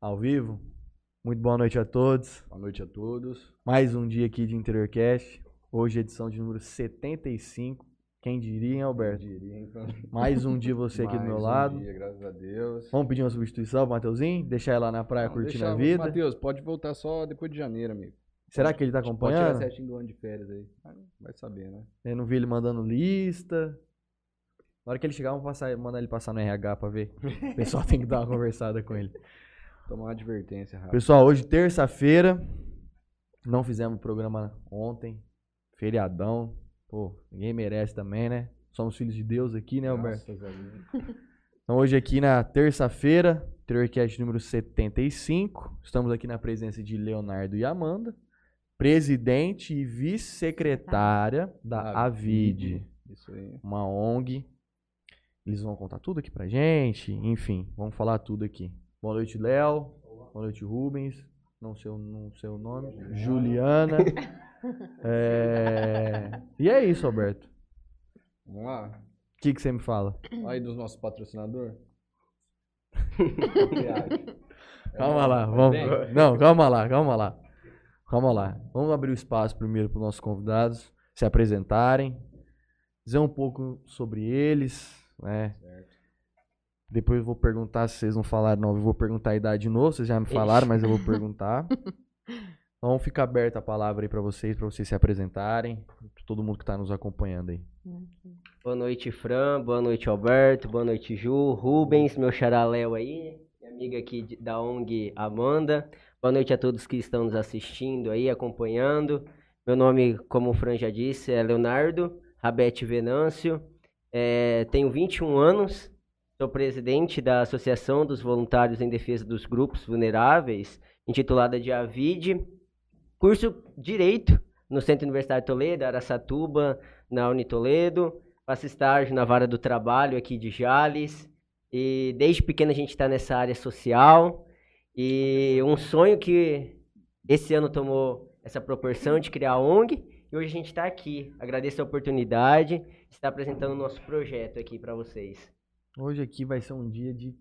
Ao vivo? Muito boa noite a todos. Boa noite a todos. Mais um dia aqui de Interiorcast. Hoje, edição de número 75. Quem diria, hein, Alberto? Diria, hein, Fran? Mais um dia você aqui do meu um lado. dia, graças a Deus. Vamos pedir uma substituição pro Mateuzinho? Deixar ele lá na praia Não, curtindo a vida? Matheus, pode voltar só depois de janeiro, amigo. Será que ele tá Pode acompanhando? tirar certinho do ano de férias aí. Vai saber, né? Eu não vi ele mandando lista. Na hora que ele chegar, vamos passar, mandar ele passar no RH pra ver. O pessoal tem que dar uma conversada com ele. Tomar uma advertência rápida. Pessoal, hoje terça-feira. Não fizemos programa ontem. Feriadão. Pô, ninguém merece também, né? Somos filhos de Deus aqui, né, Alberto? Então hoje aqui na terça-feira, Terrorcast número 75. Estamos aqui na presença de Leonardo e Amanda, presidente e vice-secretária da Avid, Isso aí. uma ONG. Eles vão contar tudo aqui pra gente, enfim, vamos falar tudo aqui. Boa noite, Léo. Boa noite, Rubens. Não sei, o- não sei o nome. Juliana. É, E é isso, Alberto. Vamos lá. O que, que você me fala? Aí dos nossos patrocinadores. Calma lá, Vai vamos. Não, calma lá, calma lá. Calma lá. Vamos abrir o espaço primeiro para os nossos convidados se apresentarem, dizer um pouco sobre eles, né? Certo. Depois eu vou perguntar se vocês não falaram, não. Eu vou perguntar a idade de novo, vocês já me falaram, mas eu vou perguntar. Então fica aberta a palavra aí para vocês, para vocês se apresentarem, todo mundo que está nos acompanhando aí. Boa noite, Fran. Boa noite, Alberto. Boa noite, Ju. Rubens, meu xará Léo aí. Minha amiga aqui da ONG, Amanda. Boa noite a todos que estão nos assistindo aí, acompanhando. Meu nome, como o Fran já disse, é Leonardo Rabete Venâncio. É, tenho 21 anos. Sou presidente da Associação dos Voluntários em Defesa dos Grupos Vulneráveis, intitulada de AVID. Curso Direito no Centro Universitário Toledo, Araçatuba, na Unitoledo. Faço estágio na Vara do Trabalho aqui de Jales. E desde pequeno a gente está nessa área social. E um sonho que esse ano tomou essa proporção de criar a ONG. E hoje a gente está aqui. Agradeço a oportunidade de estar apresentando o nosso projeto aqui para vocês. Hoje aqui vai ser um dia de,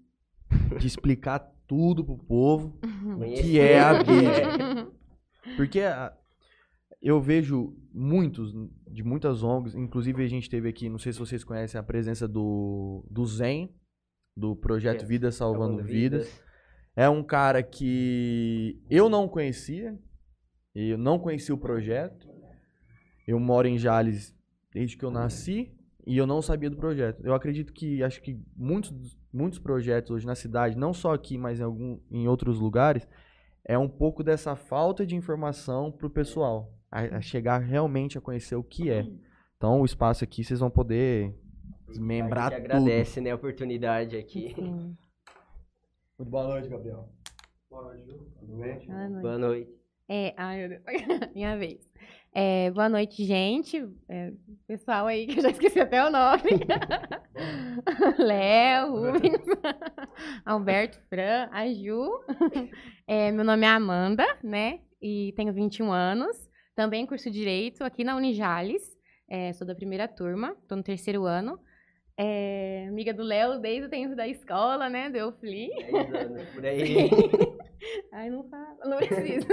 de explicar tudo pro povo. Conhecer que é a o que vida. Porque a- eu vejo muitos, de muitas ONGs, inclusive a gente teve aqui, não sei se vocês conhecem a presença do, do Zen, do projeto Yes, Vida Salvando, salvando Vidas. É um cara que eu não conhecia, e eu não conhecia o projeto. Eu moro em Jales desde que eu nasci e eu não sabia do projeto. Eu acredito que acho que muitos, muitos projetos hoje na cidade, não só aqui, mas em, algum, em outros lugares, é um pouco dessa falta de informação pro pessoal, a, a chegar realmente a conhecer o que é. Então o espaço aqui vocês vão poder desmembrar a gente tudo. agradece né, a oportunidade aqui. Sim. Muito boa noite, Gabriel. Boa noite. Boa noite. É, ai, meu Deus. Minha vez. É, boa noite, gente. É, pessoal aí que eu já esqueci até o nome. Léo, Rubens, Alberto, Fran, a Ju. É, meu nome é Amanda, né? E tenho 21 anos. Também curso Direito aqui na Unijales. É, sou da primeira turma, tô no terceiro ano. É, amiga do Léo desde o tempo da escola, né? Do Eufli. 10 anos por aí. Ai, não fala, não precisa.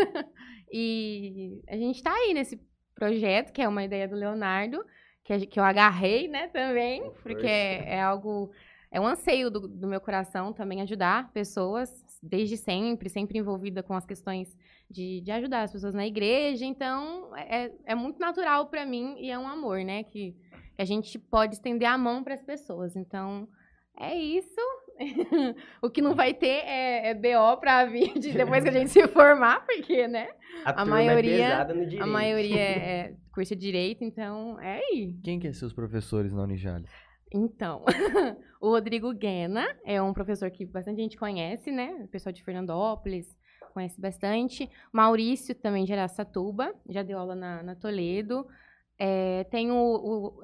e a gente tá aí nesse projeto, que é uma ideia do Leonardo, que, que eu agarrei, né, também, porque é, é algo, é um anseio do, do meu coração também ajudar pessoas, desde sempre, sempre envolvida com as questões de, de ajudar as pessoas na igreja, então é, é muito natural para mim e é um amor, né, que, que a gente pode estender a mão para as pessoas, então é isso. o que não vai ter é, é BO pra vir de- depois que a gente se formar, porque, né? A, maioria- é no direito. A maioria é, é curso de direito, então é aí. Quem que é seus professores na Unijales? Então, o Rodrigo Guena é um professor que bastante gente conhece, né? O pessoal de Fernandópolis conhece bastante. Maurício também de Araçatuba, já deu aula na, na Toledo. É, tem o, o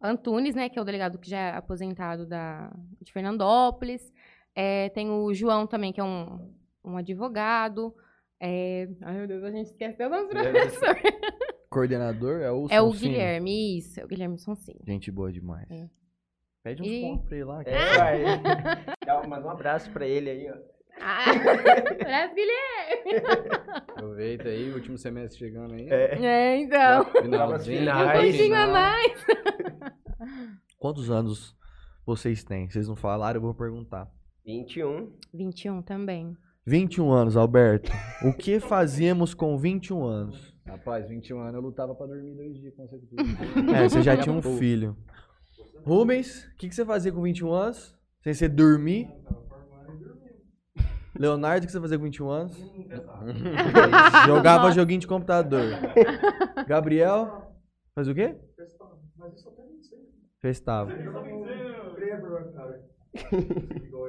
Antunes, né? Que é o delegado que já é aposentado da, de Fernandópolis. É, tem o João também, que é um, um advogado. É, ai, meu Deus, a gente esquece até o nome do Deus. professor. Coordenador é o É o. Guilherme, isso. É o Guilherme Sonsinho. Gente boa demais. É. Pede uns E- pontos pra ele lá. É, vai. Dá, manda um abraço pra ele aí, ó. Ah, Brasília! Aproveita aí, último semestre chegando aí. É, então. Finalzinho. Finais. Um pouquinho a mais. Quantos anos vocês têm? Vocês não falaram, eu vou perguntar. 21. 21 também. 21 anos, Alberto. O que fazíamos com 21 anos? Rapaz, 21 anos eu lutava pra dormir dois dias consecutivos. É, você já tinha um filho. Rubens, o que, que você fazia com 21 anos? Sem você dormir? Leonardo, o que você fazia com 21 anos? Jogava joguinho de computador. Gabriel, faz o quê? Festava.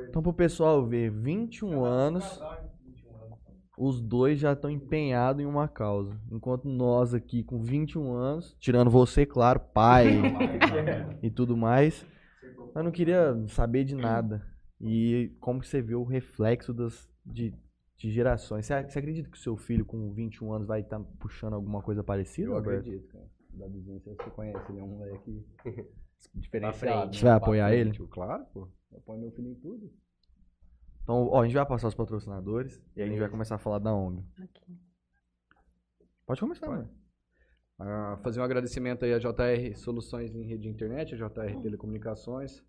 Então, pro pessoal ver, 21 anos, os dois já estão empenhados em uma causa. Enquanto nós aqui com 21 anos, tirando você, claro, pai e tudo mais, eu não queria saber de nada. E como que você vê o reflexo das, de, de gerações? Você, você acredita que o seu filho com 21 anos vai estar puxando alguma coisa parecida, Eu Alberto? acredito, cara. Da vizinha, você conhece, ele é um moleque diferenciado. frente. Você vai apoiar frente, Claro, pô. Eu apoio meu filho em tudo. Então, ó, a gente vai passar os patrocinadores e aí a gente vai começar a falar da ONG. Pode começar, mano. Ah, fazer um agradecimento aí a JR Soluções em Rede de Internet, a JR Telecomunicações.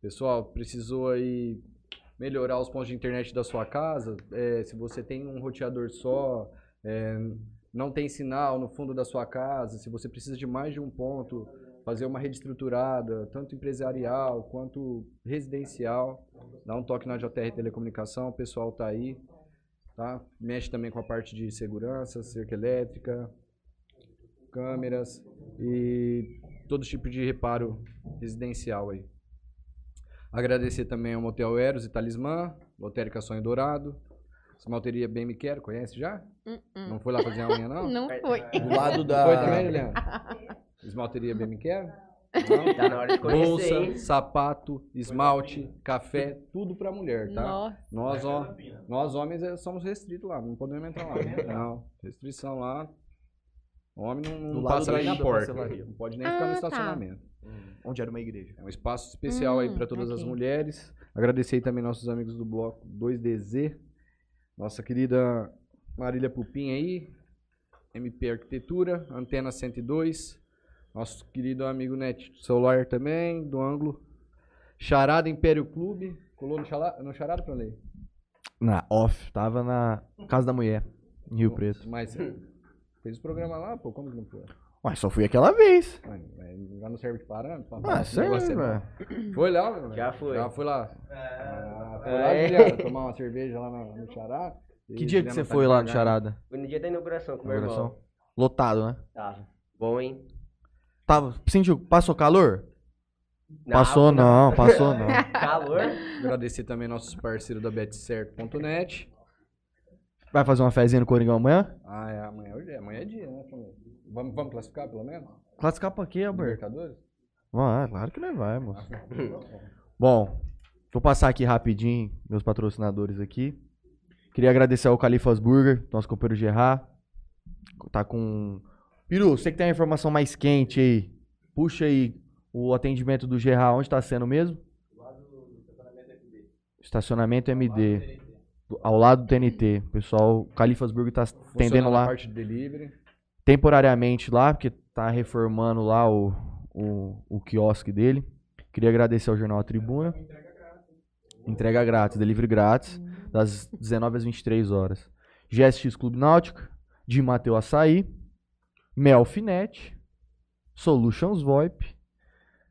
Pessoal, precisou aí melhorar os pontos de internet da sua casa. É, se você tem um roteador só, é, não tem sinal no fundo da sua casa, se você precisa de mais de um ponto, fazer uma rede estruturada, tanto empresarial quanto residencial, dá um toque na JR Telecomunicação, o pessoal tá aí. Tá? Mexe também com a parte de segurança, cerca elétrica, câmeras e todo tipo de reparo residencial aí. Agradecer também ao Motel Eros e Talismã, Lotérica Sonho Dourado, Esmalteria Bem Me Quero, conhece já? Não foi lá fazer a unha não? Não foi. Do lado da. Foi também, Juliano? Esmalteria Bem Me Quero? Não? Tá na hora de conhecer, Bolsa, hein? sapato, esmalte, café, tudo pra mulher, tá? Nossa. Nós, ó, nós homens é, somos restritos lá, não podemos entrar lá. Não, restrição lá. Homem não, não passa nem na porta. Não pode nem ficar no Ah, tá. Estacionamento. Onde era uma igreja. É um espaço especial aí Hum, para todas as ok. mulheres. Agradecer aí também nossos amigos do bloco 2DZ. Nossa querida Marília Pupim aí. MP Arquitetura, Antena 102. Nosso querido amigo Net Celular também, do ângulo. Charada Império Clube. Colou no, chala, no Charada pra ler? Na off, tava na Casa da Mulher, em Rio Preto. Mas fez o programa lá, pô, como que não foi? Ué, só fui aquela vez. Já não serve de parâmetro? Ah, serve, é bom. Foi lá, velho? Já foi. Já foi lá. Ah, foi É. lá, Juliana, tomar uma cerveja lá no, no Chará. Que dia que você tá foi lá no. Charada? Foi no dia da inauguração com o meu irmão. Inauguração? Lotado, né? Tava. Bom, hein? Tava. Sentiu? Passou calor? Na passou água, não, passou não. Calor. Agradecer também nossos parceiros da betcerto.net. Vai fazer uma fezinha no Coringão amanhã? Ah, é, amanhã, hoje é, amanhã é dia, né? Vamos, vamos classificar pelo menos? Classificar pra quê, Alberto? Libertadores? Vai, claro que não vai, moço. Bom, vou passar aqui rapidinho meus patrocinadores aqui. Queria agradecer ao Califas Burger, nosso companheiro Gerard. Tá com. Piru, você que tem a informação mais quente aí, puxa aí o atendimento do Gerard, onde tá sendo mesmo? Estacionamento MD. do- Ao lado do TNT. Pessoal, o Califas Burger tá atendendo lá parte de delivery. Temporariamente lá, porque tá reformando lá o, o, o quiosque dele. Queria agradecer ao Jornal Tribuna. Entrega grátis, delivery grátis, das 19 às 23 horas. GSX Clube Náutica, de Mateu Açaí, Melfinet, Solutions VoIP,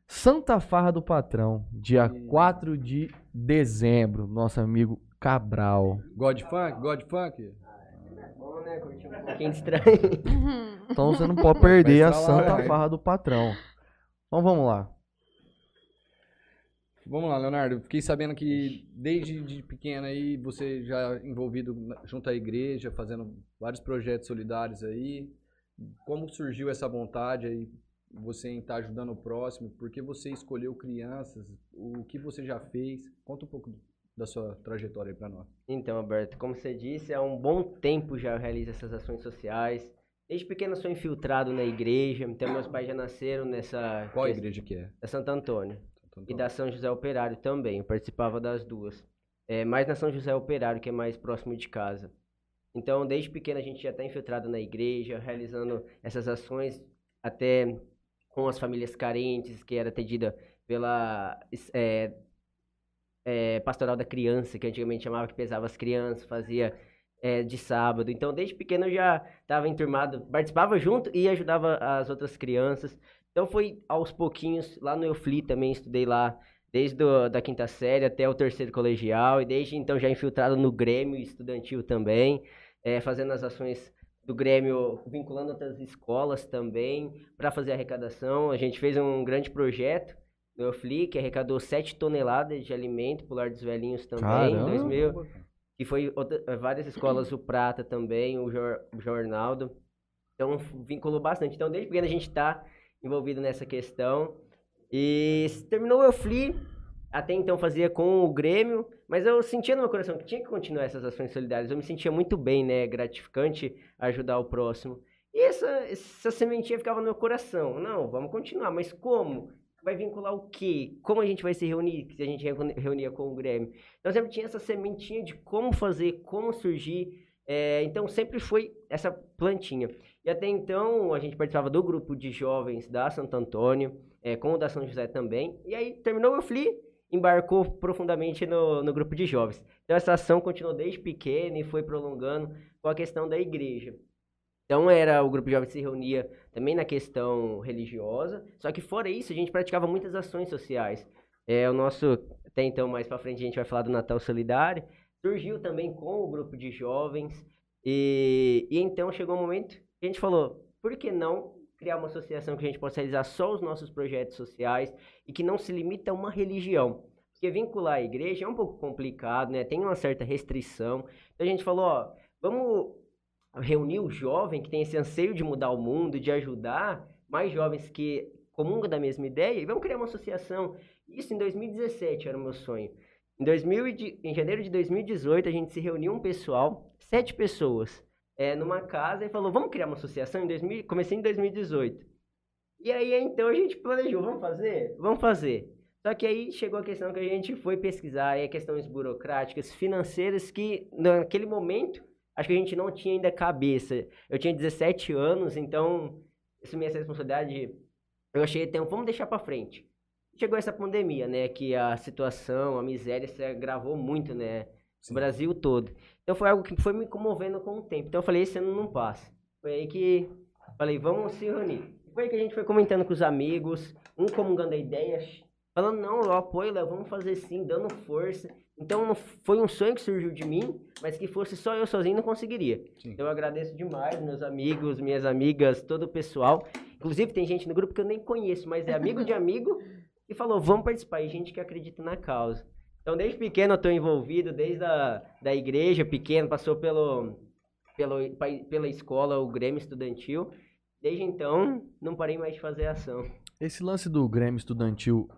Santa Farra do Patrão, dia 4 de dezembro, nosso amigo Cabral. God Funk, God Funk. Bom, né? Curtir um pouquinho estranho. Então você não pode perder a lá, Santa. Farra do Patrão. Então vamos lá. Vamos lá, Leonardo. Fiquei sabendo que desde de pequeno aí você já envolvido junto à igreja, fazendo vários projetos solidários aí. Como surgiu essa vontade aí, você em estar ajudando o próximo? Por que você escolheu crianças? O que você já fez? Conta um pouco da sua trajetória aí pra nós. Então, Alberto, como você disse, há um bom tempo já eu realizo essas ações sociais. Desde pequeno sou infiltrado na igreja, então meus pais já nasceram nessa... Qual ques- igreja que é? Da Santo Antônio. Santo E Antônio. da São José Operário também, eu participava das duas. é, mais na São José Operário, que é mais próximo de casa. Então, desde pequeno a gente já está infiltrado na igreja, realizando essas ações até com as famílias carentes, que era atendida pela é, é, pastoral da criança, que antigamente chamava que pesava as crianças, fazia é, de sábado. Então, desde pequeno eu já estava enturmado, participava junto e ajudava as outras crianças. Então, foi aos pouquinhos, lá no Eufli também, estudei lá desde a da quinta série até o terceiro colegial, e desde então já infiltrado no Grêmio estudantil também, é, fazendo as ações do Grêmio, vinculando outras escolas também, para fazer arrecadação. A gente fez um grande projeto no Eufli, que arrecadou 7 toneladas de alimento para o Lar dos Velhinhos também, em 2000, e foi outra, várias escolas, o Prata também, o, Jor, o Jornaldo. Então, vinculou bastante. Então, desde pequeno a gente está envolvido nessa questão. E terminou o Eufli, até então fazia com o Grêmio, mas eu sentia no meu coração que tinha que continuar essas ações solidárias. Eu me sentia muito bem, né? Gratificante ajudar o próximo. E essa, essa sementinha ficava no meu coração. Não, vamos continuar, mas como? Vai vincular o quê? Como a gente vai se reunir, se a gente reunia com o Grêmio? Então sempre tinha essa sementinha de como fazer, como surgir. É, então sempre foi essa plantinha. E até então a gente participava do grupo de jovens da Santo Antônio, é, com o da São José também. E aí terminou o FLI, embarcou profundamente no, no grupo de jovens. Então essa ação continuou desde pequena e foi prolongando com a questão da igreja. Então era o grupo de jovens se reunia também na questão religiosa, só que fora isso a gente praticava muitas ações sociais. É o nosso até então mais para frente a gente vai falar do Natal Solidário, surgiu também com o grupo de jovens e, e então chegou um momento que a gente falou, por que não criar uma associação que a gente possa realizar só os nossos projetos sociais e que não se limita a uma religião. Porque vincular a igreja é um pouco complicado, né? Tem uma certa restrição. Então a gente falou, ó, vamos reunir o jovem que tem esse anseio de mudar o mundo, de ajudar mais jovens que comungam da mesma ideia e vamos criar uma associação. Isso em 2017 era o meu sonho. Em, 2000, em janeiro de 2018 a gente se reuniu um pessoal, sete pessoas, é, numa casa e falou, vamos criar uma associação em 2000, comecei em 2018. E aí, então, a gente planejou, vamos fazer? Vamos fazer. Só que aí chegou a questão que a gente foi pesquisar, aí questões burocráticas, financeiras, que naquele momento, acho que a gente não tinha ainda cabeça. Eu tinha 17 anos, então, assumi essa responsabilidade, eu achei, então, vamos deixar para frente. Chegou essa pandemia, né, que a situação, a miséria se agravou muito, né, no Brasil todo. Então foi algo que foi me comovendo com o tempo. Então eu falei, esse ano não passa. Foi aí que falei, vamos se reunir. Foi aí que a gente foi comentando com os amigos, um comungando ideias, falando, não, eu apoio, vamos fazer sim, dando força. Então foi um sonho que surgiu de mim, mas que fosse só eu sozinho não conseguiria. Sim. Então eu agradeço demais meus amigos, minhas amigas, todo o pessoal. Inclusive tem gente no grupo que eu nem conheço, mas é amigo de amigo e falou, vamos participar. E gente que acredita na causa. Então, desde pequeno eu estou envolvido, desde a da igreja, pequeno, passou pelo, pelo, pela escola, o Grêmio Estudantil. Desde então, não parei mais de fazer ação. Esse lance do Grêmio Estudantil,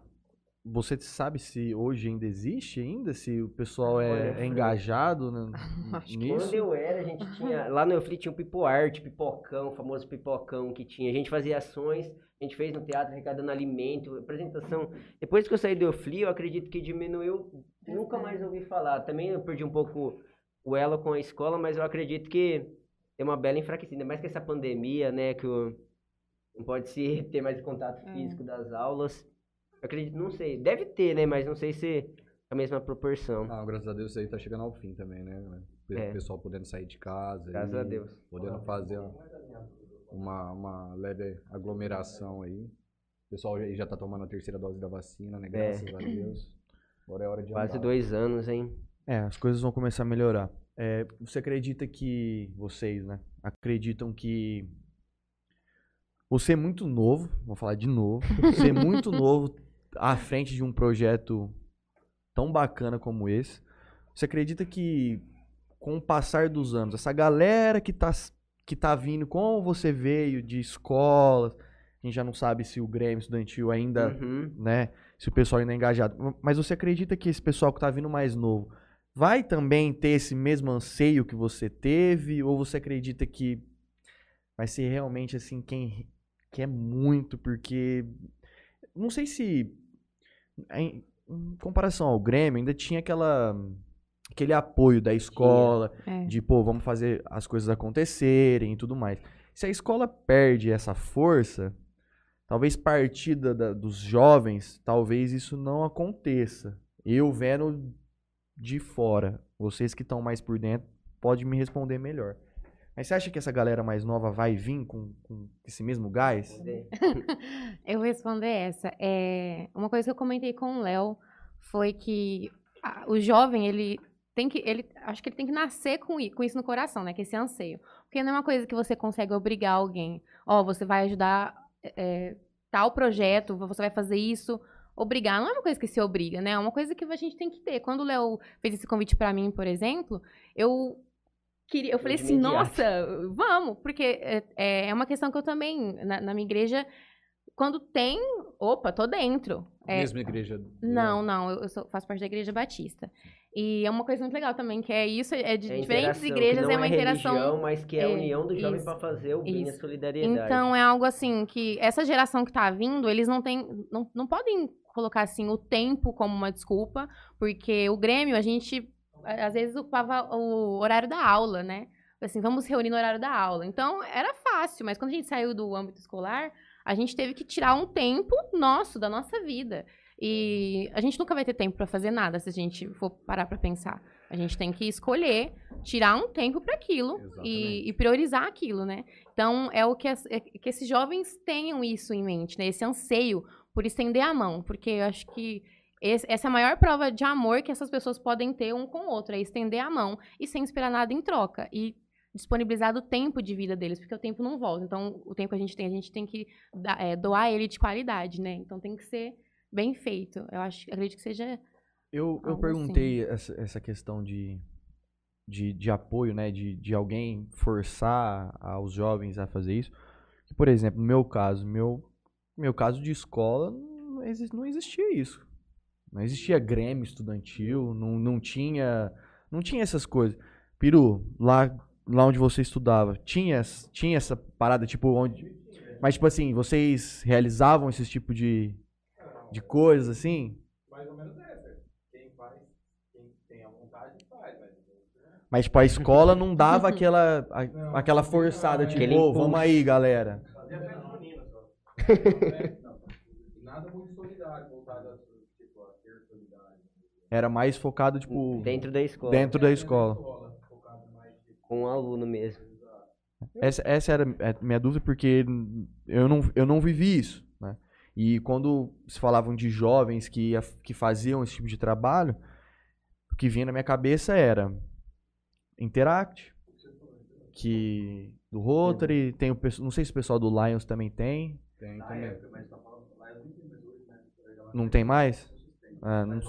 você sabe se hoje ainda existe ainda? Se o pessoal é, é engajado né, nisso? Quando eu era, a gente tinha... Lá no Eufli tinha o Pipo Arte, Pipocão, o famoso Pipocão que tinha. A gente fazia ações a gente fez no teatro arrecadando alimento, apresentação. Depois que eu saí do Eufli, eu acredito que diminuiu, nunca mais ouvi falar. Também eu perdi um pouco o elo com a escola, mas eu acredito que tem uma bela enfraquecida, mais que essa pandemia, né, que o, não pode se ter mais contato é. físico é. das aulas. Acredito, não sei, deve ter, né, mas não sei se a mesma proporção. Ah, graças a Deus isso aí tá chegando ao fim também, né? O é. pessoal podendo sair de casa. Graças a Deus. Podendo fazer uma, uma leve aglomeração aí. O pessoal já, já tá tomando a terceira dose da vacina, né? Graças é. a Deus. Agora é hora de Quase andar. dois anos, hein? É, as coisas vão começar a melhorar. É, você acredita que, vocês, né? Acreditam que você é muito novo, vou falar de novo, você é muito novo à frente de um projeto tão bacana como esse. Você acredita que com o passar dos anos, essa galera que está que tá vindo, como você veio de escolas, a gente já não sabe se o Grêmio estudantil ainda, uhum. né, se o pessoal ainda é engajado, mas você acredita que esse pessoal que tá vindo mais novo vai também ter esse mesmo anseio que você teve, ou você acredita que vai ser realmente assim quem quer muito, porque não sei se em, em comparação ao Grêmio ainda tinha aquela aquele apoio da escola, É. de, pô, vamos fazer as coisas acontecerem e tudo mais. Se a escola perde essa força, talvez partida da- dos jovens, talvez isso não aconteça. Eu vendo de fora, vocês que estão mais por dentro, pode me responder melhor. Mas você acha que essa galera mais nova vai vir com, com esse mesmo gás? Eu vou responder essa. É, uma coisa que eu comentei com o Léo foi que a- o jovem, ele tem que. Ele, acho que ele tem que nascer com, com isso no coração, né? Com esse anseio. Porque não é uma coisa que você consegue obrigar alguém. Ó, você vai ajudar é, tal projeto, você vai fazer isso. Obrigar não é uma coisa que se obriga, né? É uma coisa que a gente tem que ter. Quando o Léo fez esse convite pra mim, por exemplo, eu queria, eu falei assim, nossa, vamos, porque é, é é uma questão que eu também, na, na minha igreja, quando tem, opa, tô dentro. É, Mesma igreja. não, não, eu, sou- faço parte da igreja batista. E é uma coisa muito legal também, que é isso, é de É diferentes igrejas, é uma interação. religião, mas que é a é, união do jovem para fazer o bem, a isso. solidariedade. Então é algo assim que essa geração que tá vindo, eles não têm, não, não podem colocar assim o tempo como uma desculpa, porque o Grêmio a gente a- às vezes ocupava o horário da aula, né? Assim, vamos reunir no horário da aula. Então era fácil, mas quando a gente saiu do âmbito escolar, a gente teve que tirar um tempo nosso da nossa vida. E a gente nunca vai ter tempo para fazer nada se a gente for parar para pensar. A gente tem que escolher, tirar um tempo para aquilo e, e priorizar aquilo, né? Então, é o que, as- é que esses jovens tenham isso em mente, né? Esse anseio por estender a mão, porque eu acho que esse- essa é a maior prova de amor que essas pessoas podem ter um com o outro, é estender a mão e sem esperar nada em troca. E disponibilizar do tempo de vida deles, porque o tempo não volta. Então, o tempo que a gente tem, a gente tem que é, doar ele de qualidade, né? Então, tem que ser bem feito. Eu acho, acredito que seja Eu, eu perguntei essa, essa questão de, de, de apoio, né? De, de alguém forçar aos jovens a fazer isso. Por exemplo, no meu caso, meu, meu caso de escola, não existia isso. Não existia grêmio estudantil, não, não tinha não tinha essas coisas. Peru, lá, lá onde você estudava, tinha, tinha essa parada, tipo, onde... Mas, tipo assim, vocês realizavam esse tipo de, de coisas, assim? Mas, tipo, a escola não dava aquela, a- aquela forçada, tipo, "Ô, vamos impulso." aí, galera. Era mais focado, tipo, Dentro da escola. dentro da escola. Com o aluno mesmo. Essa, essa era a minha dúvida, porque eu não, eu não vivi isso, né? E quando se falavam de jovens que, que faziam esse tipo de trabalho, o que vinha na minha cabeça era Interact, que do Rotary, tem o pessoal, não sei se o pessoal do Lions também tem, Tem também. não tem mais? Ah, não,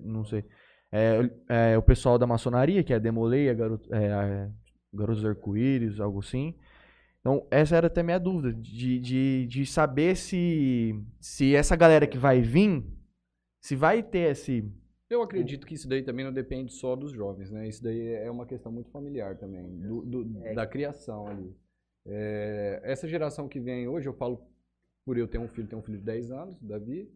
não sei. É, é, o pessoal da maçonaria, que é a Demoleia, Garoto, é, Garotos Arco-Íris, algo assim. Então, essa era até a minha dúvida, de, de, de saber se, se essa galera que vai vir, se vai ter esse... Eu acredito que isso daí também não depende só dos jovens, né? Isso daí é uma questão muito familiar também, do, do- É. da criação ali. É, essa geração que vem hoje, eu falo por eu ter um filho, tenho um filho de 10 anos, Davi,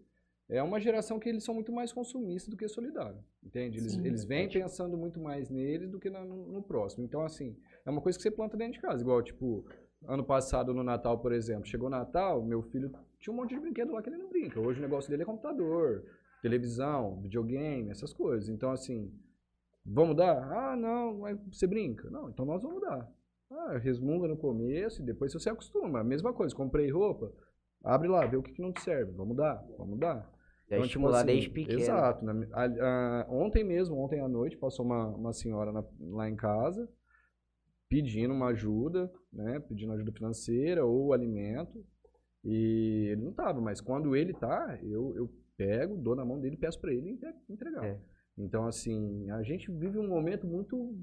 é uma geração que eles são muito mais consumistas do que solidários, entende? Eles, Sim. eles vêm pensando muito mais neles do que na- no, no próximo. Então, assim, é uma coisa que você planta dentro de casa. Igual, tipo, ano passado no Natal, por exemplo, chegou Natal, meu filho tinha um monte de brinquedo lá que ele não brinca. Hoje o negócio dele é computador, televisão, videogame, essas coisas. Então, assim, vamos dar? Ah, não, mas você brinca. Não, então nós vamos dar. Ah, resmunga no começo e depois você acostuma. A mesma coisa, comprei roupa, abre lá, vê o que, que não te serve. Vamos dar, vamos dar. Já Então, tipo estimular assim, desde pequeno. Exato. na- a- a- ontem mesmo, ontem à noite, passou uma, uma senhora na- lá em casa pedindo uma ajuda, né? Pedindo ajuda financeira ou alimento. E ele não tava, mas quando ele tá, eu, eu pego, dou na mão dele e peço pra ele entre- entregar. É. Então, assim, a gente vive um momento muito,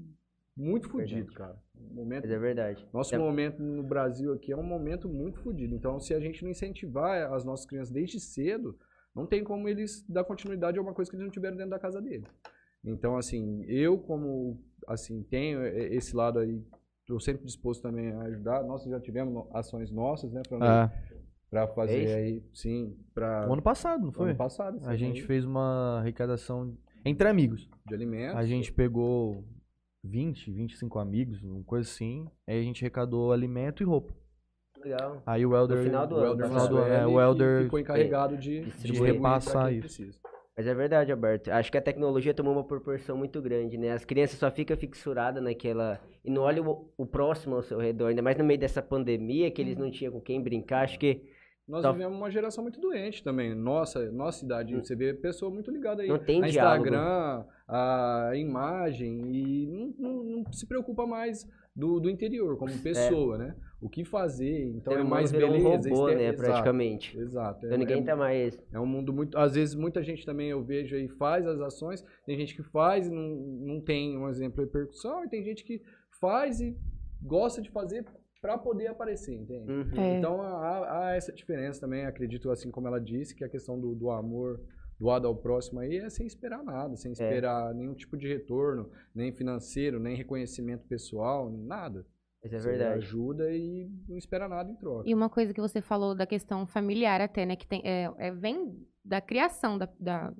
muito fodido, cara. Um momento Mas é verdade. nosso É. momento no Brasil aqui é um momento muito fodido. Então, se a gente não incentivar as nossas crianças desde cedo, não tem como eles dar continuidade a uma coisa que eles não tiveram dentro da casa dele. Então, assim, eu como assim tenho esse lado aí, estou sempre disposto também a ajudar. Nós já tivemos ações nossas, né, para Ah, para fazer Esse? aí, sim, para o ano passado, não foi? ano passado. A gente fez uma arrecadação. Entre amigos. de alimentos. A gente pegou 20, 25 amigos, uma coisa assim. Aí a gente arrecadou alimento e roupa. Legal. Aí o Elder. No final do o ano. Helder no final do ano, é, o Helder que ficou encarregado de, de repassar isso. Mas é verdade, Alberto. Acho que a tecnologia tomou uma proporção muito grande, né? As crianças só ficam fixuradas naquela. E não olham o, o próximo ao seu redor, ainda mais no meio dessa pandemia, que eles não tinham com quem brincar. Acho que Nós Tá. vivemos uma geração muito doente também. Nossa, nossa idade, você vê pessoa muito ligada aí. Não tem a diálogo. Instagram, a imagem, e não, não- não se preocupa mais do, do interior, como pessoa, né? O que fazer, então é mais beleza. um robô, né? exato, Praticamente. Exato. Então ninguém é, tá mais. é um mundo muito. Às vezes, muita gente também eu vejo aí faz as ações, tem gente que faz e não, não tem, um exemplo, repercussão, e tem gente que faz e gosta de fazer para poder aparecer, entende? Uhum. É. Então há, há essa diferença também, acredito, assim como ela disse, que a questão do, do amor doado ao próximo aí é sem esperar nada, sem esperar nenhum tipo de retorno, nem financeiro, nem reconhecimento pessoal, nada. Mas é Você verdade. ajuda e não espera nada em troca. E uma coisa que você falou da questão familiar até, né? Que tem, é, é- vem da criação da, da,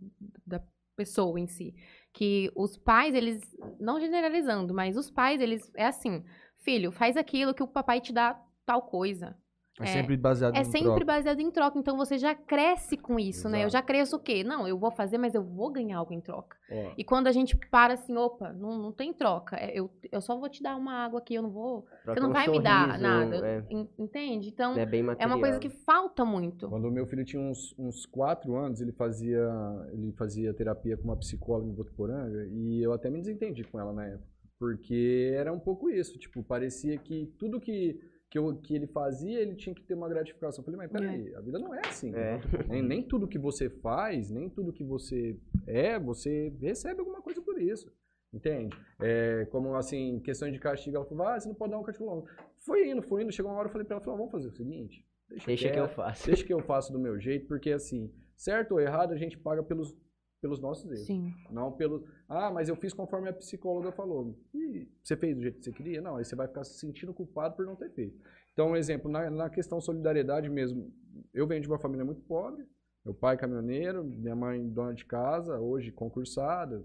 da pessoa em si. Que os pais, eles, não generalizando, mas os pais, eles, é assim, filho, faz aquilo que o papai te dá tal coisa. É, É, sempre baseado É em sempre troca. baseado em troca, então você já cresce com isso, né? Eu Exato. já cresço o quê? Não, eu vou fazer, mas eu vou ganhar algo em troca. Ó, E quando a gente para assim, opa, não, não tem troca, é, eu, eu só vou te dar uma água aqui, eu não vou. Troca você não um vai me dar sorriso, nada. É, en- Entende? Então, é bem é uma coisa que falta muito. Quando o meu filho tinha uns, uns quatro anos, ele fazia, ele fazia terapia com uma psicóloga em Votuporanga e eu até me desentendi com ela na época. Porque era um pouco isso, tipo, parecia que tudo que, que, eu, que ele fazia, ele tinha que ter uma gratificação. Eu falei, mas peraí, a vida não é assim. É. Nem, nem tudo que você faz, nem tudo que você é, você recebe alguma coisa por isso. Entende? É, como assim, questão de castigo, ela falou, ah, você não pode dar um castigo longo. Foi indo, foi indo, chegou uma hora eu falei pra ela, falou, vamos fazer o seguinte, Deixa que eu quieto, faço. Deixa que eu faço do meu jeito, porque assim, certo ou errado, a gente paga pelos, pelos nossos erros. Sim. Não pelo. Ah, mas eu fiz conforme a psicóloga falou. E você fez do jeito que você queria? Não, aí você vai ficar se sentindo culpado por não ter feito. Então, um exemplo, na, na questão solidariedade mesmo, eu venho de uma família muito pobre. Meu pai caminhoneiro, minha mãe dona de casa, hoje concursada,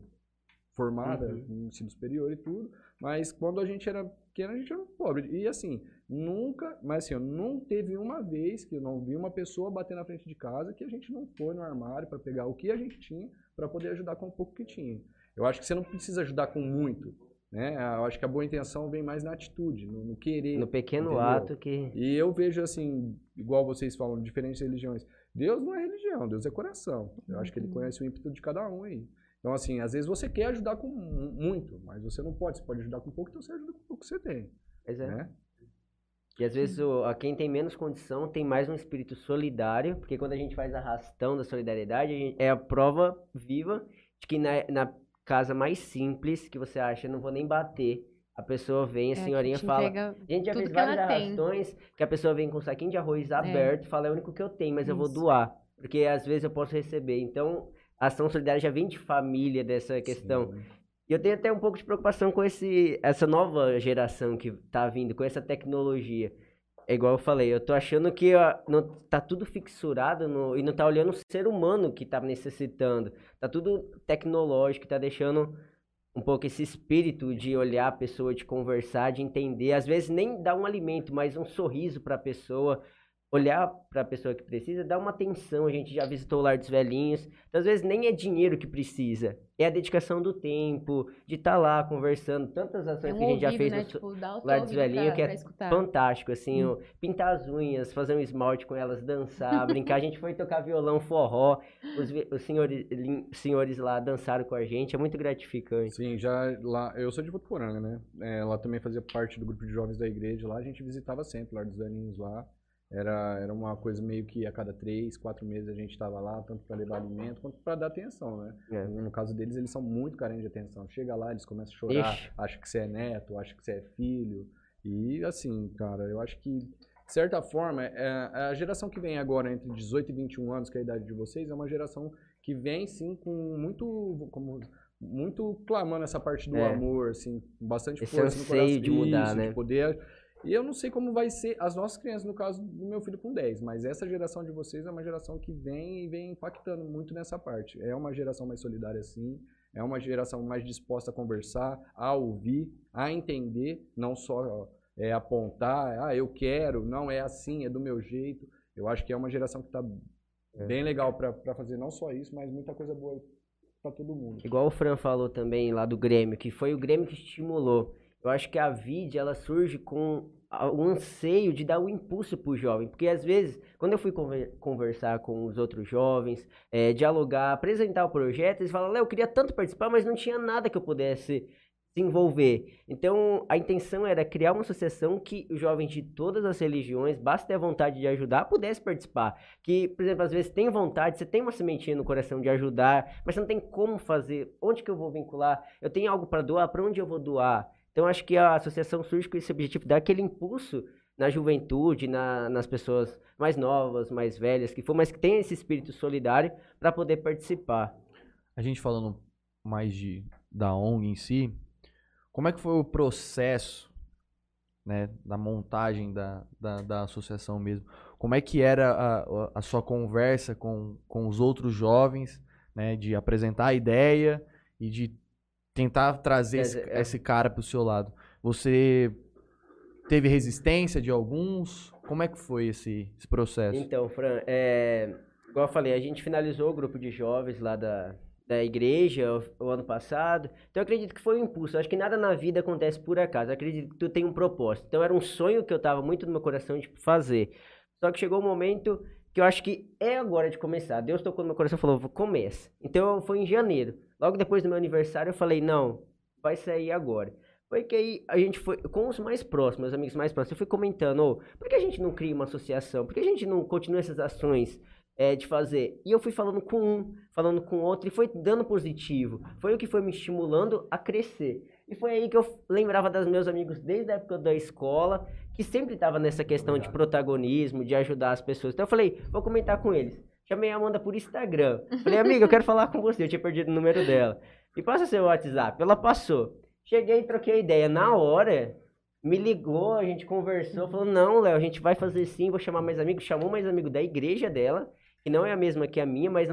formada Uhum. no ensino superior e tudo. Mas quando a gente era pequeno, a gente era pobre. E assim, nunca, mas assim, não teve uma vez que eu não vi uma pessoa bater na frente de casa que a gente não foi no armário para pegar o que a gente tinha para poder ajudar com o pouco que tinha. Eu acho que você não precisa ajudar com muito, né? Eu acho que a boa intenção vem mais na atitude, no, no querer. No pequeno Entendeu? ato que. E eu vejo assim, igual vocês falam, diferentes religiões. Deus não é religião, Deus é coração. Eu acho que ele conhece o ímpeto de cada um aí. Então, assim, às vezes você quer ajudar com mu- muito, mas você não pode. Você pode ajudar com pouco, então você ajuda com o pouco que você tem. Mas é. Né? E às vezes o, a quem tem menos condição tem mais um espírito solidário, porque quando a gente faz a arrastão da solidariedade, a gente- é a prova viva de que na, na casa mais simples, que você acha, não vou nem bater, a pessoa vem, a É, senhorinha fala. A gente já fez que ela vários tem. arrastões que a pessoa vem com um saquinho de arroz aberto e fala, é o único que eu tenho, mas eu vou Isso. doar. Porque às vezes eu posso receber. Então, a ação solidária já vem de família dessa questão. Sim. E eu tenho até um pouco de preocupação com esse, essa nova geração que tá vindo, com essa tecnologia. É igual eu falei, eu tô achando que ó, não, tá tudo fixurado no- e não tá olhando o ser humano que tá necessitando. Tá tudo tecnológico, tá deixando um pouco esse espírito de olhar a pessoa, de conversar, de entender. Às vezes nem dar um alimento, mas um sorriso pra pessoa. Olhar pra pessoa que precisa, dar uma atenção. A gente já visitou o Lar dos Velhinhos. Então, às vezes nem é dinheiro que precisa. É a dedicação do tempo, de estar lá conversando. Tantas ações É um que a gente já ouvido, fez né? no, Tipo, o Lar dos Velhinhos, que é fantástico, assim, o- pintar as unhas, fazer um esmalte com elas, dançar, brincar. A gente foi tocar violão, forró, os, os senhores, senhores lá dançaram com a gente, é muito gratificante. Sim, já lá. Eu sou de Votuporanga, né? É, lá também fazia parte do grupo de jovens da igreja. Lá a gente visitava sempre, Lar dos Velhinhos lá. Era, era uma coisa meio que a cada três, quatro meses a gente estava lá, tanto para levar alimento quanto para dar atenção, né? É. No caso deles, eles são muito carentes de atenção. Chega lá, eles começam a chorar, Ixi. acha que você é neto, acha que você é filho. E assim, cara, eu acho que, de certa forma, é, a geração que vem agora entre 18 e 21 anos, que é a idade de vocês, é uma geração que vem sim com muito. Como, muito clamando essa parte do É. amor, assim, bastante Esse força no coração. de mudar, Isso, né? De poder. E eu não sei como vai ser as nossas crianças, no caso do meu filho com 10, mas essa geração de vocês é uma geração que vem e vem impactando muito nessa parte. É uma geração mais solidária, sim. É uma geração mais disposta a conversar, a ouvir, a entender, não só é, apontar, ah, eu quero, não é assim, é do meu jeito. Eu acho que é uma geração que está é. bem legal para fazer não só isso, mas muita coisa boa para todo mundo. Igual o Fran falou também lá do Grêmio, que foi o Grêmio que estimulou. Eu acho que a VID, ela surge com o anseio de dar o um impulso para o jovem, porque às vezes, quando eu fui conversar com os outros jovens, é, dialogar, apresentar o projeto, eles falam, Léo, eu queria tanto participar, mas não tinha nada que eu pudesse se envolver. Então, a intenção era criar uma associação que os jovens de todas as religiões, basta ter vontade de ajudar, pudesse participar. Que, por exemplo, às vezes tem vontade, você tem uma sementinha no coração de ajudar, mas você não tem como fazer. Onde que eu vou vincular? Eu tenho algo para doar, para onde eu vou doar? Então, acho que a associação surge com esse objetivo, dar aquele impulso na juventude, na, nas pessoas mais novas, mais velhas, que for, mas que tem esse espírito solidário para poder participar. A gente falando mais de da ONG em si, como é que foi o processo né, da montagem da, da, da, associação mesmo? Como é que era a, a sua conversa com, com os outros jovens, né, de apresentar a ideia e de tentar trazer esse, é. esse cara para o seu lado? Você teve resistência de alguns? Como é que foi esse, esse processo? Então, Fran, é, igual eu falei, a gente finalizou o grupo de jovens lá da, da igreja o, o, ano passado. Então eu acredito que foi um impulso. Eu acho que nada na vida acontece por acaso. Eu acredito que tu tem um propósito. Então era um sonho que eu tava muito no meu coração de fazer. Só que chegou um momento que eu acho que é agora de começar. Deus tocou no meu coração e falou: começa. Então foi em janeiro. Logo depois do meu aniversário eu falei: não, vai sair agora. Foi que aí a gente foi, com os mais próximos, os amigos mais próximos, eu fui comentando, oh, por que a gente não cria uma associação? Por que a gente não continua essas ações? é, de fazer. E eu fui falando com um, falando com outro, e foi dando positivo. Foi o que foi me estimulando a crescer. E foi aí que eu lembrava dos meus amigos desde a época da escola, que sempre estava nessa questão de protagonismo, de ajudar as pessoas. Então eu falei, vou comentar com eles. Chamei a Amanda por Instagram. Falei, amiga, eu quero falar com você. Eu tinha perdido o número dela. E passa seu WhatsApp. Ela passou. Cheguei e troquei ideia. Na hora, me ligou, a gente conversou, falou, não, Léo, a gente vai fazer sim, vou chamar mais amigos. Chamou mais amigo da igreja dela que não é a mesma que a minha, mas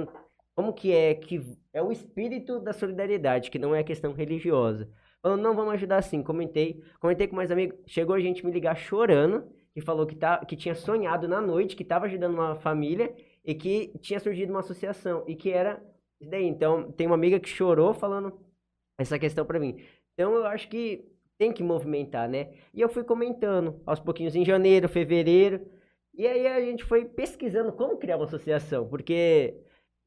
como que é que é o espírito da solidariedade, que não é a questão religiosa. Falando, não, vamos ajudar sim. Comentei, comentei com mais amigos. Chegou a gente me ligar chorando, que falou que, tá, que tinha sonhado na noite, que estava ajudando uma família e que tinha surgido uma associação e que era isso daí. Então, tem uma amiga que chorou falando essa questão para mim. Então, eu acho que tem que movimentar, né? E eu fui comentando aos pouquinhos em janeiro, fevereiro. E aí a gente foi pesquisando como criar uma associação, porque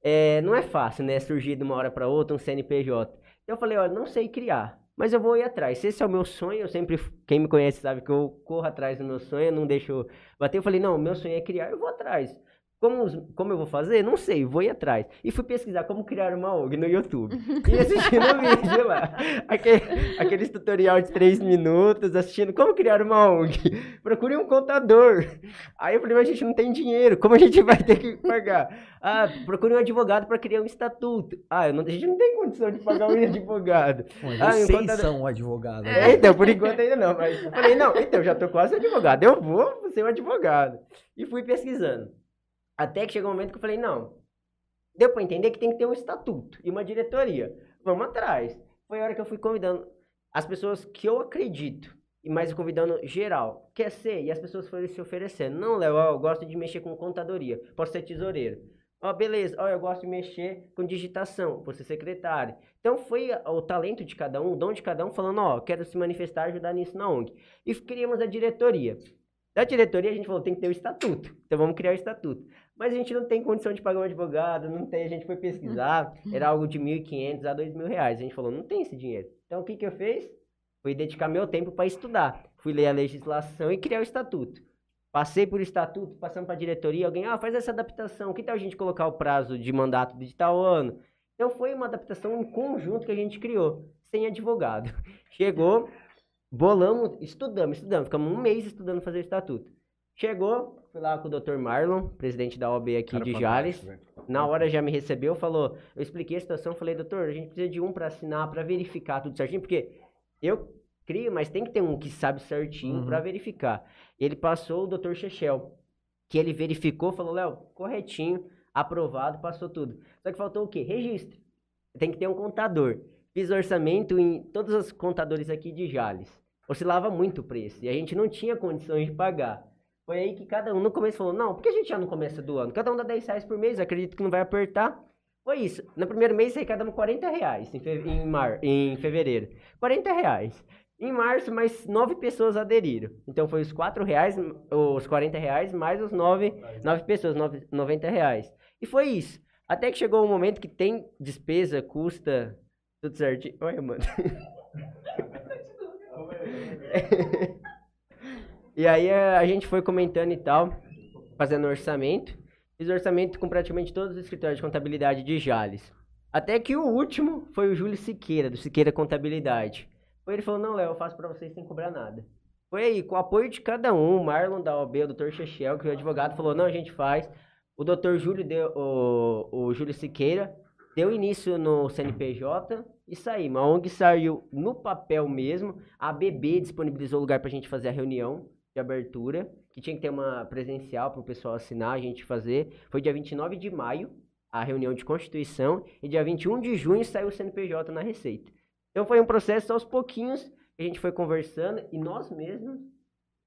é, não é fácil, né? Surgir de uma hora para outra um CNPJ. Então eu falei, olha, não sei criar, mas eu vou ir atrás. Se esse é o meu sonho, eu sempre, quem me conhece sabe que eu corro atrás do meu sonho, não deixo bater. Eu falei, não, meu sonho é criar, eu vou atrás. Como, como eu vou fazer? Não sei, vou ir atrás. E fui pesquisar como criar uma ONG no YouTube. E assistindo o vídeo lá. Aquele, aqueles tutorial de 3 minutos, assistindo como criar uma ONG. Procure um contador. Aí eu falei, mas a gente não tem dinheiro, como a gente vai ter que pagar? Ah, procure um advogado para criar um estatuto. Ah, não, a gente não tem condição de pagar um advogado. Mas ah, vocês contador... são um advogado. Né? É, então, por enquanto ainda não. Mas eu falei, não, então, já tô quase advogado. Eu vou ser um advogado. E fui pesquisando. Até que chegou um momento que eu falei, não, deu para entender que tem que ter um estatuto e uma diretoria. Vamos atrás. Foi a hora que eu fui convidando as pessoas que eu acredito, e mais convidando geral. Quer ser? E as pessoas foram se oferecendo. Não, Léo, eu gosto de mexer com contadoria, posso ser tesoureiro. Ó, oh, beleza, ó, oh, eu gosto de mexer com digitação, vou ser secretário. Então foi o talento de cada um, o dom de cada um, falando, ó, oh, quero se manifestar, ajudar nisso na ONG. E criamos a diretoria. Da diretoria a gente falou, tem que ter o estatuto. Então vamos criar o estatuto. Mas a gente não tem condição de pagar um advogado, não tem. A gente foi pesquisar, era algo de 1.500 a 2.000 reais. A gente falou, não tem esse dinheiro. Então o que, que eu fiz? Fui dedicar meu tempo para estudar. Fui ler a legislação e criar o estatuto. Passei por estatuto, passando para a diretoria, alguém, ah, faz essa adaptação. Que tal a gente colocar o prazo de mandato de tal ano? Então foi uma adaptação em conjunto que a gente criou, sem advogado. Chegou, bolamos, estudamos, estudamos, ficamos um mês estudando fazer o estatuto. Chegou, fui lá com o Dr. Marlon, presidente da OAB aqui Cara, de Jales. Na hora já me recebeu, falou, eu expliquei a situação, falei, doutor, a gente precisa de um para assinar, para verificar tudo certinho, porque eu crio, mas tem que ter um que sabe certinho uhum. para verificar. Ele passou o Dr. Chechel, que ele verificou, falou, Léo, corretinho, aprovado, passou tudo. Só que faltou o quê? Registro. tem que ter um contador. Fiz orçamento em todos os contadores aqui de Jales. Oscilava muito o preço e a gente não tinha condições de pagar. Foi aí que cada um no começo falou, não, porque a gente já no começo do ano? Cada um dá 10 reais por mês, acredito que não vai apertar. Foi isso. No primeiro mês arrecadamos 40 reais em, fe em, mar em fevereiro. 40 reais. Em março, mais nove pessoas aderiram. Então foi os 4 reais, os 40 reais, mais os nove, nove pessoas, nove, 90 reais. E foi isso. Até que chegou um momento que tem despesa, custa, tudo certinho. Olha, mano. e aí a gente foi comentando e tal, fazendo orçamento. Fiz orçamento com praticamente todos os escritórios de contabilidade de Jales. Até que o último foi o Júlio Siqueira, do Siqueira Contabilidade. Foi ele falou, não, Léo, eu faço para vocês sem cobrar nada. Foi aí, com o apoio de cada um, o Marlon da OB, o Dr. Chechel, que é o advogado, falou, não, a gente faz. O Dr. Júlio, deu, o, o Júlio Siqueira, deu início no CNPJ e saiu. A ONG saiu no papel mesmo. A ABB disponibilizou lugar para a gente fazer a reunião de abertura, que tinha que ter uma presencial para o pessoal assinar, a gente fazer. Foi dia 29 de maio, a reunião de constituição, e dia 21 de junho saiu o CNPJ na Receita. Então foi um processo aos pouquinhos que a gente foi conversando e nós mesmos,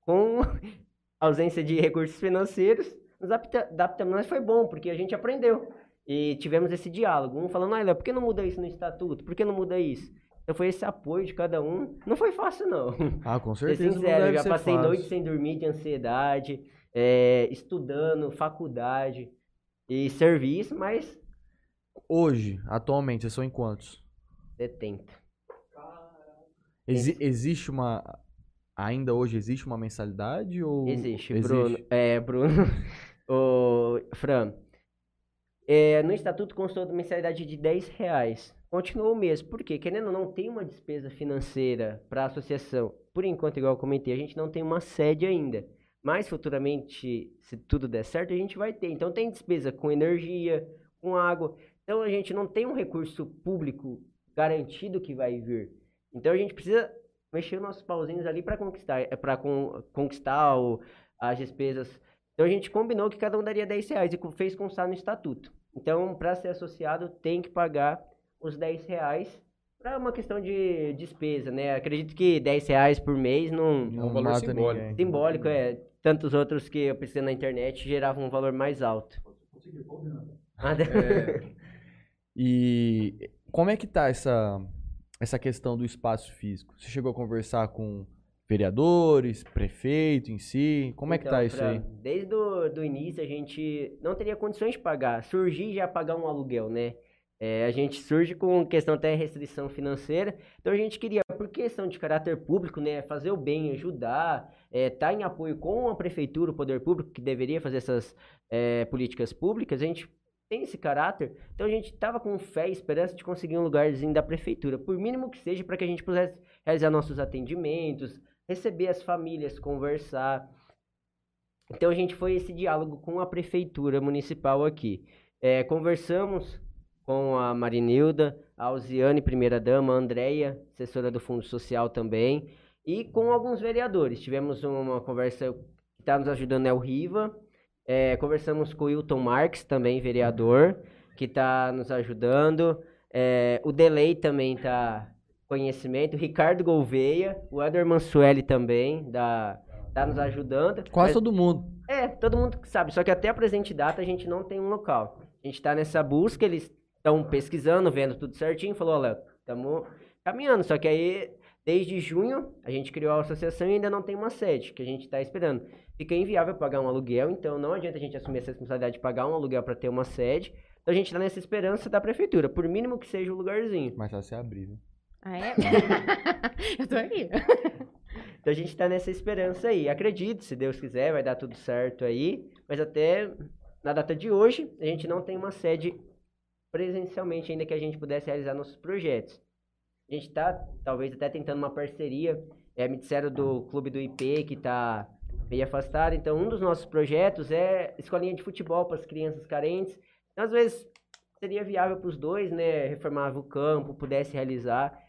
com ausência de recursos financeiros, nos adaptamos. Mas foi bom, porque a gente aprendeu. E tivemos esse diálogo. Um falando, ah, por que não muda isso no estatuto? Por que não muda isso? Então foi esse apoio de cada um. Não foi fácil, não. Ah, com certeza. Ser sincero, eu já passei fácil. noite sem dormir de ansiedade, é, estudando, faculdade e serviço, mas. Hoje, atualmente, vocês são em quantos? 70. Exi existe uma. Ainda hoje existe uma mensalidade? Ou existe, existe? Bruno. É, Bruno. o Fran. É, no estatuto constou de mensalidade de 10 reais. Continuou o mesmo. Por quê? Querendo ou não, tem uma despesa financeira para a associação. Por enquanto, igual eu comentei, a gente não tem uma sede ainda. Mas futuramente, se tudo der certo, a gente vai ter. Então tem despesa com energia, com água. Então a gente não tem um recurso público garantido que vai vir. Então a gente precisa mexer os nossos pauzinhos ali para conquistar, é para con conquistar o, as despesas. Então a gente combinou que cada um daria 10 reais e fez constar no estatuto. Então, para ser associado, tem que pagar os 10 reais para uma questão de despesa, né? Acredito que 10 reais por mês não... É um valor simbólico. Ninguém. Simbólico, é. Tantos outros que eu pesquisei na internet geravam um valor mais alto. É. E como é que tá essa, essa questão do espaço físico? Você chegou a conversar com vereadores, prefeito em si? Como é que tá então, isso aí? Desde o do início a gente não teria condições de pagar. Surgir já pagar um aluguel, né? É, a gente surge com questão até restrição financeira, então a gente queria, por questão de caráter público, né, fazer o bem, ajudar, estar é, tá em apoio com a prefeitura, o poder público, que deveria fazer essas é, políticas públicas, a gente tem esse caráter, então a gente estava com fé e esperança de conseguir um lugarzinho da prefeitura, por mínimo que seja, para que a gente pudesse realizar nossos atendimentos, receber as famílias, conversar. Então a gente foi esse diálogo com a prefeitura municipal aqui. É, conversamos com a Marinilda, a Alziane, primeira-dama, a Andréia, assessora do Fundo Social também, e com alguns vereadores. Tivemos uma conversa que está nos ajudando, é o Riva. É, conversamos com o Wilton Marques, também vereador, que está nos ajudando. É, o Delay também está conhecimento. Ricardo Gouveia, o Eder Mansueli também, da, tá nos ajudando. Quase mas, todo mundo. É, todo mundo sabe. Só que até a presente data a gente não tem um local. A gente está nessa busca, eles estão pesquisando, vendo tudo certinho. Falou, olha, estamos caminhando. Só que aí, desde junho, a gente criou a associação e ainda não tem uma sede, que a gente está esperando. Fica inviável pagar um aluguel, então não adianta a gente assumir essa responsabilidade de pagar um aluguel para ter uma sede. Então a gente está nessa esperança da prefeitura, por mínimo que seja o um lugarzinho. Mas só se abrir, viu? Ah, é? eu tô aqui. Então a gente tá nessa esperança aí. Acredito, se Deus quiser, vai dar tudo certo aí. Mas até na data de hoje, a gente não tem uma sede presencialmente ainda que a gente pudesse realizar nossos projetos. A gente tá, talvez, até tentando uma parceria. É, me disseram do clube do IP que tá meio afastado. Então, um dos nossos projetos é escolinha de futebol para as crianças carentes. Então, às vezes, seria viável para os dois, né? Reformava o campo, pudesse realizar.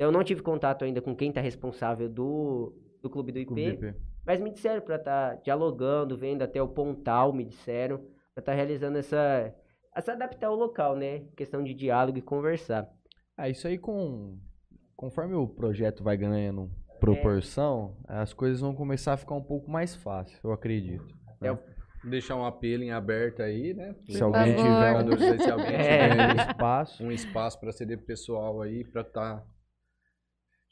Eu não tive contato ainda com quem está responsável do, do clube do IP, IP. mas me disseram para estar tá dialogando, vendo até o Pontal, me disseram, para estar tá realizando essa, a se adaptar ao local, né? Questão de diálogo e conversar. Ah, isso aí com. Conforme o projeto vai ganhando proporção, as coisas vão começar a ficar um pouco mais fácil, eu acredito. É, deixar um apelo em aberto aí, né? Se alguém favor. tiver um, se alguém É. tiver um espaço. um espaço para ceder pessoal aí, para estar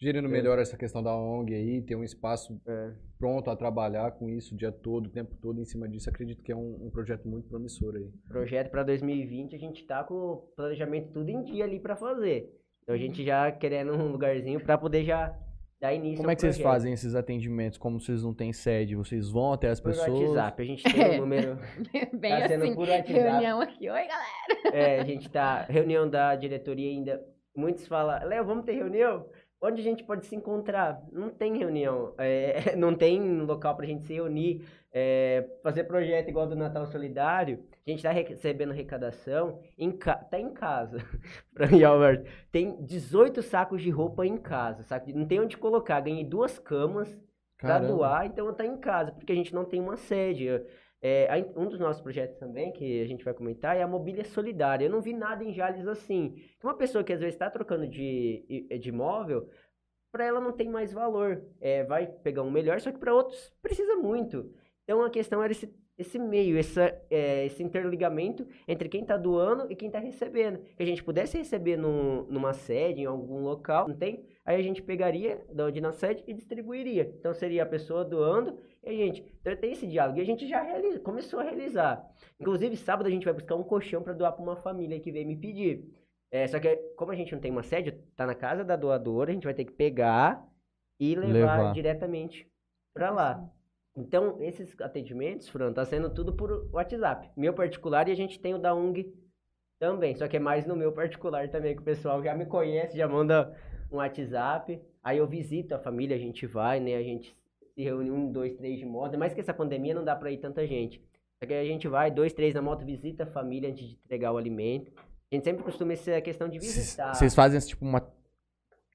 gerindo melhor essa questão da ONG aí, ter um espaço É. pronto a trabalhar com isso o dia todo, o tempo todo em cima disso. Acredito que é um, um projeto muito promissor aí. Projeto para 2020, a gente tá com o planejamento tudo em dia ali para fazer. Então a gente já querendo um lugarzinho para poder já dar início Como ao é que vocês projeto. fazem esses atendimentos? Como vocês não têm sede, vocês vão até as Por pessoas? WhatsApp, a gente tem É. um número. Bem Tá sendo assim, por WhatsApp. reunião aqui. Oi, galera. É, a gente tá. Reunião da diretoria ainda. Muitos falam, Léo, vamos ter reunião? Onde a gente pode se encontrar? Não tem reunião. é, não tem local pra gente se reunir. é, fazer projeto igual do Natal Solidário. A gente tá recebendo arrecadação. Em ca... Tá em casa. mim, Alberto. Tem 18 sacos de roupa em casa. Saco de- Não tem onde colocar. Ganhei duas camas para doar, então tá em casa, porque a gente não tem uma sede. É, um dos nossos projetos também, que a gente vai comentar, é a mobília solidária. Eu não vi nada em Jales assim. Uma pessoa que às vezes está trocando de, de imóvel, para ela não tem mais valor. É, vai pegar um melhor, só que para outros precisa muito. Então a questão era esse, esse meio, essa, é, esse interligamento entre quem está doando e quem está recebendo. Que a gente pudesse receber num- numa sede, em algum local, não tem? Aí a gente pegaria da onde na sede e distribuiria. Então seria a pessoa doando e a gente. Então tem esse diálogo. E a gente já realiza, começou a realizar. Inclusive, sábado a gente vai buscar um colchão para doar para uma família que veio me pedir. É, só que como a gente não tem uma sede, tá na casa da doadora, a gente vai ter que pegar e levar, Levar. diretamente para lá. Então, esses atendimentos, Fran, tá sendo tudo por WhatsApp. Meu particular e a gente tem o da UNG também. Só que é mais no meu particular também, que o pessoal já me conhece, já manda um WhatsApp. Aí eu visito a família, a gente vai, né? A gente se reúne um, dois, três de moto. Mas que essa pandemia não dá pra ir tanta gente. Só que a gente vai, dois, três na moto, visita a família antes de entregar o alimento. A gente sempre costuma ser a questão de visitar. Vocês fazem tipo uma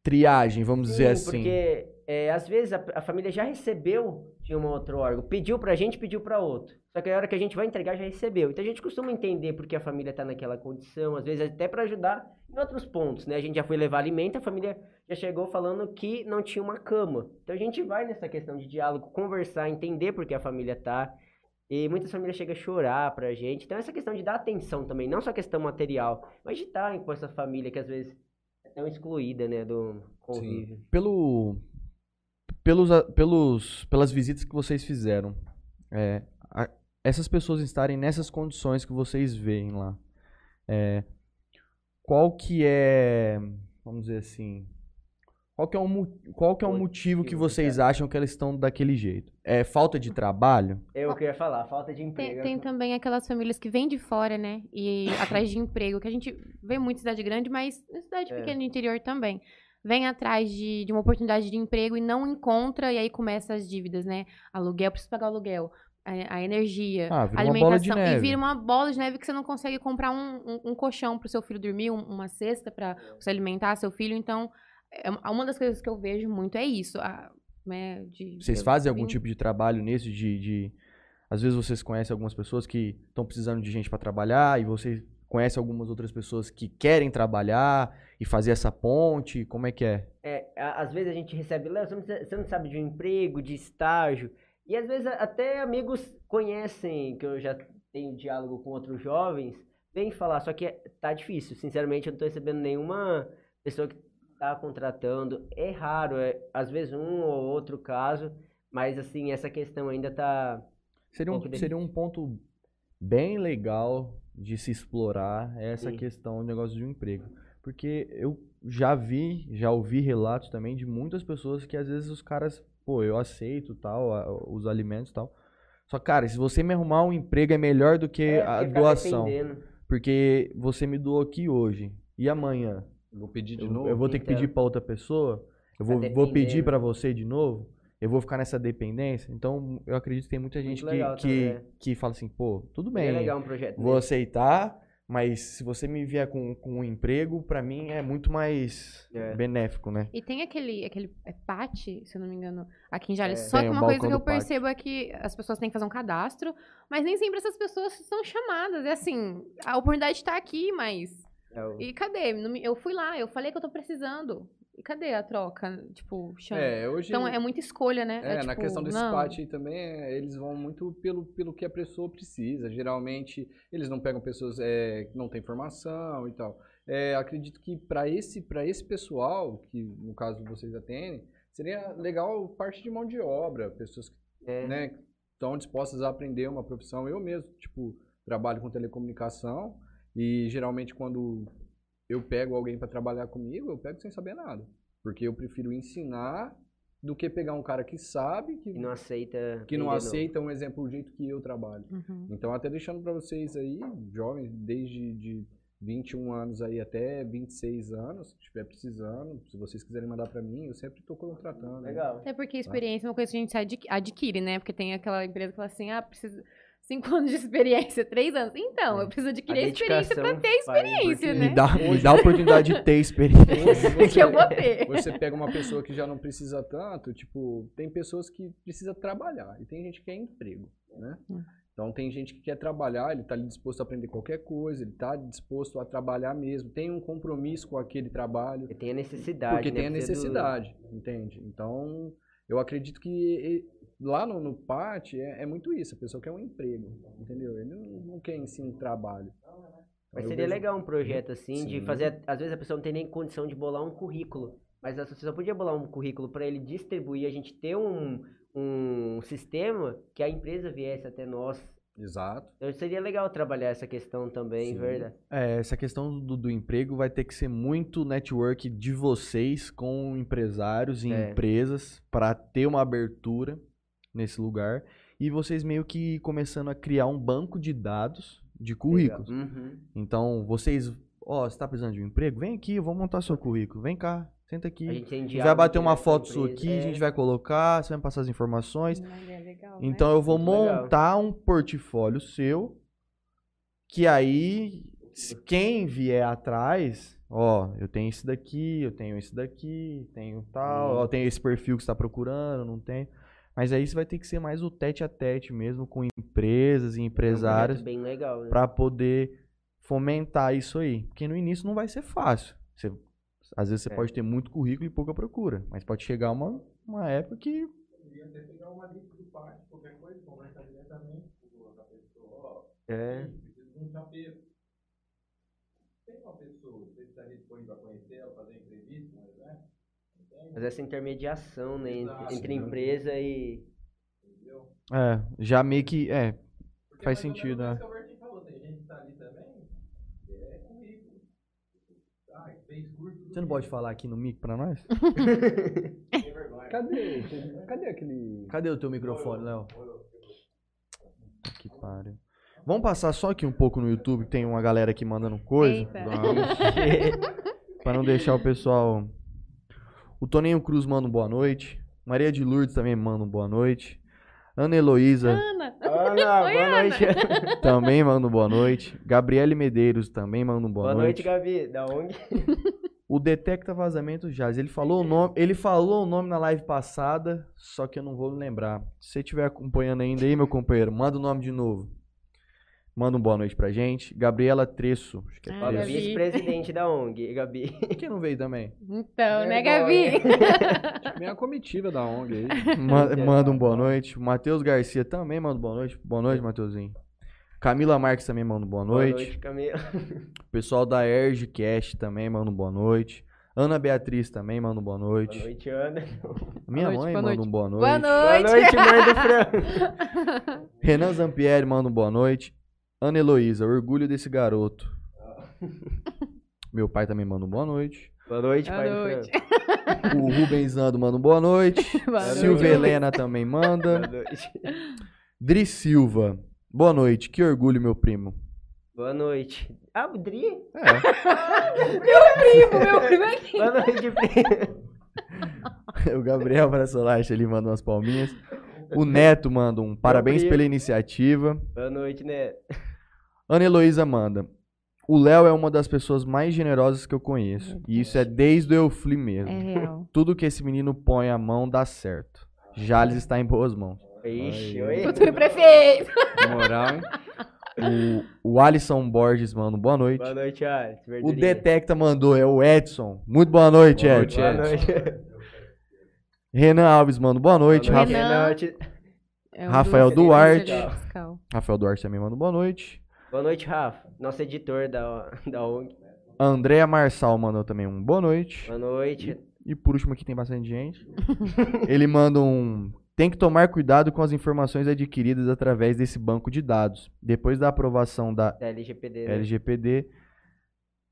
triagem, vamos dizer assim. Porque é, às vezes a, a família já recebeu de um outro órgão, pediu pra gente, pediu pra outro. Só que a hora que a gente vai entregar já recebeu. Então a gente costuma entender porque a família tá naquela condição, às vezes até pra ajudar em outros pontos, né? A gente já foi levar alimento, a família já chegou falando que não tinha uma cama. Então a gente vai nessa questão de diálogo, conversar, entender porque a família tá. E muitas famílias chegam a chorar pra gente. Então essa questão de dar atenção também, não só questão material, mas de estar com essa família que às vezes é tão excluída, né, do convívio. Pelo, pelos, pelos, pelas visitas que vocês fizeram, é, a- essas pessoas estarem nessas condições que vocês veem lá, é, qual que é, vamos dizer assim, qual que é o, mu- qual que é o motivo que vocês acham que elas estão daquele jeito? É falta de trabalho? É o que eu ia falar, falta de emprego. Tem, tem também aquelas famílias que vêm de fora, né? E atrás de emprego, que a gente vê muito em cidade grande, mas em cidade É. pequena no interior também. Vem atrás de, de uma oportunidade de emprego e não encontra, e aí começa as dívidas, né? Aluguel, preciso pagar o aluguel. A, a energia, Ah, uma alimentação. E vira uma bola de neve que você não consegue comprar um, um, um colchão pro seu filho dormir, um- uma cesta para você alimentar seu filho. Então, é uma- das coisas que eu vejo muito é isso. a- né, de, Vocês eu fazem algum vim- tipo de trabalho nisso? De, de- às vezes vocês conhecem algumas pessoas que estão precisando de gente para trabalhar e vocês conhecem algumas outras pessoas que querem trabalhar e fazer essa ponte. Como é que é? É, às vezes a gente recebe, Léo, você não sa- você não sabe de um emprego, de estágio. E às vezes até amigos conhecem, que eu já tenho diálogo com outros jovens, vêm falar, só que é- tá difícil. Sinceramente, eu não tô recebendo nenhuma pessoa que tá contratando. É raro, é, às vezes um ou outro caso, mas assim, essa questão ainda tá. Seria um, dele. seria um ponto bem legal de se explorar essa Sim. questão do negócio de um emprego. Porque eu já vi, já ouvi relatos também de muitas pessoas que às vezes os caras, pô, eu aceito tal, a- os alimentos e tal. Só, cara, se você me arrumar um emprego é melhor do que é, a ficar doação. dependendo. Porque você me doou aqui hoje. E amanhã? Vou pedir de Eu, novo. eu vou ter que Então. pedir pra outra pessoa? Eu Tá vou, vou pedir pra você de novo? Eu vou ficar nessa dependência? Então, eu acredito que tem muita gente que, que, também. que fala assim, pô, tudo É bem, legal um projeto vou desse. aceitar, Mas se você me vier com, com um emprego, pra mim é muito mais É. benéfico, né? E tem aquele, aquele é pátio, se eu não me engano, aqui em Jales. É. Só Tem que uma coisa balcão que eu pátio. percebo é que as pessoas têm que fazer um cadastro, mas nem sempre essas pessoas são chamadas. É assim, a oportunidade tá aqui, mas. É E cadê? Eu fui lá, eu falei que eu tô precisando. E cadê a troca? Tipo, chama. É, hoje. Então é muita escolha, né? É, na tipo, questão desse não. aí também, é, eles vão muito pelo, pelo que a pessoa precisa. Geralmente, eles não pegam pessoas é, que não têm formação e tal. É, acredito que para esse, pra esse pessoal, que no caso vocês atendem, seria legal parte de mão de obra, pessoas que É. né, estão dispostas a aprender uma profissão. Eu mesmo, tipo, trabalho com telecomunicação e geralmente quando eu pego alguém para trabalhar comigo, eu pego sem saber nada. Porque eu prefiro ensinar do que pegar um cara que sabe, que, E não aceita. que não aprender novo. aceita um exemplo do jeito que eu trabalho. Uhum. Então, até deixando para vocês aí, jovens, desde de 21 anos aí até 26 anos, se estiver precisando, se vocês quiserem mandar para mim, eu sempre estou contratando. né? Legal. Até porque experiência é uma coisa que a gente adqui- adquire, né? Porque tem aquela empresa que fala assim, ah, precisa cinco anos de experiência, três anos. Então, eu preciso adquirir a experiência pra ter experiência, né? Me dá, me dá a oportunidade de ter experiência. Hoje que eu vou ter. Você pega uma pessoa que já não precisa tanto, tipo, tem pessoas que precisa trabalhar e tem gente que quer emprego, né? Hum. Então tem gente que quer trabalhar, ele está ali disposto a aprender qualquer coisa, ele está disposto a trabalhar mesmo, tem um compromisso com aquele trabalho, Porque tem a necessidade. porque né? tem a Precisa do- necessidade, entende? Então eu acredito que e- lá no, no PAT é, é muito isso, a pessoa quer um emprego, entendeu? Ele não, não quer em si um trabalho. Então, Mas eu seria vejo- legal um projeto assim, de Sim. fazer. Às vezes a pessoa não tem nem condição de bolar um currículo. Mas a pessoa podia bolar um currículo para ele distribuir, a gente ter um, um sistema que a empresa viesse até nós. Exato. Então seria legal trabalhar essa questão também, Sim. verdade? É, essa questão do, do emprego vai ter que ser muito network de vocês com empresários e É. empresas para ter uma abertura nesse lugar e vocês meio que começando a criar um banco de dados de currículos. Uhum. Então, vocês, ó, você tá precisando de um emprego? Vem aqui, eu vou montar seu currículo. Vem cá, senta aqui. A gente A gente vai bater uma a foto sua aqui, a É. gente vai colocar, você vai me passar as informações. Ideia legal, né? Então eu vou Muito legal. montar um portfólio seu, que aí quem vier atrás, ó, eu tenho esse daqui, eu tenho esse daqui, tenho tal, Hum. ó, tenho esse perfil que você está procurando, não tem. Mas aí você vai ter que ser mais o tete a tete mesmo com empresas e É um empresários projeto bem legal, né? para poder fomentar isso aí. Porque no início não vai ser fácil. Você- às vezes você É. pode ter muito currículo e pouca procura, mas pode chegar uma, uma época que É. Fazer essa intermediação, né? Entre, entre empresa e. é, já meio que é, faz sentido, né? Você não pode falar aqui no mic pra nós? Cadê? Cadê aquele. Cadê o teu microfone, Léo? Que pariu. Vamos passar só aqui um pouco no YouTube, que tem uma galera aqui mandando coisa. Eita. Vamos. pra não deixar o pessoal. O Toninho Cruz manda um boa noite. Maria de Lourdes também manda um boa noite. Ana Heloísa Ana, Ana, Oi, boa Ana. noite. também manda um boa noite. Gabriele Medeiros também manda um boa, Boa noite, noite. Gabi. Da ONG. O Detecta Vazamento Jazz. Ele falou o nome, ele falou o nome na live passada, só que eu não vou lembrar. Se você estiver acompanhando ainda aí, meu companheiro, manda o nome de novo. Manda um boa noite pra gente. Gabriela Tresso. Acho que é Ah. Gabi. vice-presidente da ONG, Gabi. Quem não veio também? Então, né, Vergonha. Gabi? Vem a comitiva da ONG aí. Ma- manda um boa noite. Matheus Garcia também manda um boa noite. Boa noite, Matheusinho. Camila Marques também manda um boa Boa noite. noite, Camila. O pessoal da Ergcast também manda um boa noite. Ana Beatriz também manda um boa noite. Boa noite, Ana. Minha Boa noite, mãe boa manda noite. um boa noite. Boa Boa noite. noite, mãe do Fran. Renan Zampieri manda um boa noite. Ana Heloísa, orgulho desse garoto. Meu pai também manda um boa noite. Boa noite, Boa pai do noite. O Rubens Nando manda um boa noite. Boa Silvia noite. Helena também manda. Boa noite. Dri Silva, boa noite. Que orgulho, meu primo. Boa noite. Ah, o Dri? É, Primo, meu primo aqui. Boa noite, primo. o Gabriel Brassolache ele manda umas palminhas. O Neto manda um parabéns pela iniciativa. Boa noite, né? Ana Heloísa manda. O Léo é uma das pessoas mais generosas que eu conheço. E isso é desde o Eufli mesmo. É real. Tudo que esse menino põe a mão dá certo. Jales está em boas mãos. Ixi, oi. Futuro prefeito. Moral, hein? O, o Alisson Borges, mano, boa noite. Boa noite, Alex. O. Detecta mandou, é o Edson. Muito boa noite, Boa Edson. noite, Boa Edson. Renan Alves, mano, boa noite. Boa Rafa- noite, Renan. Renan. É um Rafael Duarte. Rafael Duarte também manda boa noite. Boa noite, Rafa. Nosso editor da, da ONG. Andréa Marçal mandou também um boa noite. Boa noite. E por último aqui tem bastante gente. Ele manda um. Tem que tomar cuidado com as informações adquiridas através desse banco de dados. Depois da aprovação da Da LGPD. né?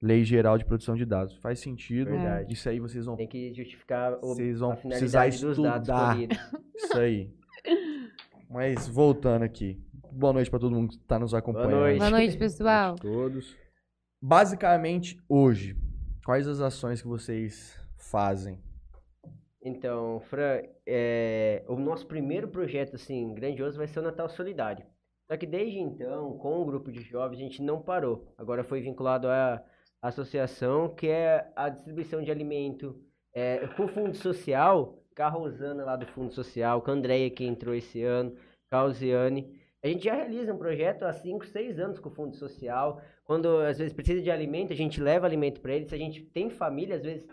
Lei Geral de Proteção de Dados. Faz sentido. Verdade. Isso aí vocês vão. Tem que justificar o, Vocês vão a precisar finalidade dos dados estudar. Isso aí. Mas voltando aqui. Boa noite pra todo mundo que tá nos acompanhando. noite. Boa noite, pessoal. Todos. Basicamente, hoje, quais as ações que vocês fazem? Então, Fran, é, o nosso primeiro projeto, assim, grandioso vai ser o Natal Solidário. Só que desde então, com o grupo de jovens, a gente não parou. Agora foi vinculado à associação, que é a distribuição de alimento. É, com o Fundo Social, com a Rosana lá do Fundo Social, com a Andrea que entrou esse ano, com a Alziane. A gente já realiza um projeto há 5, 6 anos com o Fundo Social. Quando às vezes precisa de alimento, a gente leva alimento para eles. Se a gente tem família, às vezes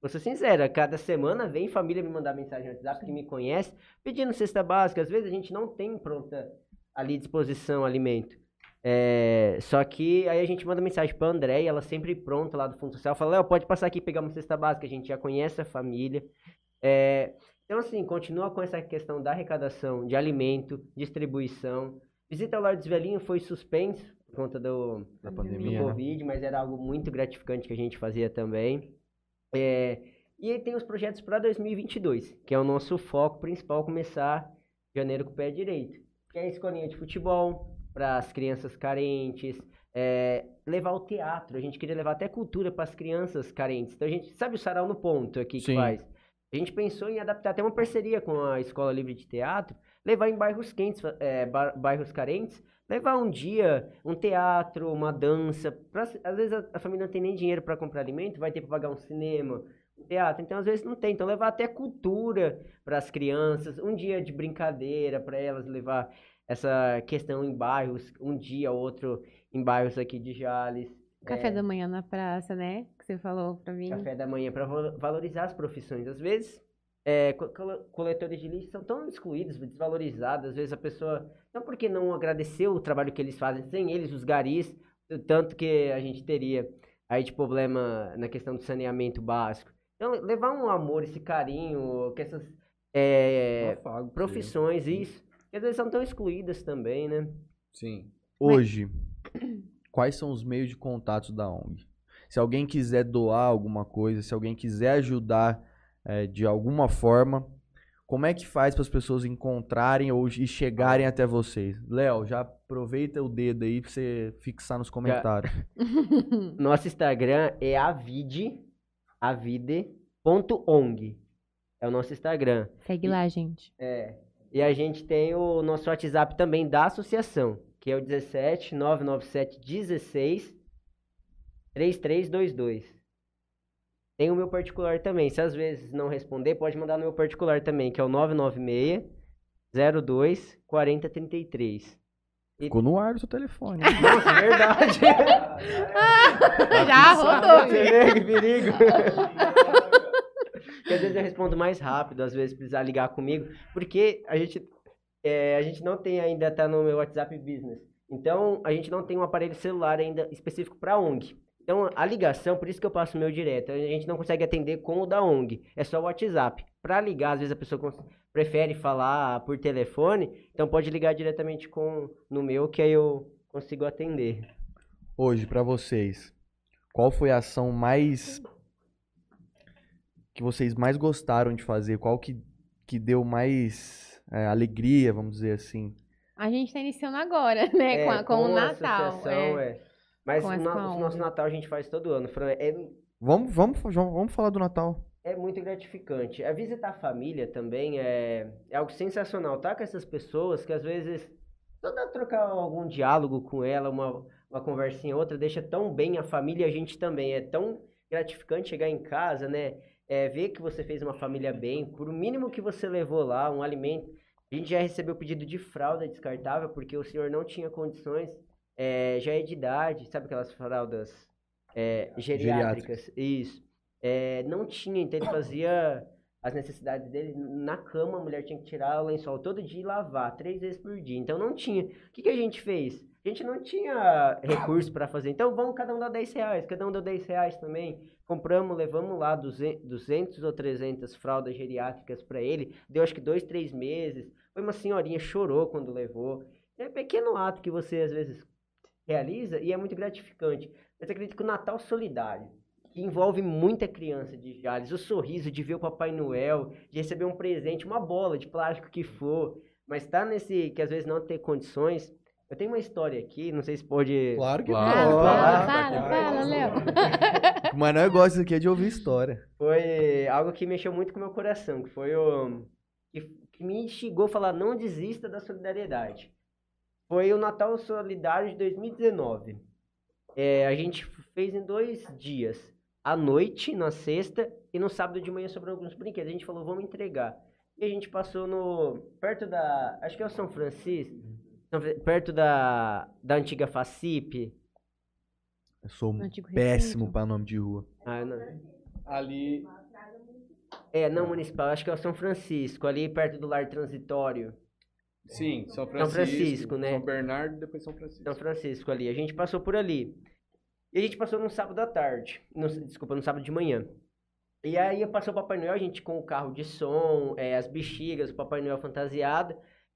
Vou ser sincera, cada semana vem família me mandar mensagem no WhatsApp que me conhece, pedindo cesta básica. Às vezes a gente não tem pronta ali disposição alimento. É, só que aí a gente manda mensagem pra André, ela sempre pronta lá do Fundo Social, fala, Léo, pode passar aqui e pegar uma cesta básica, a gente já conhece a família. É, então, assim, continua com essa questão da arrecadação de alimento, distribuição. Visita ao Lar dos Velhinhos foi suspenso por conta do, Da do pandemia, né? Covid, mas era algo muito gratificante que a gente fazia também. É, e aí tem os projetos para 2022, que é o nosso foco principal, começar janeiro com o pé direito. Que é a escolinha de futebol para as crianças carentes, é, levar o teatro, a gente queria levar até cultura para as crianças carentes. Então a gente, sabe o Sarau no Ponto aqui que Sim. faz? A gente pensou em adaptar até uma parceria com a Escola Livre de Teatro, levar em bairros quentes, é, ba- bairros carentes, levar um dia um teatro, uma dança. pra- às vezes a, a família não tem nem dinheiro para comprar alimento, vai ter para pagar um cinema, um teatro. Então às vezes não tem. Então levar até cultura para as crianças, um dia de brincadeira para elas, levar essa questão em bairros, um dia ou outro em bairros aqui de Jales. Café É, da manhã na praça, né? Que você falou pra mim. café da manhã para valorizar as profissões. Às vezes, é, coletores de lixo são tão excluídos, desvalorizados. Às vezes a pessoa. Então, por que não agradecer o trabalho que eles fazem? Sem eles, os garis, o tanto que a gente teria aí de problema na questão do saneamento básico. Então, levar um amor, esse carinho, que essas é, Afago, profissões, isso, que às vezes são tão excluídas também, né? Sim. Hoje, quais são os meios de contato da ONG? Se alguém quiser doar alguma coisa, se alguém quiser ajudar eh, de alguma forma, como é que faz para as pessoas encontrarem ou e chegarem até vocês? Léo, já aproveita o dedo aí para você fixar nos comentários. Nosso Instagram é avide, avide.ong. É o nosso Instagram. Segue lá, gente. É. E a gente tem o nosso WhatsApp também da associação, que é o 17 997 16 3322. Tem o meu particular também. Se às vezes não responder, pode mandar no meu particular também, que é o 996 02 4033. Ficou no ar do seu telefone. Nossa, é verdade. Já rodou. Você vê que perigo. Porque às vezes eu respondo mais rápido, às vezes precisar ligar comigo, porque a gente, é, a gente não tem ainda, tá no meu WhatsApp Business. Então, a gente não tem um aparelho celular ainda específico para ONG. Então, a ligação, por isso que eu passo o meu direto, a gente não consegue atender com o da ONG, é só o WhatsApp. Para ligar, às vezes a pessoa prefere falar por telefone, então pode ligar diretamente com no meu, que aí eu consigo atender. Hoje, para vocês, qual foi a ação mais que vocês mais gostaram de fazer? Qual que, que deu mais eh, alegria, vamos dizer assim? A gente tá iniciando agora, né? com, a- com o a Natal. é. é. Mas Com o, essa no- com a o nosso Natal a gente faz todo ano, Fran. É, Vamos, vamos, vamos falar do Natal. é muito gratificante. A visitar a família também é, é algo sensacional. Tá com essas pessoas que às vezes só dá trocar algum diálogo com ela, uma, uma conversinha outra, deixa tão bem a família e a gente também. É tão gratificante chegar em casa, né? É, ver que você fez uma família bem, por o mínimo que você levou lá, um alimento. A gente já recebeu pedido de fralda descartável, porque o senhor não tinha condições, é, já é de idade, sabe aquelas fraldas é, geriátricas? Isso. É, não tinha, então ele fazia as necessidades dele na cama, a mulher tinha que tirar o lençol todo dia e lavar, três vezes por dia. Então não tinha. O que, que a gente fez? Gente não tinha recurso para fazer. Então vamos cada um dar 10 reais, cada um deu 10 reais também. Compramos, levamos lá 200 ou 300 fraldas geriátricas para ele. Deu acho que dois, três meses. Foi uma senhorinha, chorou quando levou. É um pequeno ato que você às vezes realiza e é muito gratificante. Mas acredito que o Natal solidário, que envolve muita criança de Jales, o sorriso de ver o Papai Noel, de receber um presente, uma bola de plástico que for, mas tá nesse que às vezes não ter condições. Eu tenho uma história aqui, não sei se pode. Claro que Claro. pode. Fala, Fala, fala, fala, Léo. Mas não gosto disso aqui é de ouvir história. Foi algo que mexeu muito com o meu coração, que foi o. que, que me instigou a falar: não desista da solidariedade. Foi o Natal Solidário de 2019. É, a gente fez em dois dias. À noite, na sexta, e no sábado de manhã sobrou alguns brinquedos. A gente falou, vamos entregar. E a gente passou no. perto da. acho que é o São Francisco. São Fran- Perto da, da antiga FACIP. Eu sou antigo péssimo pra nome de rua. Ah, não. Ali. É, não municipal, acho que é o São Francisco, ali perto do lar transitório. Sim, São Francisco. Francisco, né? São Bernardo, depois São Francisco. São Francisco ali. A gente passou por ali. E a gente passou no sábado à tarde. No, desculpa, no sábado de manhã. E aí passou o Papai Noel, a gente com o carro de som, é, as bexigas, o Papai Noel fantasiado.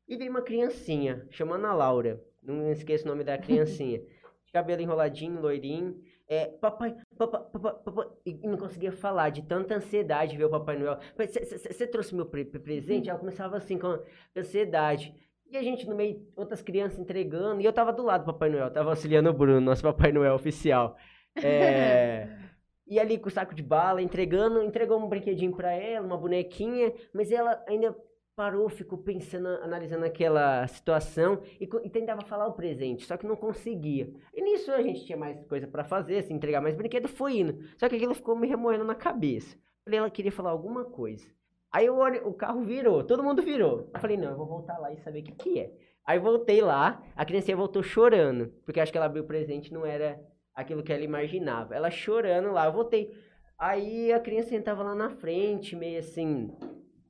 E veio uma criancinha, chamando a Laura. Não esqueço o nome da criancinha. De cabelo enroladinho, loirinho. É, papai, papai, papai, papai. E não conseguia falar, de tanta ansiedade ver o Papai Noel. Você trouxe meu pre- pre- presente? Ela começava assim, com ansiedade. E a gente no meio, outras crianças entregando, e eu tava do lado do Papai Noel, tava auxiliando o Bruno, nosso Papai Noel oficial. É, e ali com o saco de bala, entregando, entregou um brinquedinho pra ela, uma bonequinha, mas ela ainda parou, ficou pensando, analisando aquela situação e, e tentava falar o presente, só que não conseguia. E nisso a gente tinha mais coisa pra fazer, assim, entregar mais brinquedo, foi indo. Só que aquilo ficou me remoendo na cabeça. Ela queria falar alguma coisa. Aí eu o carro virou, todo mundo virou. Eu falei, não, eu vou voltar lá e saber o que, que é. Aí voltei lá, a criancinha voltou chorando, porque acho que ela abriu o presente não era aquilo que ela imaginava. Ela chorando lá, eu voltei. Aí a criança tava lá na frente, meio assim,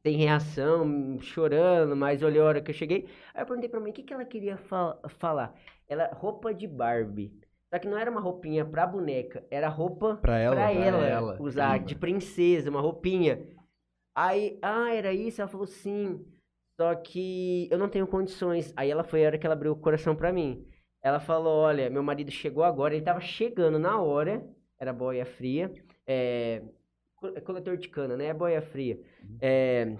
sem reação, chorando, mas olhou a hora que eu cheguei. Aí eu perguntei pra mãe o que, que ela queria fa- falar. Ela, roupa de Barbie. Só que não era uma roupinha pra boneca, era roupa Pra ela? pra ela, ela. usar, Sim. de princesa, uma roupinha. Aí, ah, era isso? Ela falou, sim. Só que eu não tenho condições. Aí ela foi a hora que ela abriu o coração pra mim. Ela falou, olha, meu marido chegou agora, ele tava chegando na hora, era boia fria, é, é coletor de cana, né? É boia fria. É,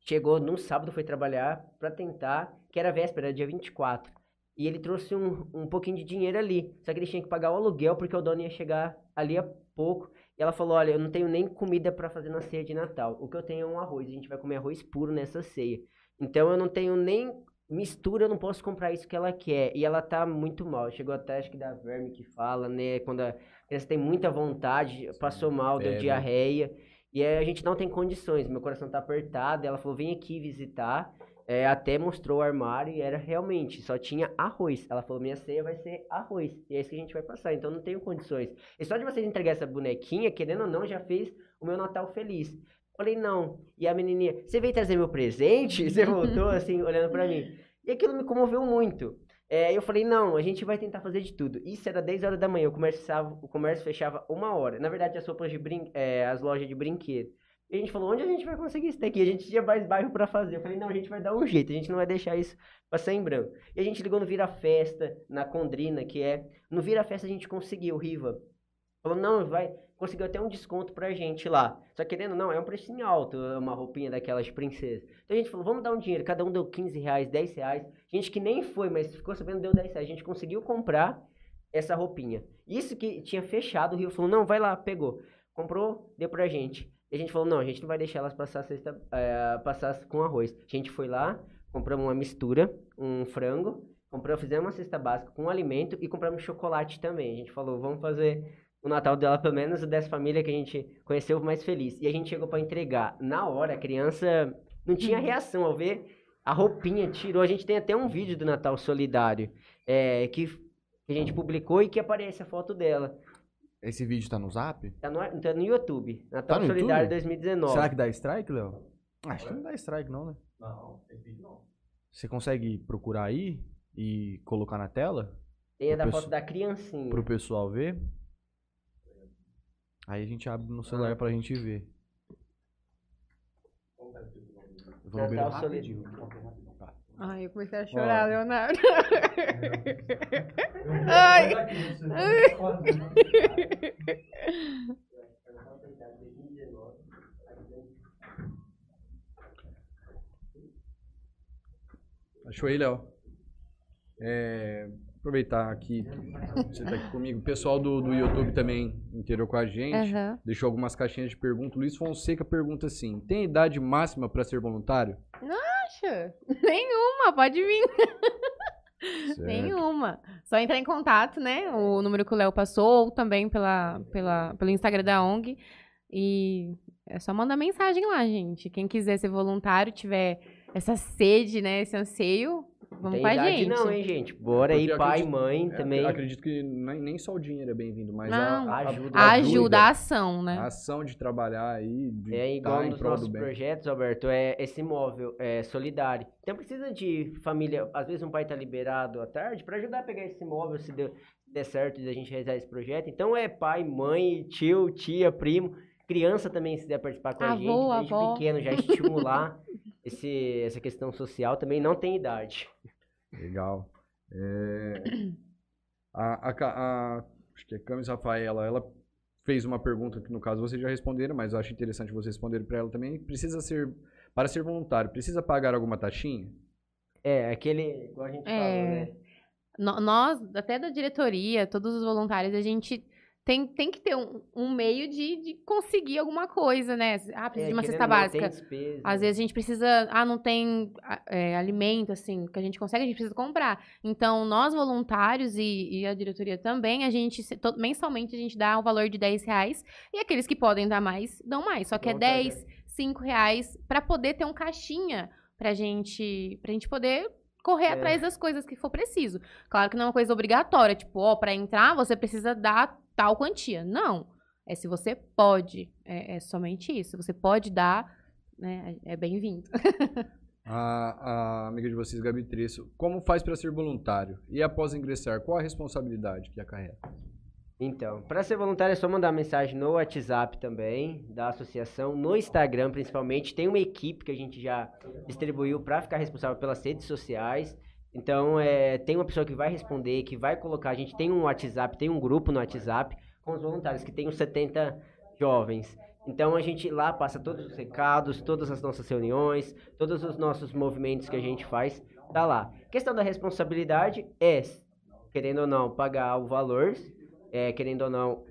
chegou no sábado, foi trabalhar pra tentar, que era véspera, era dia 24. E ele trouxe um, um pouquinho de dinheiro ali. Só que ele tinha que pagar o aluguel, porque o dono ia chegar ali a pouco. E ela falou, olha, eu não tenho nem comida pra fazer na ceia de Natal. O que eu tenho é um arroz. A gente vai comer arroz puro nessa ceia. Então eu não tenho nem mistura, eu não posso comprar isso que ela quer. E ela tá muito mal. Chegou até, acho que da verme que fala, né? Quando a criança tem muita vontade, passou mal, deu febre. diarreia. E aí a gente não tem condições. Meu coração tá apertado. Ela falou, vem aqui visitar. É, até mostrou o armário e era realmente, só tinha arroz. Ela falou, minha ceia vai ser arroz. E é isso que a gente vai passar, então não tenho condições. E só de vocês entregar essa bonequinha, querendo ou não, já fez o meu Natal feliz. Falei, não. E a menininha, você veio trazer meu presente? Você voltou assim, olhando pra mim. E aquilo me comoveu muito. É, eu falei, não, a gente vai tentar fazer de tudo. Isso era 10 horas da manhã, o comércio, fechava- o comércio fechava uma hora. Na verdade, as roupas de brin é, as lojas de brinquedo. E a gente falou, onde a gente vai conseguir isso daqui? A gente tinha mais bairro pra fazer. Eu falei, não, a gente vai dar um jeito, a gente não vai deixar isso passar em branco. E a gente ligou no Vira Festa, na Condrina, que é. No Vira Festa a gente conseguiu, Riva. Falou, não, vai. Conseguiu até um desconto pra gente lá. Só que querendo, não, é um precinho alto, uma roupinha daquelas de princesa. Então a gente falou, vamos dar um dinheiro. Cada um deu 15 reais, 10 reais. Gente que nem foi, mas ficou sabendo, deu 10 reais. A gente conseguiu comprar essa roupinha. Isso que tinha fechado, o Rio falou, não, vai lá, pegou. Comprou, deu pra gente. E a gente falou, não, a gente não vai deixar elas passar a sexta, eh, passar com arroz. A gente foi lá, compramos uma mistura, um frango, compramos, fizemos uma cesta básica com alimento e compramos chocolate também. A gente falou, vamos fazer o Natal dela, pelo menos dessa família que a gente conheceu mais feliz. E a gente chegou para entregar. Na hora, a criança não tinha reação ao ver a roupinha, tirou. A gente tem até um vídeo do Natal Solidário é, que, que a gente publicou e que aparece a foto dela. Esse vídeo tá no zap? Tá no, tá no YouTube. Natal Tá no Solidário YouTube? 2019. Será que dá strike, Léo? Acho que não dá strike, não, né? Não, esse vídeo não. Você consegue procurar aí e colocar na tela Tem a da foto da criancinha. pro pessoal ver? Aí a gente abre no celular pra gente ver. Eu vou no banheiro rapidinho. Tá. Ai, eu comecei a chorar, Leonardo. Ai! Achou aí, Léo? É, aproveitar aqui, você tá aqui comigo. O pessoal do, do YouTube também inteirou com a gente. Aham. Deixou algumas caixinhas de pergunta. Luiz Fonseca pergunta assim: tem idade máxima para ser voluntário? Acha? Nenhuma, pode vir. Nenhuma. Só entrar em contato, né? O número que o Léo passou, ou também pela, pela, pelo Instagram da ONG. E é só mandar mensagem lá, gente. Quem quiser ser voluntário, tiver essa sede, né? Esse anseio, vamos Tem com a idade gente. não, hein, gente? Bora aí, pai, acredito- mãe É, também. Acredito que nem, nem só o dinheiro é bem-vindo, mas Não, a, a, ajuda. A ajuda, a ação, né? a ação de trabalhar aí, de É igual um em dos prol nossos do projetos, Alberto, é esse imóvel é solidário. Então precisa de família, às vezes um pai tá liberado à tarde para ajudar a pegar esse imóvel se der, se der certo de a gente realizar esse projeto. Então é pai, mãe, tio, tia, primo, criança também se der participar com a Avô, gente, desde avó. pequeno já estimular esse, essa questão social também não tem idade. Legal. É, a, a, a- acho que é Camis Rafaela, ela fez uma pergunta que no caso vocês já responderam, mas eu acho interessante vocês responderem para ela também. Precisa ser, para ser voluntário, precisa pagar alguma taxinha? É, aquele, igual a gente É. falou, né? Nós, até da diretoria, todos os voluntários, a gente tem, tem que ter um, um meio de, de conseguir alguma coisa, né? Ah, precisa É, de uma cesta básica. Às vezes a gente precisa, ah, não tem ah, é, alimento, assim, que a gente consegue, a gente precisa comprar. Então, nós voluntários e, e a diretoria também, a gente, mensalmente, a gente dá o valor de 10 reais. E aqueles que podem dar mais, dão mais. Só que é Bom, tá, 10, 5 reais, pra poder ter um caixinha pra gente, pra gente poder correr É. atrás das coisas que for preciso. Claro que não é uma coisa obrigatória, tipo, ó, pra entrar você precisa dar tal quantia. Não. É se você pode. É, é somente isso. Você pode dar, né? É bem-vindo. A, a amiga de vocês, Gabi Tresso, como faz para ser voluntário? E após ingressar, qual a responsabilidade que acarreta? Então, para ser voluntário é só mandar mensagem no WhatsApp também, da associação, no Instagram principalmente. Tem uma equipe que a gente já distribuiu para ficar responsável pelas redes sociais. Então, é, tem uma pessoa que vai responder, que vai colocar. A gente tem um WhatsApp, tem um grupo no WhatsApp com os voluntários, que tem uns 70 jovens. Então, a gente lá passa todos os recados, todas as nossas reuniões, todos os nossos movimentos que a gente faz, tá lá. Questão da responsabilidade é, querendo ou não, pagar o valor é, querendo ou não,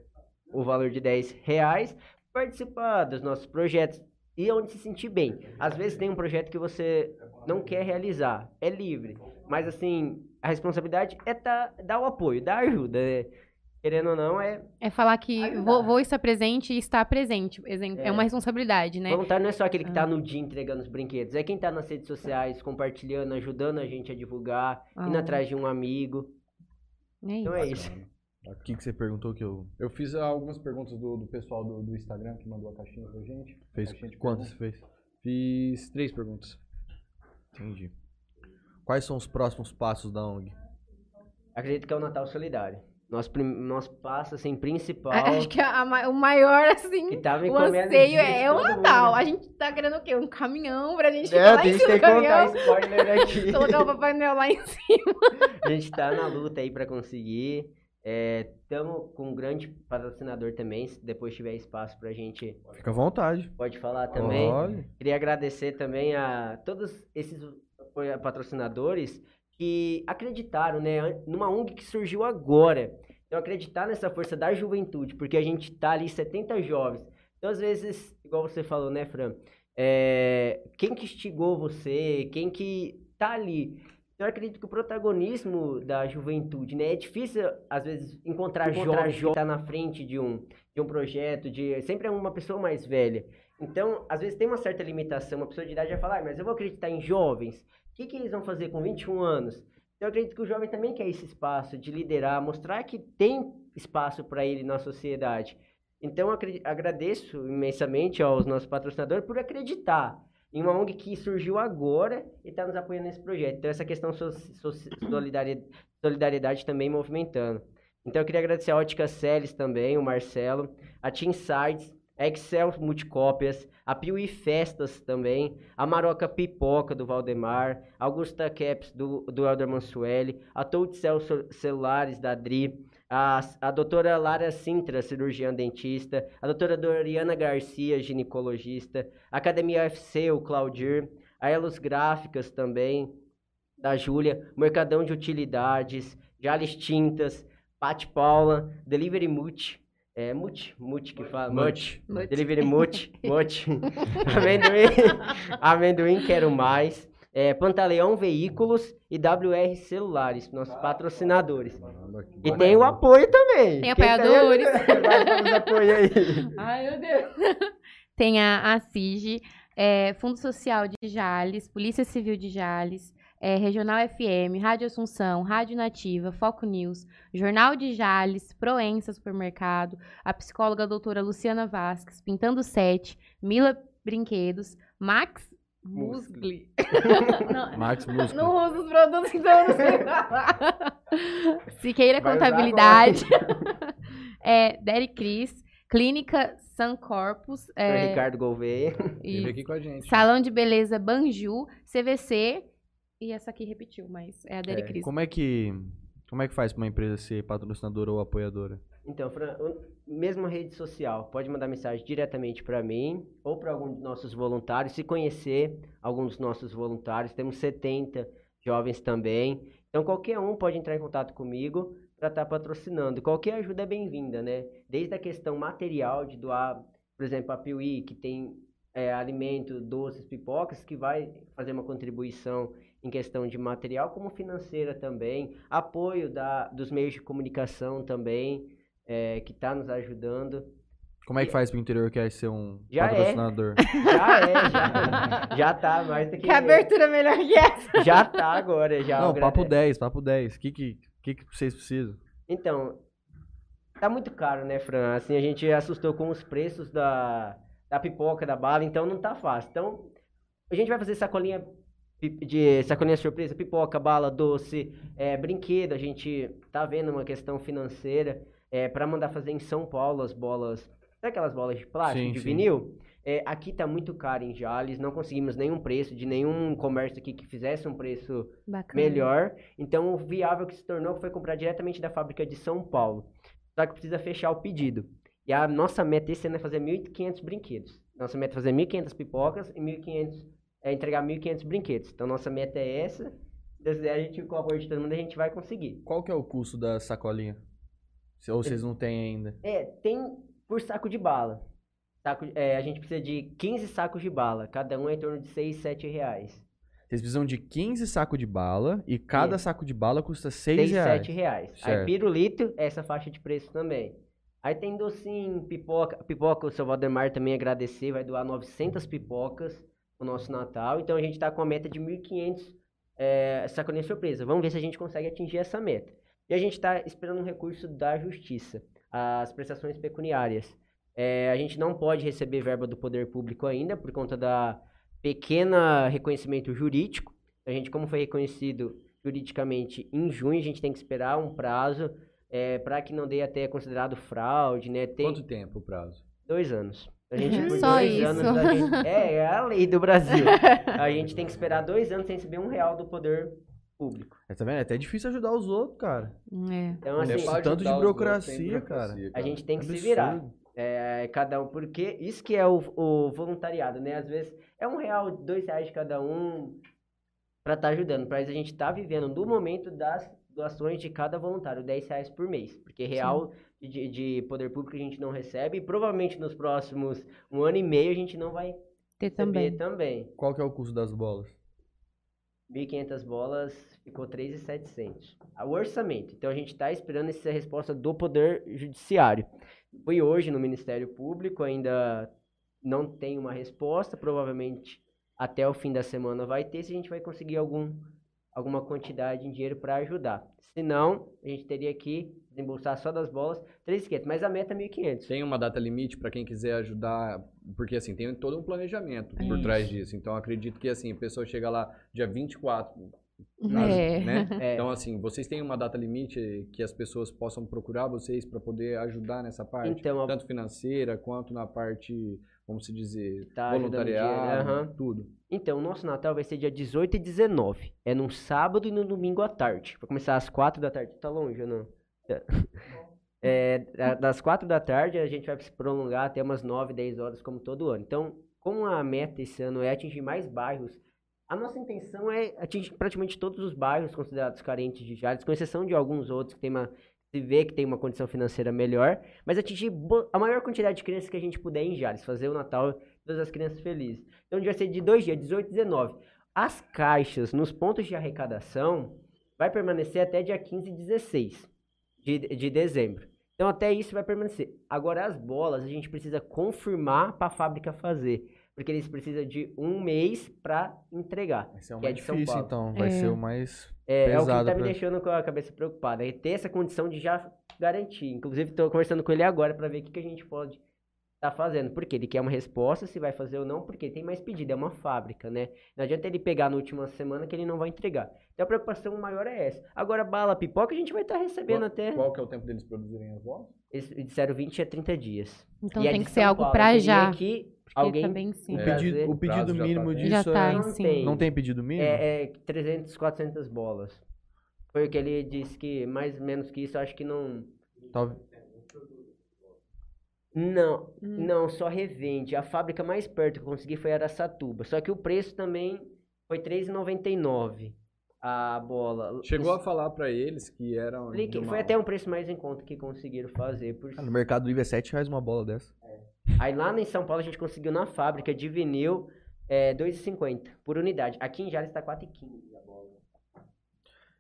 o valor de 10 reais, participar dos nossos projetos e onde se sentir bem. Às vezes tem um projeto que você não quer realizar, é livre, mas assim, a responsabilidade é tá, dar o apoio, dar ajuda. né? Querendo ou não, é. É falar que vou, vou estar presente e estar presente. Exemplo, é. É. uma responsabilidade, né? Voluntário não é só aquele que tá no dia entregando os brinquedos, é quem tá nas redes sociais, compartilhando, ajudando a gente a divulgar, indo Ah. atrás de um amigo. É Então é isso. O que, você perguntou que eu Eu fiz algumas perguntas do, do pessoal do, do Instagram que mandou a caixinha pra gente. fez? Caixinha Quantas você fez? Fiz três perguntas. Entendi. Quais são os próximos passos da ONG? Acredito que é o Natal Solidário. Nosso, prim... Nosso passo, assim, principal. Acho que a ma- o maior, assim, que tava o encomenda anseio de é o Natal. mundo. A gente tá querendo o quê? Um caminhão pra gente É, ficar lá tem em que cima do ter que contar caminhão. spoiler aqui. Colocar o Papai Noel lá em cima. A gente tá na luta aí pra conseguir. Estamos com um grande patrocinador também. Se depois tiver espaço pra gente, Fica à vontade. pode falar também. Olha. Queria agradecer também a todos esses patrocinadores que acreditaram, né, numa ONG que surgiu agora. Então, acreditar nessa força da juventude, porque a gente tá ali 70 jovens. Então, às vezes, igual você falou, né, Fran? É, quem que instigou você, quem que tá ali Então eu acredito que o protagonismo da juventude, né? É difícil, às vezes, encontrar, encontrar jovem que tá na frente de um, de um projeto, de sempre é uma pessoa mais velha. Então, às vezes tem uma certa limitação, uma pessoa de idade vai falar, ah, mas eu vou acreditar em jovens, o que, que eles vão fazer com 21 anos? Então, eu acredito que o jovem também quer esse espaço de liderar, mostrar que tem espaço para ele na sociedade. Então, agradeço imensamente aos nossos patrocinadores por acreditar em uma ONG que surgiu agora e está nos apoiando nesse projeto. Então, essa questão so so solidariedade, solidariedade também movimentando. Então, eu queria agradecer a Ótica Celes também, o Marcelo, a Team Sites, a Excel Multicópias, a Piuí Festas também, a Maroca Pipoca do Valdemar, Augusta Caps do, do Elder Mansueli, a Toutcel Celulares da Adri, a, a doutora Lara Sintra, cirurgiã dentista, a doutora Doriana Garcia, ginecologista, a Academia UFC, o Claudir, a Elos Gráficas também, da Júlia, Mercadão de Utilidades, Jales Tintas, Pati Paula, Delivery Multi, é Muti, Muti que fala. Muti. Delivery Muti, Muti. amendoim, amendoim quero mais. É, Pantaleão Veículos e WR Celulares, nossos patrocinadores. E tem o apoio também. Tem apoiadores. Tem apoio aí. Ai, meu Deus. Tem a, a CIG, é, Fundo Social de Jales, Polícia Civil de Jales, é, Regional FM, Rádio Assunção, Rádio Nativa, Foco News, Jornal de Jales, Proença Supermercado, a psicóloga doutora Luciana Vasques, Pintando Sete, Mila Brinquedos, Max Musgli. Max Musgli. Não uso os produtos, então eu não sei falar. Siqueira Vai Contabilidade. é, Derek Cris. Clínica San Corpus. É, Ricardo Gouveia. E aqui com a gente. Salão de Beleza Banju, CVC e essa aqui repetiu, mas é a Deli é, Cris. Como é que como é que faz para uma empresa ser patrocinadora ou apoiadora? Então, Fran, mesma rede social, pode mandar mensagem diretamente para mim ou para algum dos nossos voluntários, se conhecer alguns dos nossos voluntários, temos 70 jovens também. Então, qualquer um pode entrar em contato comigo para estar tá patrocinando. Qualquer ajuda é bem-vinda, né? Desde a questão material de doar, por exemplo, a Piuí, que tem é, alimento, doces, pipocas, que vai fazer uma contribuição em questão de material, como financeira também, apoio da, dos meios de comunicação também, é, que está nos ajudando. Como é que faz para o interior quer ser um já é. patrocinador? É. Já é, já, já tá, mais do que... Que abertura melhor que essa? Já tá agora, já. Não, papo 10, papo 10. O que, que, que, que vocês precisam? Então, tá muito caro, né, Fran? Assim, a gente assustou com os preços da, da pipoca, da bala, então não tá fácil. Então, a gente vai fazer sacolinha de sacolinha surpresa, pipoca, bala, doce, é, brinquedo. A gente tá vendo uma questão financeira é, para mandar fazer em São Paulo as bolas, sabe aquelas bolas de plástico, sim, de sim. vinil? É, aqui tá muito caro em Jales, não conseguimos nenhum preço de nenhum comércio aqui que fizesse um preço Bacana. melhor. Então, o viável que se tornou foi comprar diretamente da fábrica de São Paulo. Só que precisa fechar o pedido. E a nossa meta esse ano é fazer 1.500 brinquedos. Nossa meta é fazer 1.500 pipocas e 1.500 é entregar 1.500 brinquedos. Então, nossa meta é essa. Se a gente, com o apoio de todo mundo, a gente vai conseguir. Qual que é o custo da sacolinha? Ou vocês não têm ainda? É, tem por saco de bala. Saco, é, a gente precisa de 15 sacos de bala. Cada um é em torno de 6, 7 reais. Vocês precisam de 15 sacos de bala e cada é. saco de bala custa 6, 6 reais. 7 reais. Certo. Aí pirulito é essa faixa de preço também. Aí tem docinho, pipoca. Pipoca, o seu Valdemar também agradecer, vai doar 900 pipocas o nosso Natal. Então a gente está com a meta de 1.500 é, sacolinha surpresa. Vamos ver se a gente consegue atingir essa meta. E a gente está esperando um recurso da Justiça, as prestações pecuniárias. É, a gente não pode receber verba do poder público ainda por conta da pequena reconhecimento jurídico. A gente, como foi reconhecido juridicamente em junho, a gente tem que esperar um prazo é, para que não dê até considerado fraude, né? Tem... Quanto tempo o prazo? Dois anos. A gente, por Só dois isso. anos, a gente, é, é a lei do Brasil. a gente tem que esperar dois anos sem receber um real do poder público. É, tá vendo? É até difícil ajudar os outros, cara. É. Então, assim, é tanto de burocracia, cara. cara. A gente tem que Absurdo. se virar. É, cada um, porque isso que é o, o, voluntariado, né? Às vezes é um real, dois reais de cada um para estar tá ajudando. Para a gente estar tá vivendo no momento das doações de cada voluntário, 10 reais por mês. Porque real Sim de, de poder público a gente não recebe e provavelmente nos próximos um ano e meio a gente não vai ter também. também. Qual que é o custo das bolas? 1.500 bolas ficou 3.700. O orçamento. Então a gente está esperando essa resposta do Poder Judiciário. Fui hoje no Ministério Público, ainda não tem uma resposta. Provavelmente até o fim da semana vai ter, se a gente vai conseguir algum, alguma quantidade de dinheiro para ajudar. Se não, a gente teria que desembolsar só das bolas 3.500, mas a meta é 1.500. Tem uma data limite para quem quiser ajudar, porque assim, tem todo um planejamento por Isso. trás disso. Então acredito que assim, a pessoa chega lá dia 24, É. né? É. Então assim, vocês têm uma data limite que as pessoas possam procurar vocês para poder ajudar nessa parte, Então, a- tanto financeira quanto na parte, vamos se dizer, Tá voluntariado, dinheiro, aham. tudo. Então, o nosso Natal vai ser dia 18 e 19. É num sábado e no domingo à tarde. Vai começar às 4 da tarde. Tá longe ou não? É, da- das 4 da tarde a gente vai se prolongar até umas 9, 10 horas, como todo ano. Então, como a meta esse ano é atingir mais bairros, a nossa intenção é atingir praticamente todos os bairros considerados carentes de Jales, com exceção de alguns outros que tem uma, se vê que tem uma condição financeira melhor, mas atingir a maior quantidade de crianças que a gente puder em Jales, fazer o Natal todas as crianças felizes. Então, vai ser de dois dias, 18 e 19. As caixas nos pontos de arrecadação vai permanecer até dia 15 e 16 de, de dezembro. Então, até isso vai permanecer. Agora, as bolas, a gente precisa confirmar para a fábrica fazer. Porque eles precisam de um mês para entregar. Vai ser o que é mais de São difícil, Paulo. então. Vai É. ser o mais. É, é o que Pesado tá me pra- deixando com a cabeça preocupada. É ter essa condição de já garantir. Inclusive, estou conversando com ele agora para ver o que, que a gente pode estar fazendo. Porque ele quer uma resposta, se vai fazer ou não, porque tem mais pedido, é uma fábrica, né? Não adianta ele pegar na última semana que ele não vai entregar. Então a preocupação maior é essa. Agora, bala, pipoca, a gente vai estar recebendo Qual, até. qual que é o tempo deles produzirem as bolas? Eles disseram 20 a 30 dias. Então E tem que ser algo teria já. Que Porque alguém tá bem sim. O pedido, o pedido já mínimo tá disso Já tá é. em Não tem. Não tem pedido mínimo? É, é 300, 400 bolas. Foi o que ele disse que mais ou menos que isso, eu acho que não. Tal- Não, Hum. não, só revende. A fábrica mais perto que eu consegui foi Araçatuba. Só que o preço também foi R$3,99 a bola. Chegou a falar para eles que uma- Foi até um preço mais em conta que conseguiram fazer. Por... Ah, No Mercado Livre é 7 reais uma bola dessa. Aí lá em São Paulo a gente conseguiu na fábrica de vinil é, R$2,50 por unidade. Aqui em Jales está R$4,15 a bola.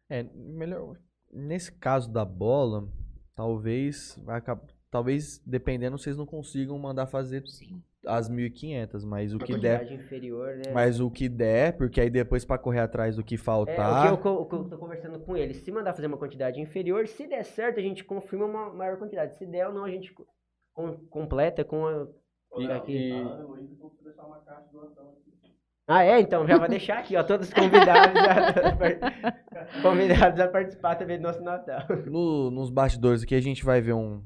É, melhor. Nesse caso da bola, talvez vai acabar. Talvez, dependendo, vocês não consigam mandar fazer Sim. as 1.500, mas o que der. quantidade inferior, né? Mas o que der, porque aí depois pra correr atrás do que É, faltar. o que eu, co- o que eu tô conversando com ele. Se mandar fazer uma quantidade inferior, se der certo, a gente confirma uma maior quantidade. Se der ou não, a gente co- com- completa com a. E- aqui. Ah, é? Então já vai deixar aqui, ó. Todos convidados a, convidados a participar também do nosso Natal. No- nos bastidores aqui a gente vai ver um.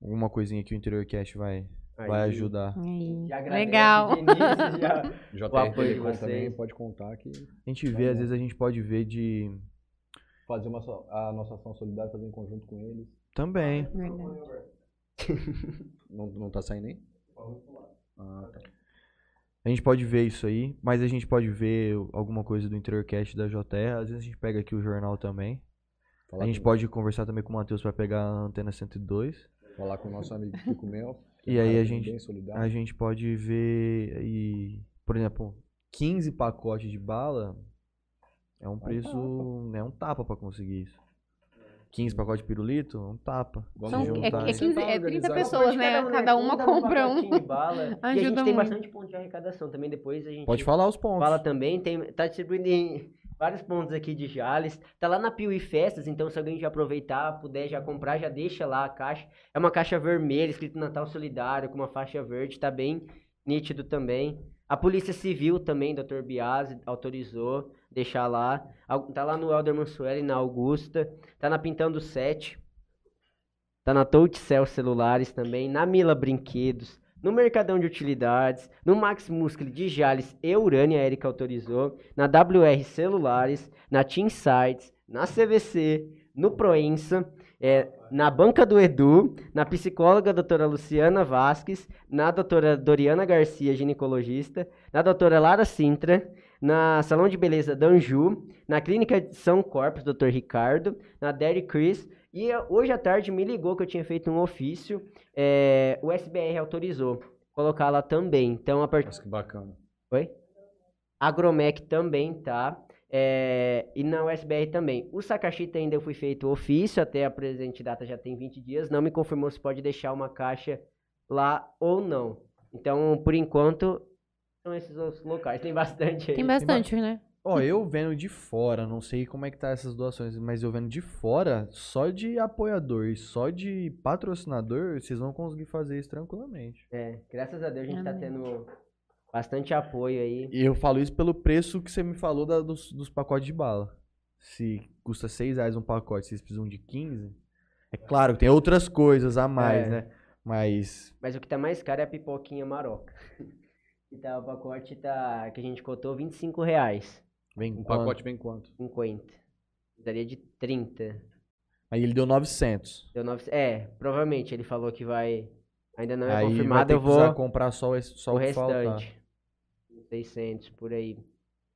Alguma coisinha que o Interior Cast vai, vai Aí, ajudar. Aí. Legal. já. O apoio de vocês. também pode contar que A gente vê, às vezes a gente pode ver de. fazer uma, a nossa ação solidária, fazer em conjunto com eles. Também. Verdade. Não, não tá saindo aí? Ah, tá. A gente pode ver isso aí, mas a gente pode ver alguma coisa do Interior Cast da JR. Às vezes a gente pega aqui o jornal também. Falar A gente pode conversar também com o Matheus pra pegar a antena 102. Falar com o nosso amigo Pico Mel. E é um aí a gente-. A gente pode ver e, por exemplo, 15 pacotes de bala é um preço, é um tapa pra conseguir isso. 15 pacotes de pirulito, um tapa. Vamos São- é, juntar é, aí. 15, é 30 Organizar. pessoas, né? Cada uma compra um. de bala. e a gente tem muito. bastante ponto de arrecadação também. Depois a gente. Pode falar os pontos. Fala também, tem, tá distribuindo em vários pontos aqui de Jales. Tá lá na Piuí Festas, então se alguém já aproveitar, puder já comprar, já deixa lá a caixa. É uma caixa vermelha, escrito Natal Solidário, com uma faixa verde, tá bem nítido também. A Polícia Civil também, Dr. Biasi, autorizou deixar lá. Tá lá no Elder Mansueli, na Augusta. Tá na Pintando 7. Tá na Touchcell Celulares também, na Mila Brinquedos, no Mercadão de Utilidades, no Max Muscle de Jales e Urânia, a Erika autorizou, na WR Celulares, na Team Sites, na CVC, no Proença, é, na Banca do Edu, na psicóloga doutora Luciana Vasques, na doutora Doriana Garcia, ginecologista, na doutora Lara Sintra, na Salão de Beleza da Anju, na Clínica de São Corpus, doutor Ricardo, na Dairy Chris, e hoje à tarde me ligou que eu tinha feito um ofício, é, o SBR autorizou colocar lá também. Então, a partir Nossa, que bacana. Oi? Agromec também tá. É, e na USBR também. O Sakashita ainda foi feito ofício, até a presente data já tem 20 dias. Não me confirmou se pode deixar uma caixa lá ou não. Então, por enquanto, são esses os locais. Tem bastante aí. Tem bastante, né? Ó, eu vendo de fora, não sei como é que tá essas doações, mas eu vendo de fora, só de apoiador e só de patrocinador, vocês vão conseguir fazer isso tranquilamente. É, graças a Deus a gente tá tendo bastante apoio aí. E eu falo isso pelo preço que você me falou da- dos, dos pacotes de bala. Se custa 6 reais um pacote, vocês precisam de 15. É claro que tem outras coisas a mais, É. né? Mas Mas o que tá mais caro é a pipoquinha maroca. E tá, o pacote tá, que a gente cotou 25 reais. Vem Um quanto? pacote vem quanto? 50. Daria de 30. Aí ele deu 900. Deu 9... É, provavelmente ele falou que vai. Ainda não é Aí vai confirmado, ter eu vou. comprar só, esse, só o o que faltar. restante. 600 por aí.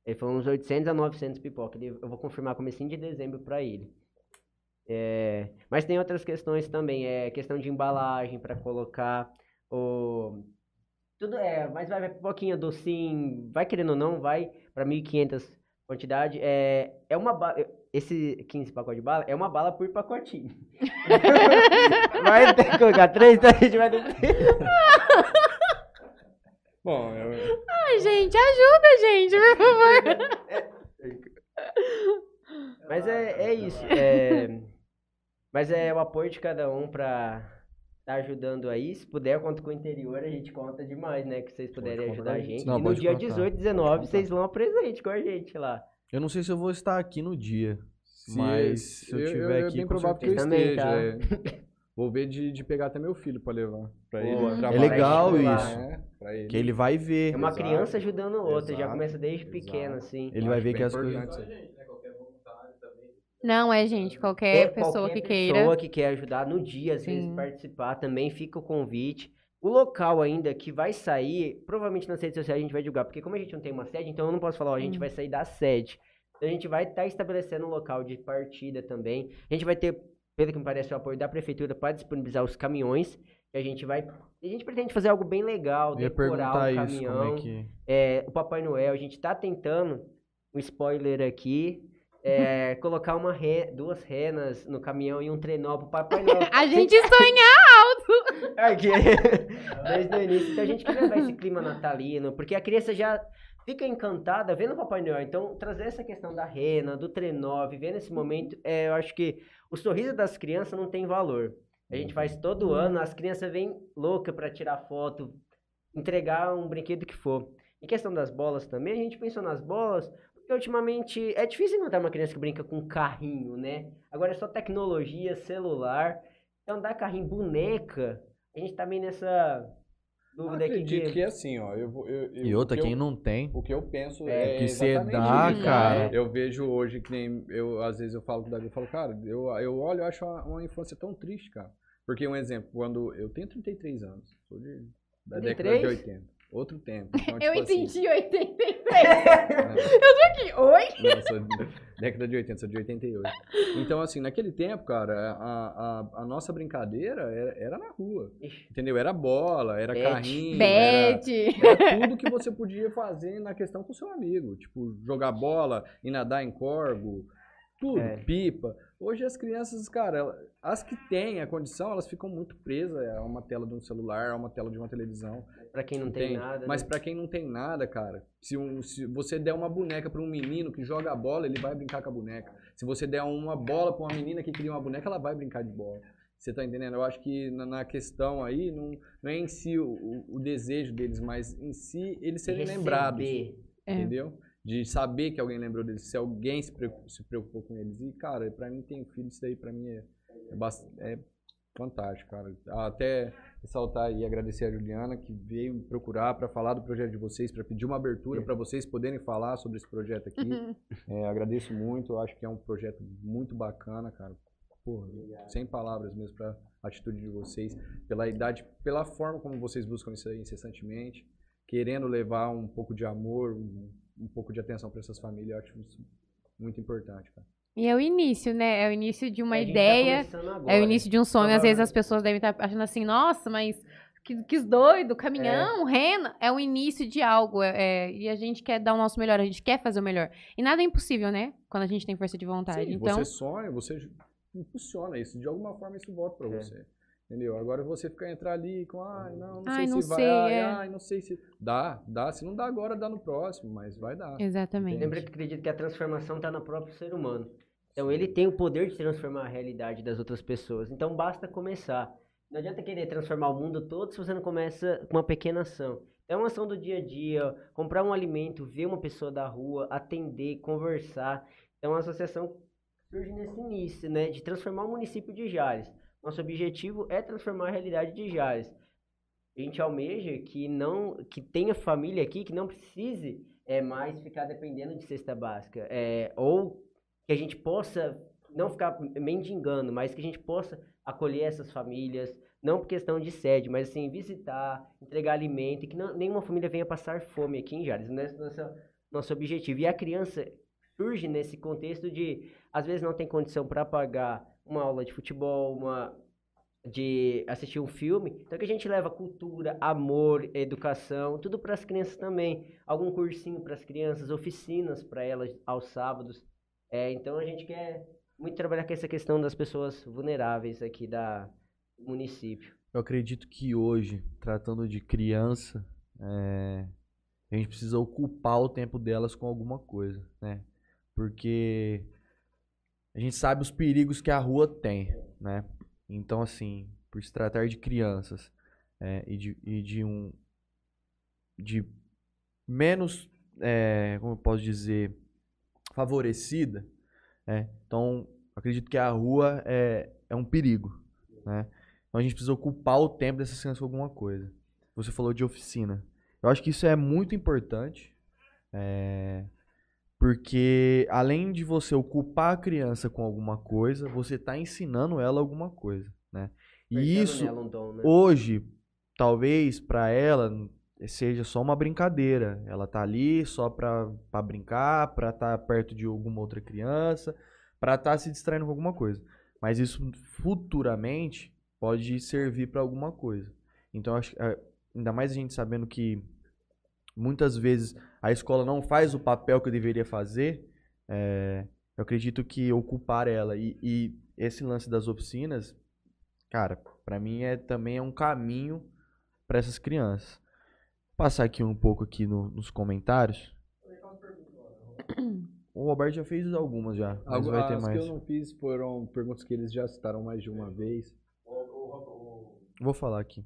Ele falou uns 800 a 900 pipoca. Ele- Eu vou confirmar comecinho de dezembro pra ele. É, mas tem outras questões também. É questão de embalagem pra colocar. O... Tudo é, mas vai, vai pipoquinha, docinho. Vai querendo ou não, vai pra 1.500 quantidade. É, é uma bala. Esse 15 pacote de bala é uma bala por pacotinho. vai ter que colocar três, então a gente vai ter Bom, eu, Ai, gente, ajuda, gente, por favor. Mas é, é isso. é- Mas é o apoio de cada um pra estar ajudando aí. Se puder, eu conto com o interior, a gente conta demais, né? Que vocês puderem ajudar a gente. Não, e no dia contar. 18, 19, vocês vão presente com a gente lá. Eu não sei se eu vou estar aqui no dia. se- Mas se eu tiver é aqui, bem provável que eu esteja. Também, é. Vou ver de, de pegar até meu filho pra levar. Pra ele Boa. trabalhar. É legal isso. É, pra ele. Que ele vai ver. É uma Exato, criança ajudando o outro, já exato, começa desde exato. pequeno, assim. Ele vai ver que as coisas. Isso. Não, é, gente, qualquer É, pessoa qualquer que queira. pessoa que quer ajudar no dia, às vezes Sim. participar, também fica o convite. O local ainda que vai sair, provavelmente nas redes sociais a gente vai divulgar, porque como a gente não tem uma sede, então eu não posso falar, ó, a gente Hum. vai sair da sede. Então a gente vai estar estabelecendo um local de partida também. A gente vai ter, pelo que me parece, o apoio da prefeitura para disponibilizar os caminhões. E a gente vai. A gente pretende fazer algo bem legal, Eu ia decorar perguntar o isso, caminhão. como é que. É, o Papai Noel, a gente tá tentando, um spoiler aqui, é, colocar uma re- duas renas no caminhão e um trenó pro Papai Noel. A gente sonha alto. Aqui, desde o início. Então a gente quer levar esse clima natalino, porque a criança já fica encantada vendo o Papai Noel. Então, trazer essa questão da rena, do trenó, viver nesse momento, é, eu acho que o sorriso das crianças não tem valor. A gente faz todo ano, as crianças vêm loucas para tirar foto, entregar um brinquedo que for. Em questão das bolas também, a gente pensou nas bolas, porque ultimamente é difícil encontrar uma criança que brinca com carrinho, né? Agora é só tecnologia, celular. Então, dar carrinho, boneca, a gente tá meio nessa Eu dúvida aqui acredito que... que é assim, ó. Eu, vou- eu, eu, E outra, quem eu- não tem. O que eu penso É, é, que cê exatamente dá, isso. cara. Eu vejo hoje que nem eu às vezes eu falo com o Davi, eu falo, cara, eu, eu olho, eu acho uma, uma infância tão triste, cara. Porque um exemplo, quando eu tenho 33 anos, sou de da década de 33? 80. Outro tempo. Então, Eu tipo assim, entendi 83. é, Eu tô aqui. Oi? não, eu sou de década de 80, sou de 88. Então, assim, naquele tempo, cara, a, a, a nossa brincadeira era, era na rua. Entendeu? Era bola, era Bet. carrinho, era, Beth. Era tudo que você podia fazer na questão com seu amigo. Tipo, jogar bola e nadar em corgo. Tudo, É. pipa. Hoje as crianças, cara, as que têm a condição, elas ficam muito presas a uma tela de um celular, a uma tela de uma televisão. pra quem não tem Entende? nada. Mas né? pra quem não tem nada, cara, se, um- se você der uma boneca pra um menino que joga a bola, ele vai brincar com a boneca. Se você der uma bola pra uma menina que cria uma boneca, ela vai brincar de bola. Você tá entendendo? Eu acho que na, na questão aí, não, não é em si o, o- o desejo deles, mas em si eles serem Receber. lembrados. É. Entendeu? De saber que alguém lembrou deles, se alguém se preocupou, se preocupou com eles. E, cara, pra mim tem filho, isso daí pra mim é, é, é fantástico, cara. Até ressaltar e agradecer a Juliana que veio me procurar pra falar do projeto de vocês, pra pedir uma abertura pra vocês poderem falar sobre esse projeto aqui. É, agradeço muito, acho que é um projeto muito bacana, cara. Porra, sem palavras mesmo pra atitude de vocês, pela idade, pela forma como vocês buscam isso aí incessantemente, querendo levar um pouco de amor, um, um pouco de atenção pra essas famílias, eu acho isso muito importante, cara. E é o início, né? É o início de uma A gente tá ideia. começando É o início de um sonho. Às vezes as pessoas devem estar achando assim, nossa, mas que, que doido, caminhão, rena, é o início de algo. é- é, e a gente quer dar o nosso melhor, a gente quer fazer o melhor. E nada é impossível, né? Quando a gente tem força de vontade. Sim, então, você sonha, você impulsiona isso. De alguma forma isso volta pra É. você. Entendeu? Agora você ficar entrar ali com, ai, não, não Ai, sei não se vai, sei, ai, é. ai, não sei se. Dá, dá. Se não dá agora, dá no próximo, mas vai dar. exatamente. Lembra que acredito que a transformação está no próprio ser humano. Então ele tem o poder de transformar a realidade das outras pessoas. Então basta começar. Não adianta querer transformar o mundo todo se você não começa com uma pequena ação. É uma ação do dia a dia, comprar um alimento, ver uma pessoa da rua, atender, conversar. Então a associação surge nesse início, né, de transformar o município de Jales. Nosso objetivo é transformar a realidade de Jales. A gente almeja que não que tenha família aqui que não precise é mais ficar dependendo de cesta básica, é, ou que a gente possa não ficar mendigando, mas que a gente possa acolher essas famílias, não por questão de sede, mas assim visitar, entregar alimento, e que não- nenhuma família venha passar fome aqui em Jales. Esse é nosso, nosso objetivo. E a criança surge nesse contexto de às vezes não tem condição para pagar uma aula de futebol, uma de assistir um filme, então que a gente leva cultura, amor, educação, tudo para as crianças também, algum cursinho para as crianças, oficinas para elas aos sábados. É, então a gente quer muito trabalhar com essa questão das pessoas vulneráveis aqui da do município. Eu acredito que hoje, tratando de criança, é, a gente precisa ocupar o tempo delas com alguma coisa, né? Porque a gente sabe os perigos que a rua tem, né? Então, assim, por se tratar de crianças é, e, de, e de um. de menos. é, como eu posso dizer? favorecida, né? Então, acredito que a rua é, é um perigo, né? Então a gente precisa ocupar o tempo dessas crianças com alguma coisa. Você falou de oficina. Eu acho que isso é muito importante. é, porque além de você ocupar a criança com alguma coisa, você está ensinando ela alguma coisa, né? E isso, um dom, né? hoje, talvez para ela seja só uma brincadeira. Ela tá ali só pra brincar, pra estar perto de alguma outra criança, pra estar se distraindo com alguma coisa. Mas isso futuramente pode servir pra alguma coisa. Então, acho, ah, ainda mais a gente sabendo que muitas vezes a escola não faz o papel que deveria fazer, é, eu acredito que ocupar ela e, e esse lance das oficinas, cara, pra mim é também é um caminho pra essas crianças. Vou passar aqui um pouco aqui no- nos comentários. O Roberto já fez algumas já, mas Algu- vai ter As mais. que eu não fiz foram perguntas que eles já citaram mais de uma vez. Vou falar aqui.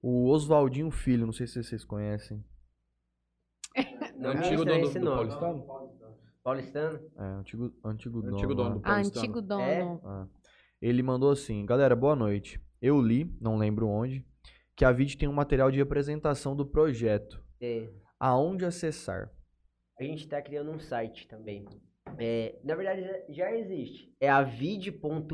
O Oswaldinho Filho, não sei se vocês conhecem. Não Antigo conheço dono esse do nome. Paulistano? Paulistano? É, antigo, antigo dono. Antigo dono lá. do Ah, Paulistano. antigo dono. É? Ah. Ele mandou assim: Galera, boa noite. Eu li, não lembro onde, que a VID tem um material de apresentação do projeto. É. Aonde acessar? A gente está criando um site também. É, na verdade, já, já existe. É avid.org.br.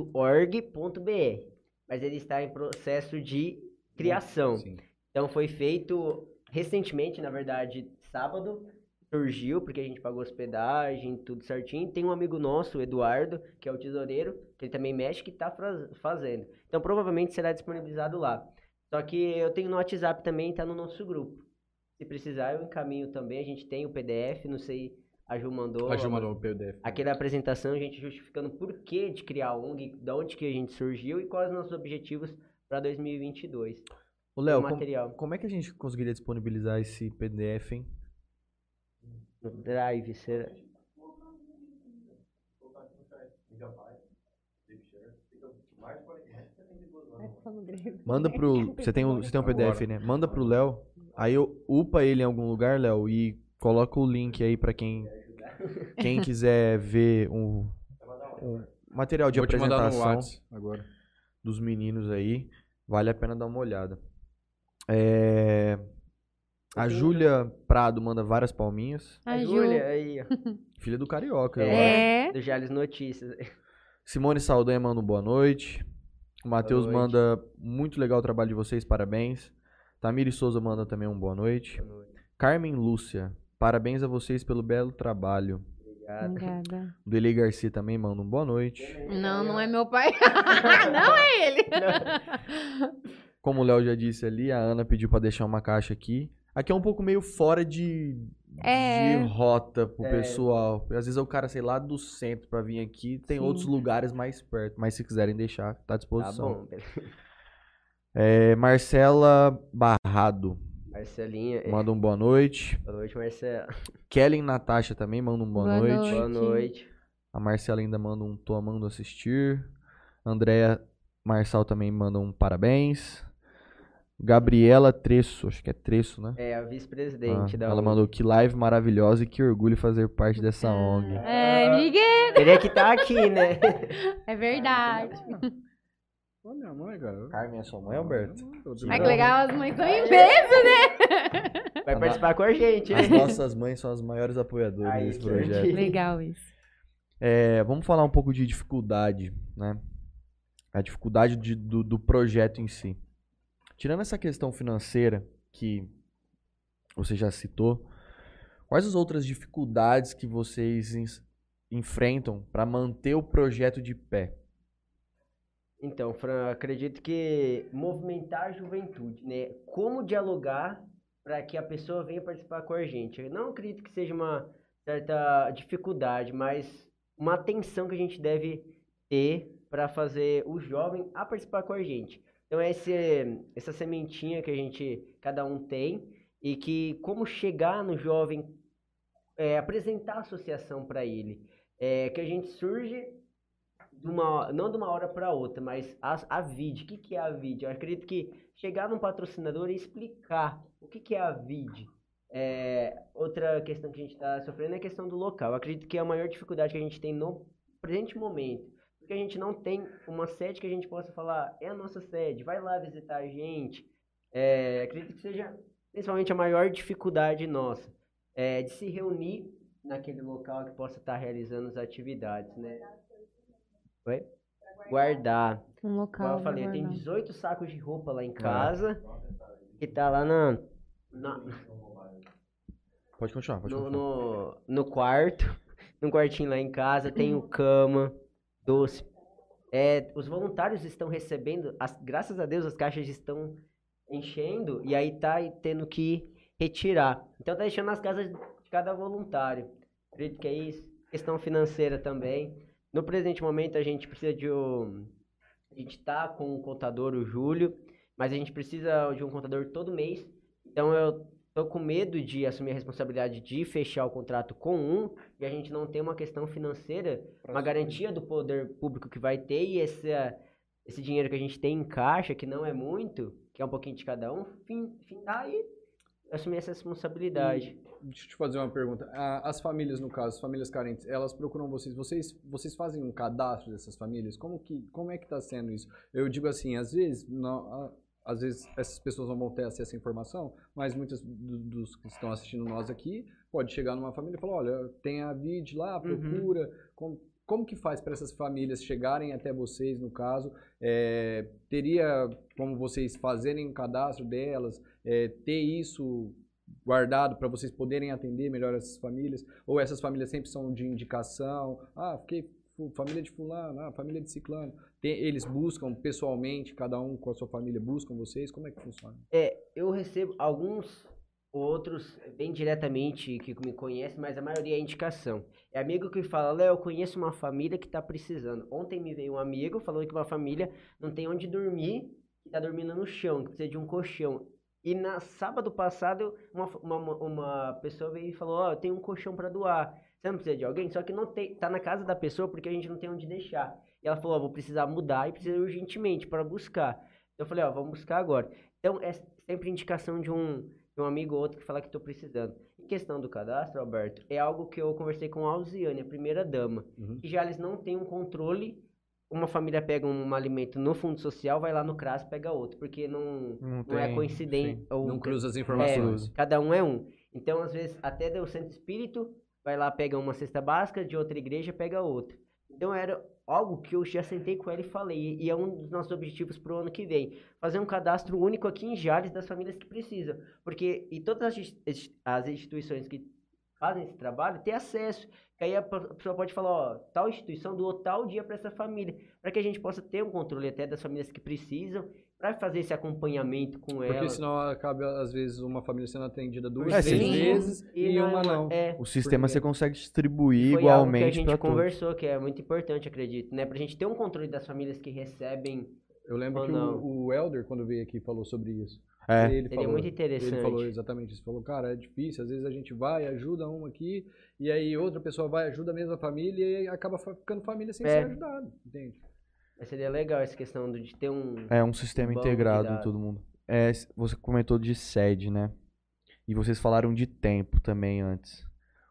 Mas ele está em processo de criação. Sim. Então foi feito recentemente, na verdade, sábado. Surgiu, porque a gente pagou hospedagem, tudo certinho. Tem um amigo nosso, o Eduardo, que é o tesoureiro, que ele também mexe, que está fazendo. Então provavelmente será disponibilizado lá. Só que eu tenho no WhatsApp também, está no nosso grupo. Se precisar, eu encaminho também. A gente tem o PDF, não sei, a Ju mandou. A Ju mandou o PDF. Aquela apresentação, a gente justificando por que de criar a ONG, de onde que a gente surgiu e quais os nossos objetivos para 2022. Ô, Léo, material como é que a gente conseguiria disponibilizar esse PDF, hein? No Drive, será? Manda pro. Você tem, um- você tem um PDF, né? Manda pro Léo. Aí eu upa ele em algum lugar, Léo, e coloca o link aí pra quem, quem quiser ver um, um material de Vou apresentação agora. dos meninos aí. Vale a pena dar uma olhada. É, A Júlia Prado manda várias palminhas. A A. Júlia, aí, ó. Filha do Carioca, eu. É. Do Jales Notícias. Simone Saldanha manda um boa noite. O Matheus Boa noite. manda muito legal o trabalho de vocês, parabéns. Tamiri Souza manda também um boa noite. Carmen Lúcia, parabéns a vocês pelo belo trabalho. Obrigado. Obrigada. O Dele Garcia também manda um boa noite. Não, não é meu pai. não é ele. como o Léo já disse ali, a Ana pediu pra deixar uma caixa aqui. Aqui é um pouco meio fora de, É. de rota pro É. pessoal. Às vezes o cara, sei lá, do centro pra vir aqui. Tem Sim. outros lugares mais perto. Mas se quiserem deixar, tá à Tá disposição. bom, beleza. É, Marcela Barrado Marcelinha. é, manda um boa noite. Boa noite, Marcela. Kellen Natasha também manda um boa, Boa noite. noite. Boa noite. A Marcela ainda manda um tô amando assistir. Andréa Marçal também manda um parabéns. Gabriela Tresso, acho que é Tresso, né? É a vice-presidente Ah, da ela ONG. mandou que live maravilhosa e que orgulho fazer parte dessa ONG. É, Miguel. Teria que estar aqui, né? É verdade. Ô, minha mãe, cara. Carmen é sua mãe, Alberto? É que legal, as mães são em peso, né? Vai participar com a gente, As nossas mães são as maiores apoiadoras desse projeto. Legal isso. É, vamos falar um pouco de dificuldade, né? A dificuldade de- do, do projeto em si. Tirando essa questão financeira que você já citou, quais as outras dificuldades que vocês enfrentam para manter o projeto de pé? Então, Fran, acredito que movimentar a juventude, né? Como dialogar para que a pessoa venha participar com a gente. Eu não acredito que seja uma certa dificuldade, mas uma atenção que a gente deve ter para fazer o jovem a participar com a gente. Então, esse, essa sementinha que a gente, cada um tem, e que como chegar no jovem, é, apresentar a associação para ele. É, que a gente surge de uma, não de uma hora para outra, mas a, a VID. O que, que é a VID? Eu acredito que chegar num patrocinador e explicar o que, que é a VID. É, outra questão que a gente está sofrendo é a questão do local. Eu acredito que é a maior dificuldade que a gente tem no presente momento. Porque a gente não tem uma sede que a gente possa falar, é a nossa sede, vai lá visitar a gente. É, acredito que seja principalmente a maior dificuldade nossa. É, de se reunir naquele local que possa estar realizando as atividades, né? Oi? Guardar. Um local. eu falei, eu tenho guardar. 18 sacos de roupa lá em casa. Que tá lá na, na- Pode continuar, pode no, continuar. no, no quarto. No quartinho lá em casa. Tenho cama, doce. É, os voluntários estão recebendo, as, graças a Deus as caixas estão enchendo e aí tá tendo que retirar. Então tá deixando nas casas de cada voluntário. Acredito que é isso. Questão financeira também. No presente momento a gente precisa de um. A gente tá com o contador, o Júlio, mas a gente precisa de um contador todo mês. Então eu tô com medo de assumir a responsabilidade de fechar o contrato com um e a gente não tem uma questão financeira, uma garantia do poder público que vai ter e esse, esse dinheiro que a gente tem em caixa, que não é muito, que é um pouquinho de cada um, fim, findar e assumir essa responsabilidade. Deixa eu te fazer uma pergunta. As famílias, no caso, as famílias carentes, elas procuram vocês. Vocês, vocês fazem um cadastro dessas famílias? Como, que, como é que está sendo isso? Eu digo assim, às vezes, não- às vezes essas pessoas não vão ter acesso à informação, mas muitos do- dos que estão assistindo nós aqui, pode chegar numa família e falar, olha, tem a VID lá, procura. Como, como que faz para essas famílias chegarem até vocês, no caso? É, teria como vocês fazerem um cadastro delas, é, ter isso guardado para vocês poderem atender melhor essas famílias? Ou essas famílias sempre são de indicação? Ah, fiquei família de fulano, ah, família de ciclano. Tem- eles buscam pessoalmente, cada um com a sua família, buscam vocês? Como é que funciona? É, eu recebo alguns outros bem diretamente que me conhecem, mas a maioria é indicação. É amigo que fala, Léo, eu conheço uma família que tá precisando. Ontem me veio um amigo falando que uma família não tem onde dormir, que tá dormindo no chão, que precisa de um colchão. E na sábado passado, uma, uma, uma pessoa veio e falou, ó, eu tenho um colchão para doar. Você não precisa de alguém? Só que não tem, tá na casa da pessoa porque a gente não tem onde deixar. E ela falou, ó, vou precisar mudar e precisa urgentemente para buscar. Eu falei, ó, vamos buscar agora. Então, é sempre indicação de um, de um amigo ou outro que fala que estou precisando. Em questão do cadastro, Alberto, é algo que eu conversei com a Alziane, a primeira dama, Uhum. que já eles não têm um controle. Uma família pega um alimento no fundo social, vai lá no CRAS pega outro, porque não, Não não é tem, coincidente. sim. ou- Não cruza as é, informações. cada um é um. Então, às vezes, até deu Santo Espírito, vai lá, pega uma cesta básica, de outra igreja, pega outra. Então, era algo que eu já sentei com ela e falei, e é um dos nossos objetivos para o ano que vem. Fazer um cadastro único aqui em Jales das famílias que precisam. Porque, e todas as as instituições que fazem esse trabalho, ter acesso. Que aí a pessoa pode falar, ó, tal instituição doou tal dia para essa família, para que a gente possa ter um controle até das famílias que precisam para fazer esse acompanhamento com ela. Porque senão acaba, às vezes, uma família sendo atendida duas, É, três sim. vezes e, não é uma não. É, O sistema Porque- você consegue distribuir foi algo que a igualmente gente conversou, que é muito importante, acredito, né? Pra gente ter um controle das famílias que recebem. Eu lembro Ou que não. o, o Elder, quando veio aqui, falou sobre isso. É. Ele, Ele falou, é muito interessante. Ele falou exatamente isso. Falou, cara, é difícil. Às vezes a gente vai, ajuda um aqui, e aí outra pessoa vai, ajuda a mesma família, e aí acaba ficando família sem É. ser ajudado. Entende? Mas seria legal essa questão do- de ter um. É um sistema Banco integrado em todo mundo. É, você comentou de sede, né? E vocês falaram de tempo também antes.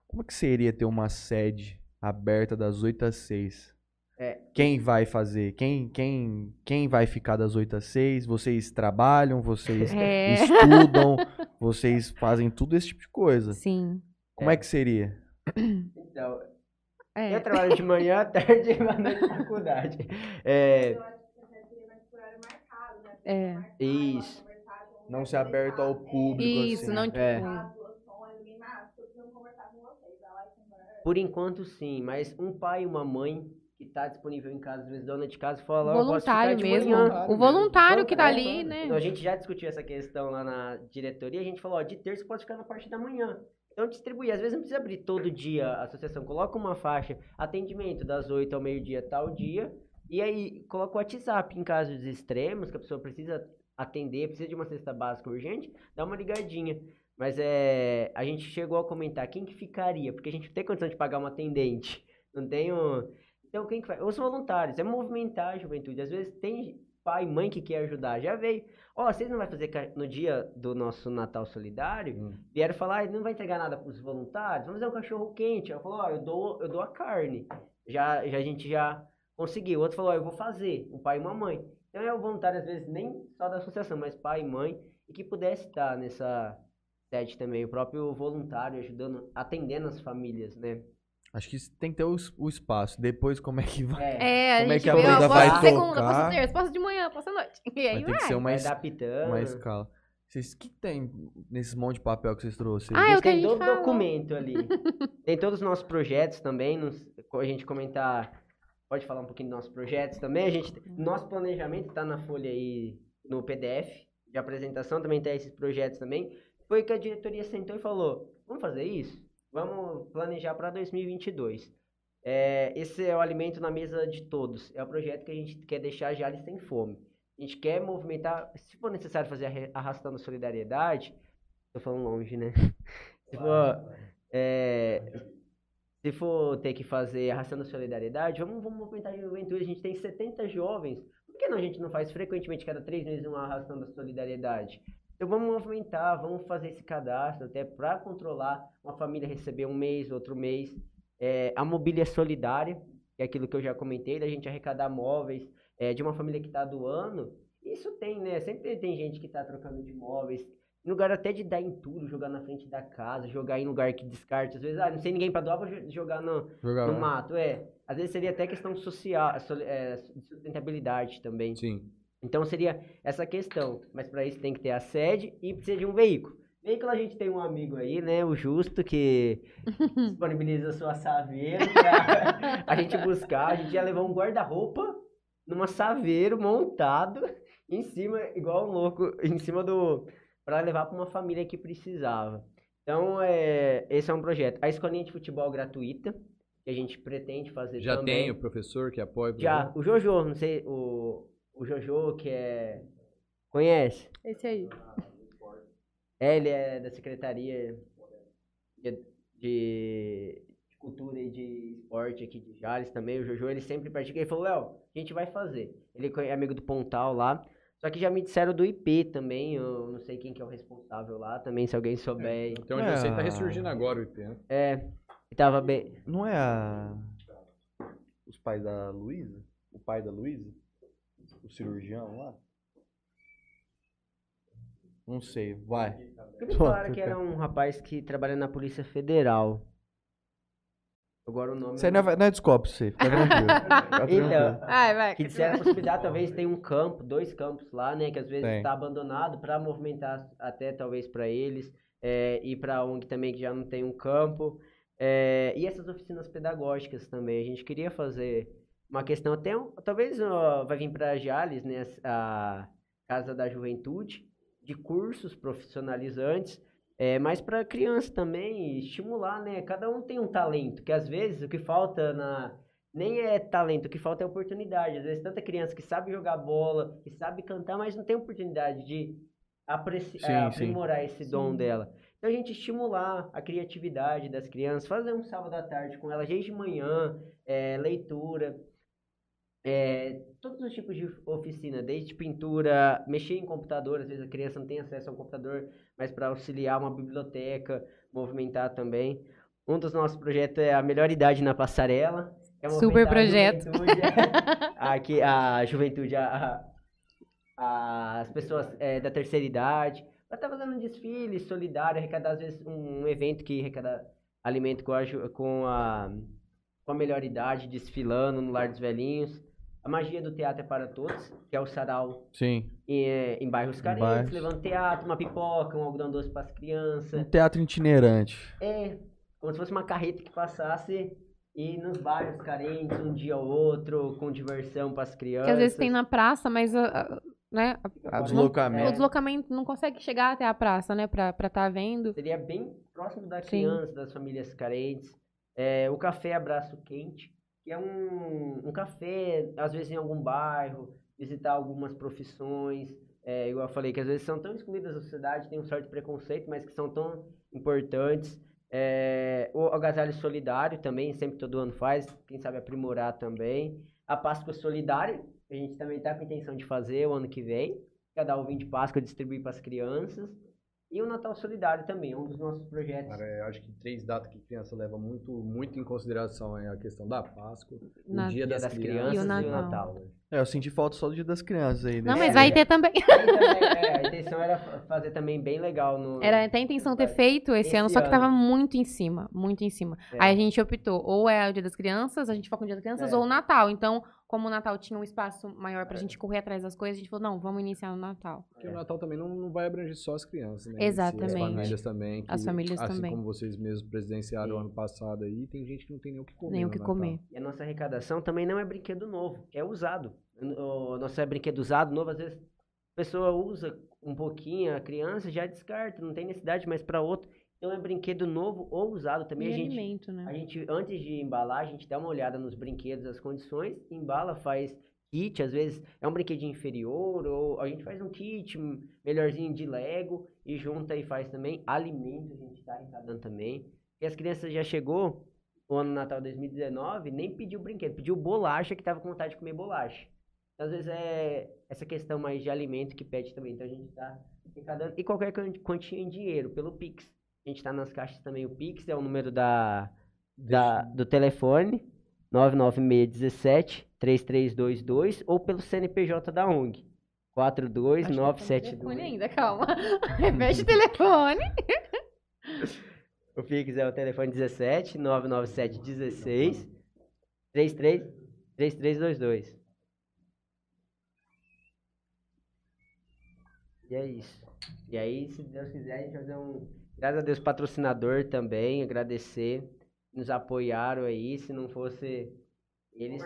Como é que seria ter uma sede aberta das 8 às 6? É. Quem vai fazer? Quem, quem, quem vai ficar das 8 às 6? Vocês trabalham? Vocês É. estudam? Vocês fazem tudo esse tipo de coisa. Sim. Como é que seria? Então, É. eu trabalho de manhã, à tarde e à noite na faculdade. É, É. isso. Não ser aberto ao público. Isso, assim. não tipo. É. Por enquanto, sim, mas um pai e uma mãe que tá disponível em casa, às vezes dona de casa, fala, ó, eu posso ficar Voluntário mesmo. manhã. O voluntário que tá Voluntário. ali, né? Então a gente já discutiu essa questão lá na diretoria, a gente falou, ó, de terça pode ficar na parte da manhã. Então distribuir, às vezes não precisa abrir todo dia a associação, coloca uma faixa, atendimento das 8 ao meio-dia, tal dia, e aí coloca o WhatsApp em casos extremos, que a pessoa precisa atender, precisa de uma cesta básica urgente, dá uma ligadinha. Mas é, a gente chegou a comentar quem que ficaria, porque a gente tem condição de pagar uma atendente, não tem um... Então quem que vai? Os voluntários, é movimentar a juventude. Às vezes tem pai e mãe que quer ajudar, já veio. Ó, vocês não vai fazer no dia do nosso Natal Solidário? Hum. Vieram falar, "Ah, não vai entregar nada para os voluntários? Vamos fazer um cachorro quente. Eu falou, ó, eu dou, eu dou a carne. Já, já a gente já conseguiu. O outro falou, ó, eu vou fazer, um pai e uma mãe. Então é o voluntário, às vezes, nem só da associação, mas pai e mãe, e que pudesse estar nessa sede também, o próprio voluntário ajudando, atendendo as famílias, né? Acho que tem que ter o, o espaço. Depois, como é que vai? É, a Como é gente que a vê, banda vai segunda, tocar? posso terça, posso de manhã, posso à noite. E aí Vai vai. que ser uma, es- adaptando. uma escala. Vocês, o que tem nesses monte de papel que vocês trouxeram? Ah, é o que a tem gente todo falou. documento ali. tem todos os nossos projetos também. Nos, a gente comentar. Pode falar um pouquinho dos nossos projetos também. A gente, nosso planejamento está na folha aí no PDF de apresentação. Também tem esses projetos também. Foi que a diretoria sentou e falou: vamos fazer isso? Vamos planejar para 2022. É, esse é o alimento na mesa de todos. É o projeto que a gente quer deixar Jales sem fome. A gente quer movimentar, se for necessário fazer arrastando solidariedade, tô falando longe, né? Se for, é, se for ter que fazer arrastando solidariedade, vamos, vamos movimentar a juventude. A gente tem 70 jovens. Por que não, a gente não faz frequentemente, cada três meses, um arrastando a solidariedade? Então vamos movimentar, vamos fazer esse cadastro até para controlar uma família receber um mês, outro mês. É, a mobília solidária, que é aquilo que eu já comentei, da gente arrecadar móveis é, de uma família que está doando. Isso tem, né? Sempre tem gente que está trocando de móveis. Em lugar até de dar entulho, jogar na frente da casa, jogar em lugar que descarte. Às vezes, ah, não tem ninguém para doar, vou jo- jogar no, Jogar no mato. É. Às vezes seria até questão social, soli- é, de sustentabilidade também. Sim. Então seria essa questão. Mas para isso tem que ter a sede e precisa de um veículo. Veículo a gente tem um amigo aí, né? O Justo, que disponibiliza sua saveiro pra a gente buscar. A gente ia levar um guarda-roupa numa saveiro montado em cima, igual um louco, em cima do. para levar para uma família que precisava. Então, é, esse é um projeto. A escolinha de futebol gratuita, que a gente pretende fazer Já também. tem o professor que apoia o Já, o Jojo, não sei, o, o Jojo que é. Conhece? Esse aí. É, ele é da Secretaria de, de- Cultura e de Esporte aqui de Jales também. O Jojo, ele sempre pratica. Ele falou, Léo, a gente vai fazer. Ele é amigo do Pontal lá. Só que já me disseram do IP também. Eu não sei quem que é o responsável lá também, se alguém souber. Então onde eu sei, tá É. ressurgindo agora o IP, né? É, tava bem. Não é a. Os pais da Luísa? O pai da Luísa? O cirurgião lá? Não sei, vai. Porque me falaram que era um rapaz que trabalha na Polícia Federal. Agora o nome. Isso aí não é, não é descobre você, fica tranquilo. Fica Então, tranquilo. Vai. Que disseram a possibilidade, talvez, tem um campo, dois campos lá, né? Que às vezes está abandonado para movimentar até talvez para eles. é, e para a ONG também que já não tem um campo. é, e essas oficinas pedagógicas também. A gente queria fazer uma questão até, um- talvez ó, vai vir para Jales, né? A, Casa da Juventude, de cursos profissionalizantes, é, mas para criança também estimular, né? Cada um tem um talento, que às vezes o que falta na nem é talento, o que falta é oportunidade. Às vezes tanta criança que sabe jogar bola, que sabe cantar, mas não tem oportunidade de apreci- Sim, é, sim. aprimorar esse dom dela. Então a gente estimular a criatividade das crianças, fazer um sábado à tarde com elas desde manhã, é, leitura, é, todos os tipos de oficina, desde pintura, mexer em computador, às vezes a criança não tem acesso a um computador, mas para auxiliar uma biblioteca, movimentar também. Um dos nossos projetos é a melhor idade na passarela. é Super projeto. é, aqui, a juventude, a- a- as pessoas é, da terceira idade. Vai estar fazendo um desfile solidário, arrecadar às vezes um evento que arrecada alimento com a, com a, com a melhor idade, desfilando no Lar dos Velhinhos. A magia do teatro é para todos, que é o sarau Sim. em, eh, em bairros carentes, bairros. levando teatro, uma pipoca, um algodão doce para as Um crianças. teatro itinerante. É, como se fosse uma carreta que passasse e nos bairros carentes, um dia ou outro, com diversão para as crianças. Que às vezes tem na praça, mas a- a- né, a- a- Deslocamento. o deslocamento não consegue chegar até a praça, né, pra estar tá vendo. Seria bem próximo da Sim. criança, das famílias carentes. É, o café Abraço Quente, que é um, um café, às vezes em algum bairro, visitar algumas profissões. É, igual eu falei, que às vezes são tão excluídas da sociedade, tem um certo preconceito, mas que são tão importantes. É, o agasalho solidário também, sempre todo ano faz, quem sabe aprimorar também. A Páscoa Solidária, a gente também está com a intenção de fazer o ano que vem. Cada ovinho de Páscoa distribuir para as crianças. E o Natal Solidário também, é um dos nossos projetos. Cara, eu acho que três datas que criança leva muito, muito em consideração é a questão da Páscoa, Na- o Dia das, das Crianças Crianças E o e o Natal. Natal. né? É, eu senti falta só do dia das crianças aí. Não, nesse- mas vai é. ter também. Também, é, a intenção era fa- fazer também bem legal no. Era até a intenção ter feito esse, Esse ano, só que ano. tava muito em cima, muito em cima. É. Aí a gente optou, ou é o Dia das Crianças, a gente foca no Dia das Crianças, É. ou o Natal. Então, como o Natal tinha um espaço maior pra gente correr atrás das coisas, a gente falou, não, vamos iniciar no Natal. Porque o Natal também não, não vai abranger só as crianças, né? Exatamente. As famílias também. que, As famílias assim também. como vocês mesmos presidenciaram Sim. ano passado aí, tem gente que não tem nem o que comer. Nem o no que Natal. comer. E a nossa arrecadação também não é brinquedo novo, é usado. O nosso é brinquedo usado, novo, às vezes a pessoa usa um pouquinho, a criança já descarta, não tem necessidade mais para outro. Então é brinquedo novo ou usado também. E a gente, alimento, né? A gente, antes de embalar, a gente dá uma olhada nos brinquedos, as condições, embala, faz kit, às vezes é um brinquedinho inferior, ou a gente faz um kit melhorzinho de Lego e junta e faz também alimento, a gente tá arrecadando também. E as crianças já chegou, o ano Natal 2019, nem pediu brinquedo, pediu bolacha, que tava com vontade de comer bolacha. Então, às vezes é essa questão mais de alimento que pede também, então a gente tá arrecadando. E qualquer quanti- quantia em dinheiro, pelo Pix. A gente tá nas caixas também, o Pix é o número da, da, do telefone, 99617 3322 ou pelo CNPJ da ONG. Acho que tá no 42972. telefone ainda, calma. Repete o telefone. O Pix é o telefone 17 997 16 33 3322. E é isso. E aí, se Deus quiser, a gente vai fazer um. Graças a Deus, patrocinador também, agradecer. Nos apoiaram aí. Se não fosse eles.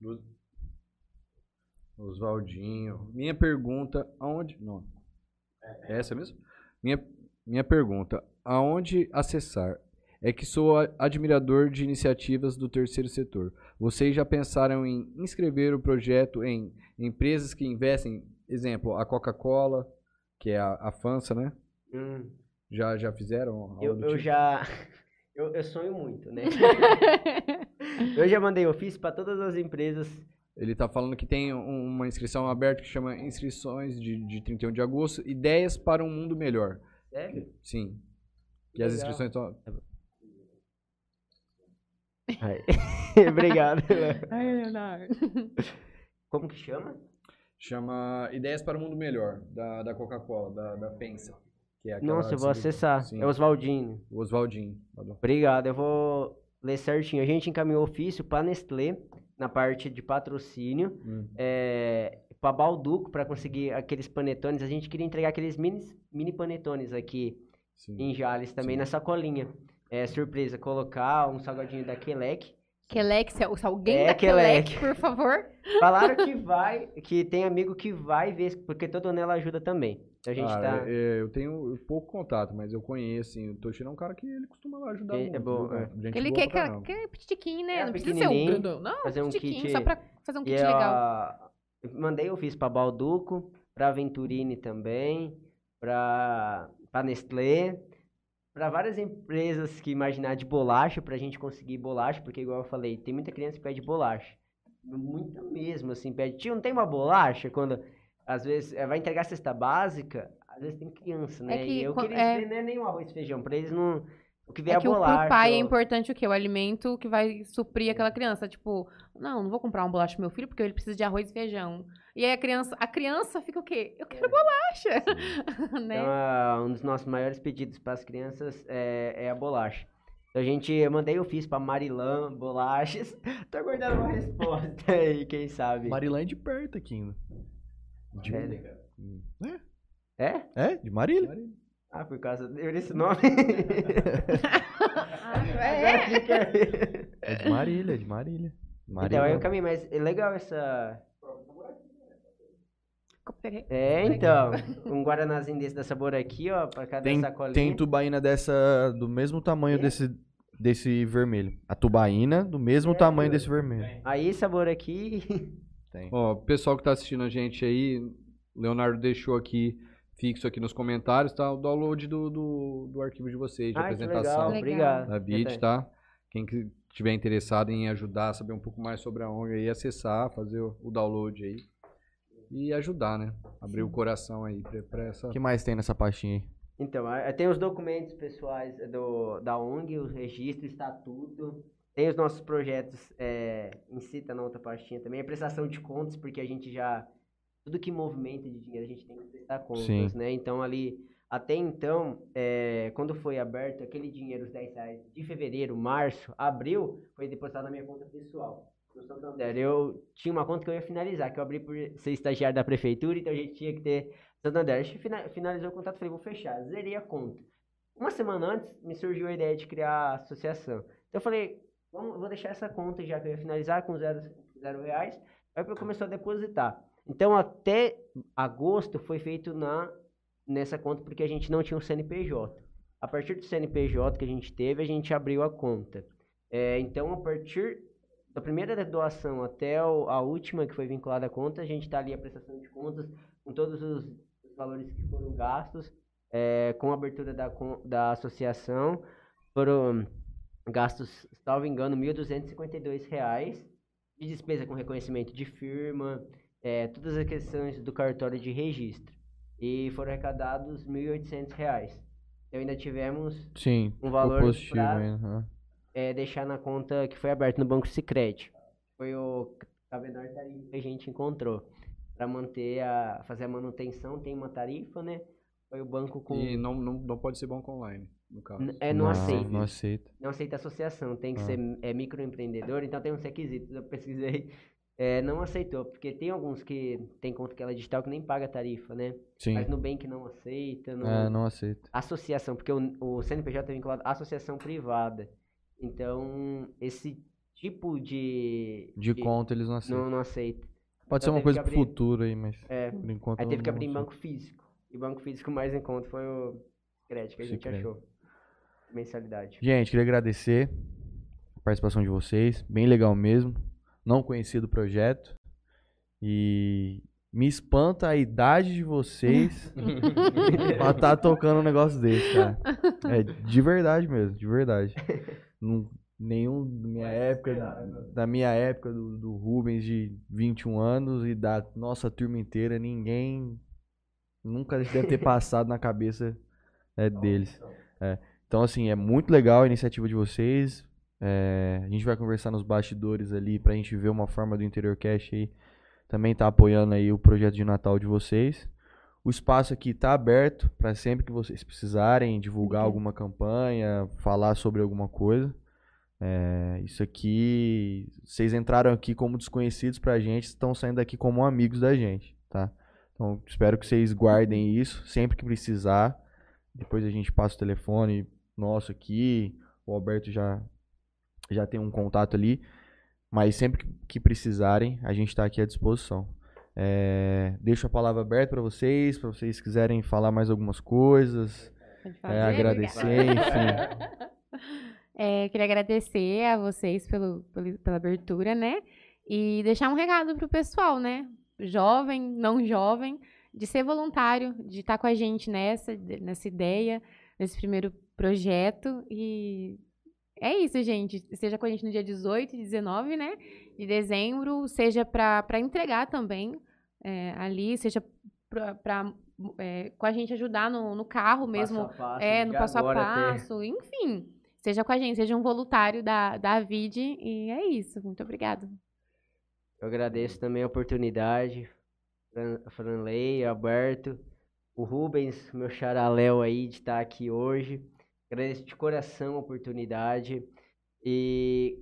Do- Oswaldinho. Minha pergunta, aonde. Não. É essa mesmo? Minha, minha pergunta, aonde acessar? É que sou admirador de iniciativas do terceiro setor. Vocês já pensaram em inscrever o projeto em empresas que investem, exemplo, a Coca-Cola, que é a, a FANSA, né? Hum, Já, já fizeram? eu, eu tipo? já. Eu, eu sonho muito, né? eu já mandei ofício para todas as empresas Ele tá falando que tem um- uma inscrição aberta que chama Inscrições de, de 31 de agosto, Ideias para um Mundo Melhor. Sério? Sim. Que as inscrições estão. Obrigado. Ai, Leonardo. Como que chama? Chama Ideias para um Mundo Melhor, da, da Coca-Cola, da, da Pensa. Que é Nossa, eu vou acessar. Sim. É Oswaldinho. O Oswaldinho. Obrigado, eu vou ler certinho. A gente encaminhou ofício para Nestlé na parte de patrocínio, Hum. é, para Balduco para conseguir aqueles panetones. A gente queria entregar aqueles mini, mini panetones aqui Sim. em Jales também Sim. na sacolinha. É surpresa colocar um salgadinho da Kelec Kelec, se, alguém É, da Kelec, por favor. Falaram que vai, que tem amigo que vai ver, porque todo ano ela ajuda também. Então a gente Cara, tá. é, eu tenho pouco contato, mas eu conheço, assim, o Toshiro é um cara que ele costuma lá ajudar É- é muito. bom, viu, é. Ele quer, caramba. quer pitiquinho, né? É, não precisa ser um grandão. Não, fazer um pitiquinho, kit- só pra fazer um E kit legal. a- Mandei, eu fiz pra Balduco, pra Venturini também, pra, pra Nestlé, pra várias empresas que imaginar de bolacha, pra gente conseguir bolacha, porque igual eu falei, tem muita criança que pede bolacha. Muita mesmo, assim, pede, tio, não tem uma bolacha? Quando, às vezes, eh, vai entregar cesta básica, às vezes tem criança, né? que e eu queria é- dizer, não é nem um arroz e feijão, pra eles não... O que vier É a que o, bolacha... pro pai é importante o quê? O alimento que vai suprir aquela criança. Tipo, não, não vou comprar uma bolacha pro meu filho porque ele precisa de arroz e feijão. E aí a criança, a criança fica o quê? Eu quero bolacha. né? Então, um dos nossos maiores pedidos para as crianças é, é a bolacha. Então, a gente, eu mandei, eu fiz para Marilã bolachas. Tô aguardando uma resposta aí, quem sabe. Marilã é de perto aqui ainda. De... É? É? É? É, de Marília. Ah, por causa desse nome. Ah, é. É de Marília, é de Marília. Então, aí Marília. eu caminho, mas é legal essa... É, então, um guaranazinho desse da sabor aqui, ó, pra cada Tem, sacolinha. tem tubaína dessa do mesmo tamanho É? desse, desse vermelho. A tubaína do mesmo É, tamanho meu. desse vermelho. Aí, sabor aqui... Tem. Ó, pessoal que tá assistindo a gente aí, o Leonardo deixou aqui, fixo aqui nos comentários, tá? O download do, do, do arquivo de vocês, de Ai, que apresentação legal, da BIT, tá? Quem que tiver interessado em ajudar, saber um pouco mais sobre a ONG aí, acessar, fazer o, o download aí. E ajudar, né? Abrir o coração aí pra, pra essa. O que mais tem nessa pastinha aí? Então, a- tem os documentos pessoais do, da ONG, o registro, o estatuto. Tem os nossos projetos é, em si, tá na outra pastinha também. A prestação de contas, porque a gente já... Tudo que movimenta de dinheiro, a gente tem que prestar contas, Sim. né? Então, ali... Até então, é, quando foi aberto aquele dinheiro, os 10 reais, de fevereiro, março, abril, foi depositado na minha conta pessoal. No Santander. Eu tinha uma conta que eu ia finalizar, que eu abri por ser estagiário da prefeitura, então a gente tinha que ter Santander. A gente fina- finalizou o contrato, falei, vou fechar, zerei a conta. Uma semana antes, me surgiu a ideia de criar a associação. Então eu falei, vamos, vou deixar essa conta já que eu ia finalizar com zero, zero reais. Aí eu começou a depositar. Então até agosto foi feito na, nessa conta porque a gente não tinha o CNPJ. A partir do CNPJ que a gente teve, a gente abriu a conta. É, então a partir da primeira doação até o- a última que foi vinculada à conta, a gente está ali a prestação de contas com todos os valores que foram gastos, é, com a abertura da, da associação, foram gastos, salvo engano, 1.252 reais de despesa com reconhecimento de firma, é, todas as questões do cartório de registro. E foram arrecadados 1.800 reais. Então ainda tivemos Sim, Um valor positivo pra- ainda. aham. é, deixar na conta que foi aberta no Banco Sicredi. Foi o a menor tarifa que a gente encontrou para manter a fazer a manutenção tem uma tarifa, né? Foi o banco com E não, não, não pode ser banco online, no caso. N- é, não, aceita. Não aceita. Não aceita associação, tem que Ah. ser é, microempreendedor, então tem uns requisitos. Eu pesquisei, é, não aceitou, porque tem alguns que tem conta que ela é digital que nem paga tarifa, né? Sim. Mas Nubank não aceita, não, É, não aceita. associação, porque o, o CNPJ é vinculado à associação privada. Então, esse tipo de. De conta eles não aceitam. Não, não aceita. Pode ser então uma teve coisa que pro abrir. futuro aí, mas É, por enquanto aí teve que abrir em banco físico. E o banco físico mais em conta foi o crédito que a gente achou. Mensalidade. Gente, queria agradecer a participação de vocês. Bem legal mesmo. Não conhecia do projeto. E me espanta a idade de vocês pra estar tocando um negócio desse, cara. É de verdade mesmo, de verdade. Não, nenhum da minha época, da minha época do, do Rubens de 21 anos e da nossa turma inteira, ninguém nunca deve ter passado na cabeça é, deles. É. Então, assim, é muito legal a iniciativa de vocês. É, a gente vai conversar nos bastidores ali pra gente ver uma forma do Interior Cash aí também tá apoiando aí o projeto de Natal de vocês. O espaço aqui tá aberto para sempre que vocês precisarem divulgar alguma campanha, falar sobre alguma coisa. É, isso aqui, vocês entraram aqui como desconhecidos pra gente, estão saindo daqui como amigos da gente, tá? Então, espero que vocês guardem isso sempre que precisar. Depois a gente passa o telefone nosso aqui, o Alberto já já tem um contato ali. Mas sempre que- precisarem, a gente está aqui à disposição. É, deixo a palavra aberta para vocês, para vocês quiserem falar mais algumas coisas, é, fazer? agradecer, enfim. É, queria agradecer a vocês pelo, pelo- pela abertura, né? E deixar um recado pro pessoal, né? Jovem, não jovem, de ser voluntário, de estar com a gente nessa, nessa ideia, nesse primeiro projeto. E é isso, gente. Seja com a gente no dia 18 e 19, né? De dezembro, seja para entregar também é, ali, seja para com a gente ajudar no, no carro mesmo. Passo a passo, É, no passo a até- passo, enfim. Seja com a gente, seja um voluntário da, da VID. E é isso. Muito obrigada. Eu agradeço também a oportunidade, Fran- Franley, Alberto, o Rubens, meu charaléu aí de estar aqui hoje. Agradeço de coração a oportunidade e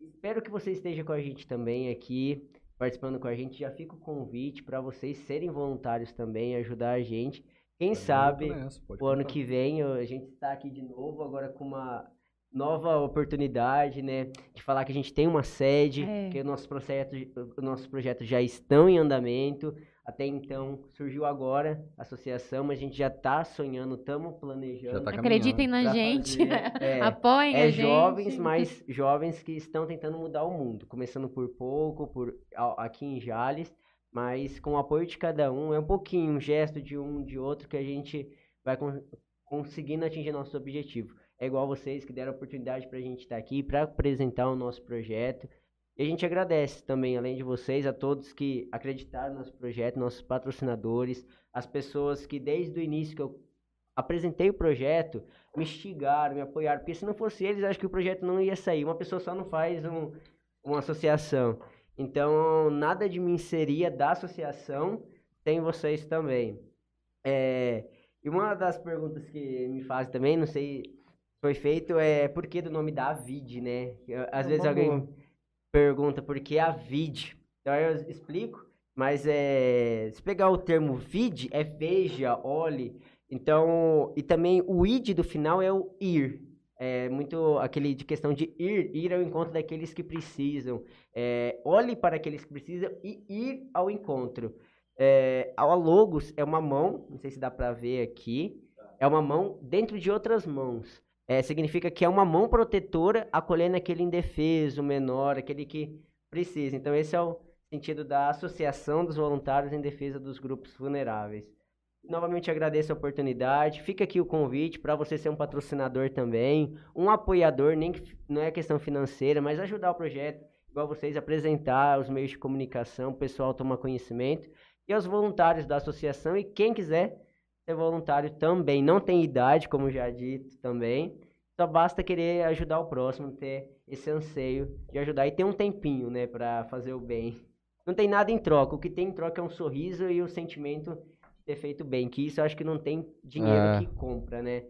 espero que você esteja com a gente também aqui, participando com a gente. Já fica o convite para vocês serem voluntários também, ajudar a gente. Quem sabe o ano que vem a gente está aqui de novo, agora com uma nova oportunidade, né? De falar que a gente tem uma sede, É. que o nosso projeto, os nossos projetos já estão em andamento. Até então, surgiu agora a associação, mas a gente já está sonhando, estamos planejando. Tá Acreditem na gente. fazer. É, Apoiem a é gente. jovens, mas jovens que estão tentando mudar o mundo, começando por pouco, por a- aqui em Jales, mas com o apoio de cada um, é um pouquinho, um gesto de um, de outro, que a gente vai con- conseguindo atingir nosso objetivo. É igual vocês que deram a oportunidade para a gente estar aqui, para apresentar o nosso projeto. E a gente agradece também, além de vocês, a todos que acreditaram no nosso projeto, nossos patrocinadores, as pessoas que desde o início que eu apresentei o projeto, me instigaram, me apoiaram, porque se não fosse eles, acho que o projeto não ia sair. Uma pessoa só não faz um, uma associação. Então, nada de me inseria da associação tem vocês também. É, e uma das perguntas que me fazem também, não sei se foi feito, é por que do nome da Avid, né? Às É vezes alguém boa. Pergunta por que Avid. Então eu explico, mas é, se pegar o termo vid, é veja, olhe. Então, e também o id do final é o ir. É muito aquele de questão de ir, ir ao encontro daqueles que precisam. É, olhe para aqueles que precisam e ir ao encontro. É, a logos é uma mão, não sei se dá para ver aqui, é uma mão dentro de outras mãos. É, significa que é uma mão protetora acolhendo aquele indefeso, menor, aquele que precisa. Então, esse é o sentido da Associação dos Voluntários em Defesa dos Grupos Vulneráveis. Novamente agradeço a oportunidade. Fica aqui o convite para você ser um patrocinador também, um apoiador, nem que não é questão financeira, mas ajudar o projeto, igual vocês, apresentar os meios de comunicação, o pessoal tomar conhecimento. E aos voluntários da associação e quem quiser ser voluntário também. Não tem idade, como já dito também. Só basta querer ajudar o próximo, ter esse anseio de ajudar e ter um tempinho, né, para fazer o bem. Não tem nada em troca. O que tem em troca é um sorriso e o sentimento de ter feito bem. Que isso eu acho que não tem dinheiro É. que compra, né?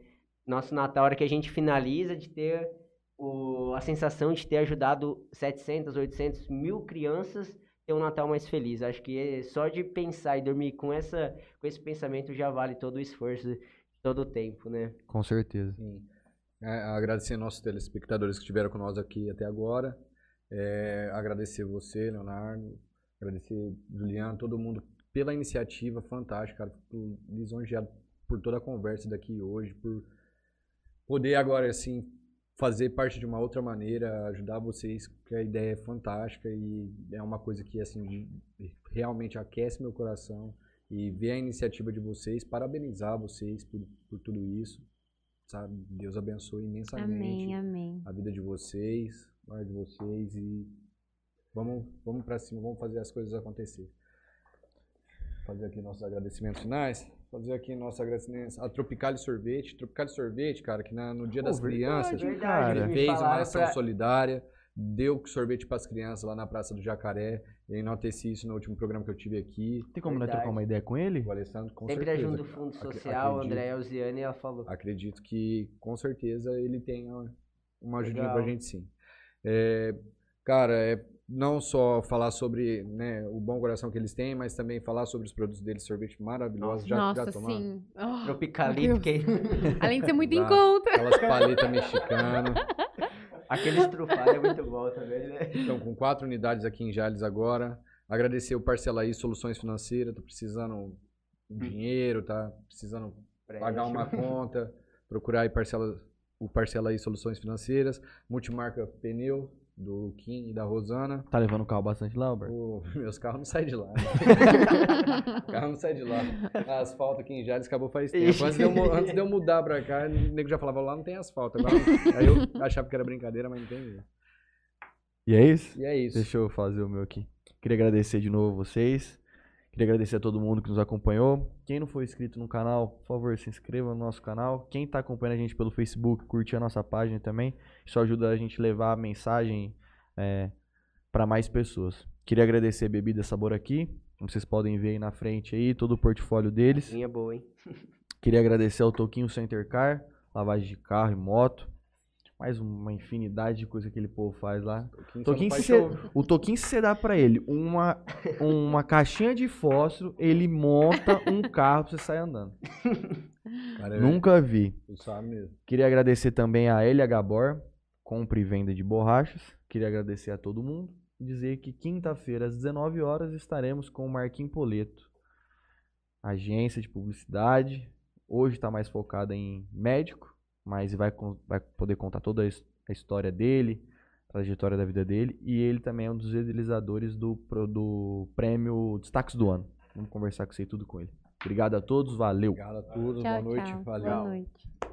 Nosso Natal, a hora que a gente finaliza, de ter o, a sensação de ter ajudado 700, 800 mil crianças ter um Natal mais feliz. Acho que é só de pensar e dormir com, essa, com esse pensamento já vale todo o esforço, todo o tempo, né? Com certeza. Sim. É, agradecer nossos telespectadores que estiveram nós aqui até agora. É, agradecer você, Leonardo. Agradecer Juliano, todo mundo pela iniciativa fantástica, cara. Lisonjeado por toda a conversa daqui hoje, por poder agora, assim, fazer parte de uma outra maneira, ajudar vocês, porque a ideia é fantástica e é uma coisa que, assim, realmente aquece meu coração. E ver a iniciativa de vocês, parabenizar vocês por, por tudo isso sabe? Deus abençoe imensamente Amém, amém. a vida de vocês, guarde vocês e vamos, vamos para cima, vamos fazer as coisas acontecer. Fazer aqui nossos agradecimentos finais. Fazer aqui nossos agradecimentos a Tropicale Sorvete. Tropicale Sorvete, cara, que na- no Dia Pô, das verdade, Crianças Me fez uma ação pra- solidária, deu sorvete para as crianças lá na Praça do Jacaré. Eu enalteci isso no último programa que eu tive aqui. Tem como nós trocar uma ideia com ele? O Alessandro, com Sempre certeza. ajuda o Fundo Social, acredito. André Elziane, ela falou. Acredito que com certeza ele tenha uma ajudinha Legal. pra gente sim. É, cara, é não só falar sobre né, o bom coração que eles têm, mas também falar sobre os produtos deles, sorvete maravilhoso. Já, Nossa, já tomaram? sim. Oh, Tropicalito, que Além de ser muito em conta. Aquelas paletas mexicanas. Aquele estrufado é muito bom também, né? Então, com quatro unidades aqui em Jales agora. Agradecer o Parcela aí, Soluções Financeiras. Tô precisando de dinheiro, tá precisando pagar uma conta. Procurar aí parcela, o Parcela aí, Soluções Financeiras. Multimarca Pneu, do Kim e da Rosana. Tá levando o carro bastante lá, Alberto? Pô, meus carros não saem de lá. né? o carro não sai de lá. A asfalto aqui em Jales acabou faz tempo. Antes de eu, antes de eu mudar pra cá, o nego já falava, lá não tem asfalto. Agora, aí eu achava que era brincadeira, mas não tem mesmo. E é isso? E é isso. Deixa eu fazer o meu aqui. Queria agradecer de novo vocês. Queria agradecer a todo mundo que nos acompanhou. Quem não for inscrito no canal, por favor, se inscreva no nosso canal. Quem está acompanhando a gente pelo Facebook, curte a nossa página também. Isso ajuda a gente a levar a mensagem para mais pessoas. Queria agradecer a Bebida Sabor aqui. Como vocês podem ver aí na frente aí, todo o portfólio deles. Linha boa, hein? Queria agradecer ao Toquinho Center Car, lavagem de carro e moto. Mais uma infinidade de coisa que aquele povo faz lá. Toquinho, Toquinho, se o Toquinho, se você dá pra ele uma, uma caixinha de fósforo, ele monta um carro pra você sair andando. Cara, Nunca vi. Queria agradecer também a Elia Gabor, compra e venda de borrachas. Queria agradecer a todo mundo. e Dizer que quinta-feira, às 19 horas, estaremos com o Marquinhos Poleto, agência de publicidade. Hoje está mais focada em médico, mas vai, vai poder contar toda a his- a história dele, a trajetória da vida dele. E ele também é um dos idealizadores do, do prêmio Destaques do Ano. Vamos conversar com isso aí tudo com ele. Obrigado a todos, valeu! Obrigado a todos. Tchau, boa noite. tchau. Valeu. Boa noite.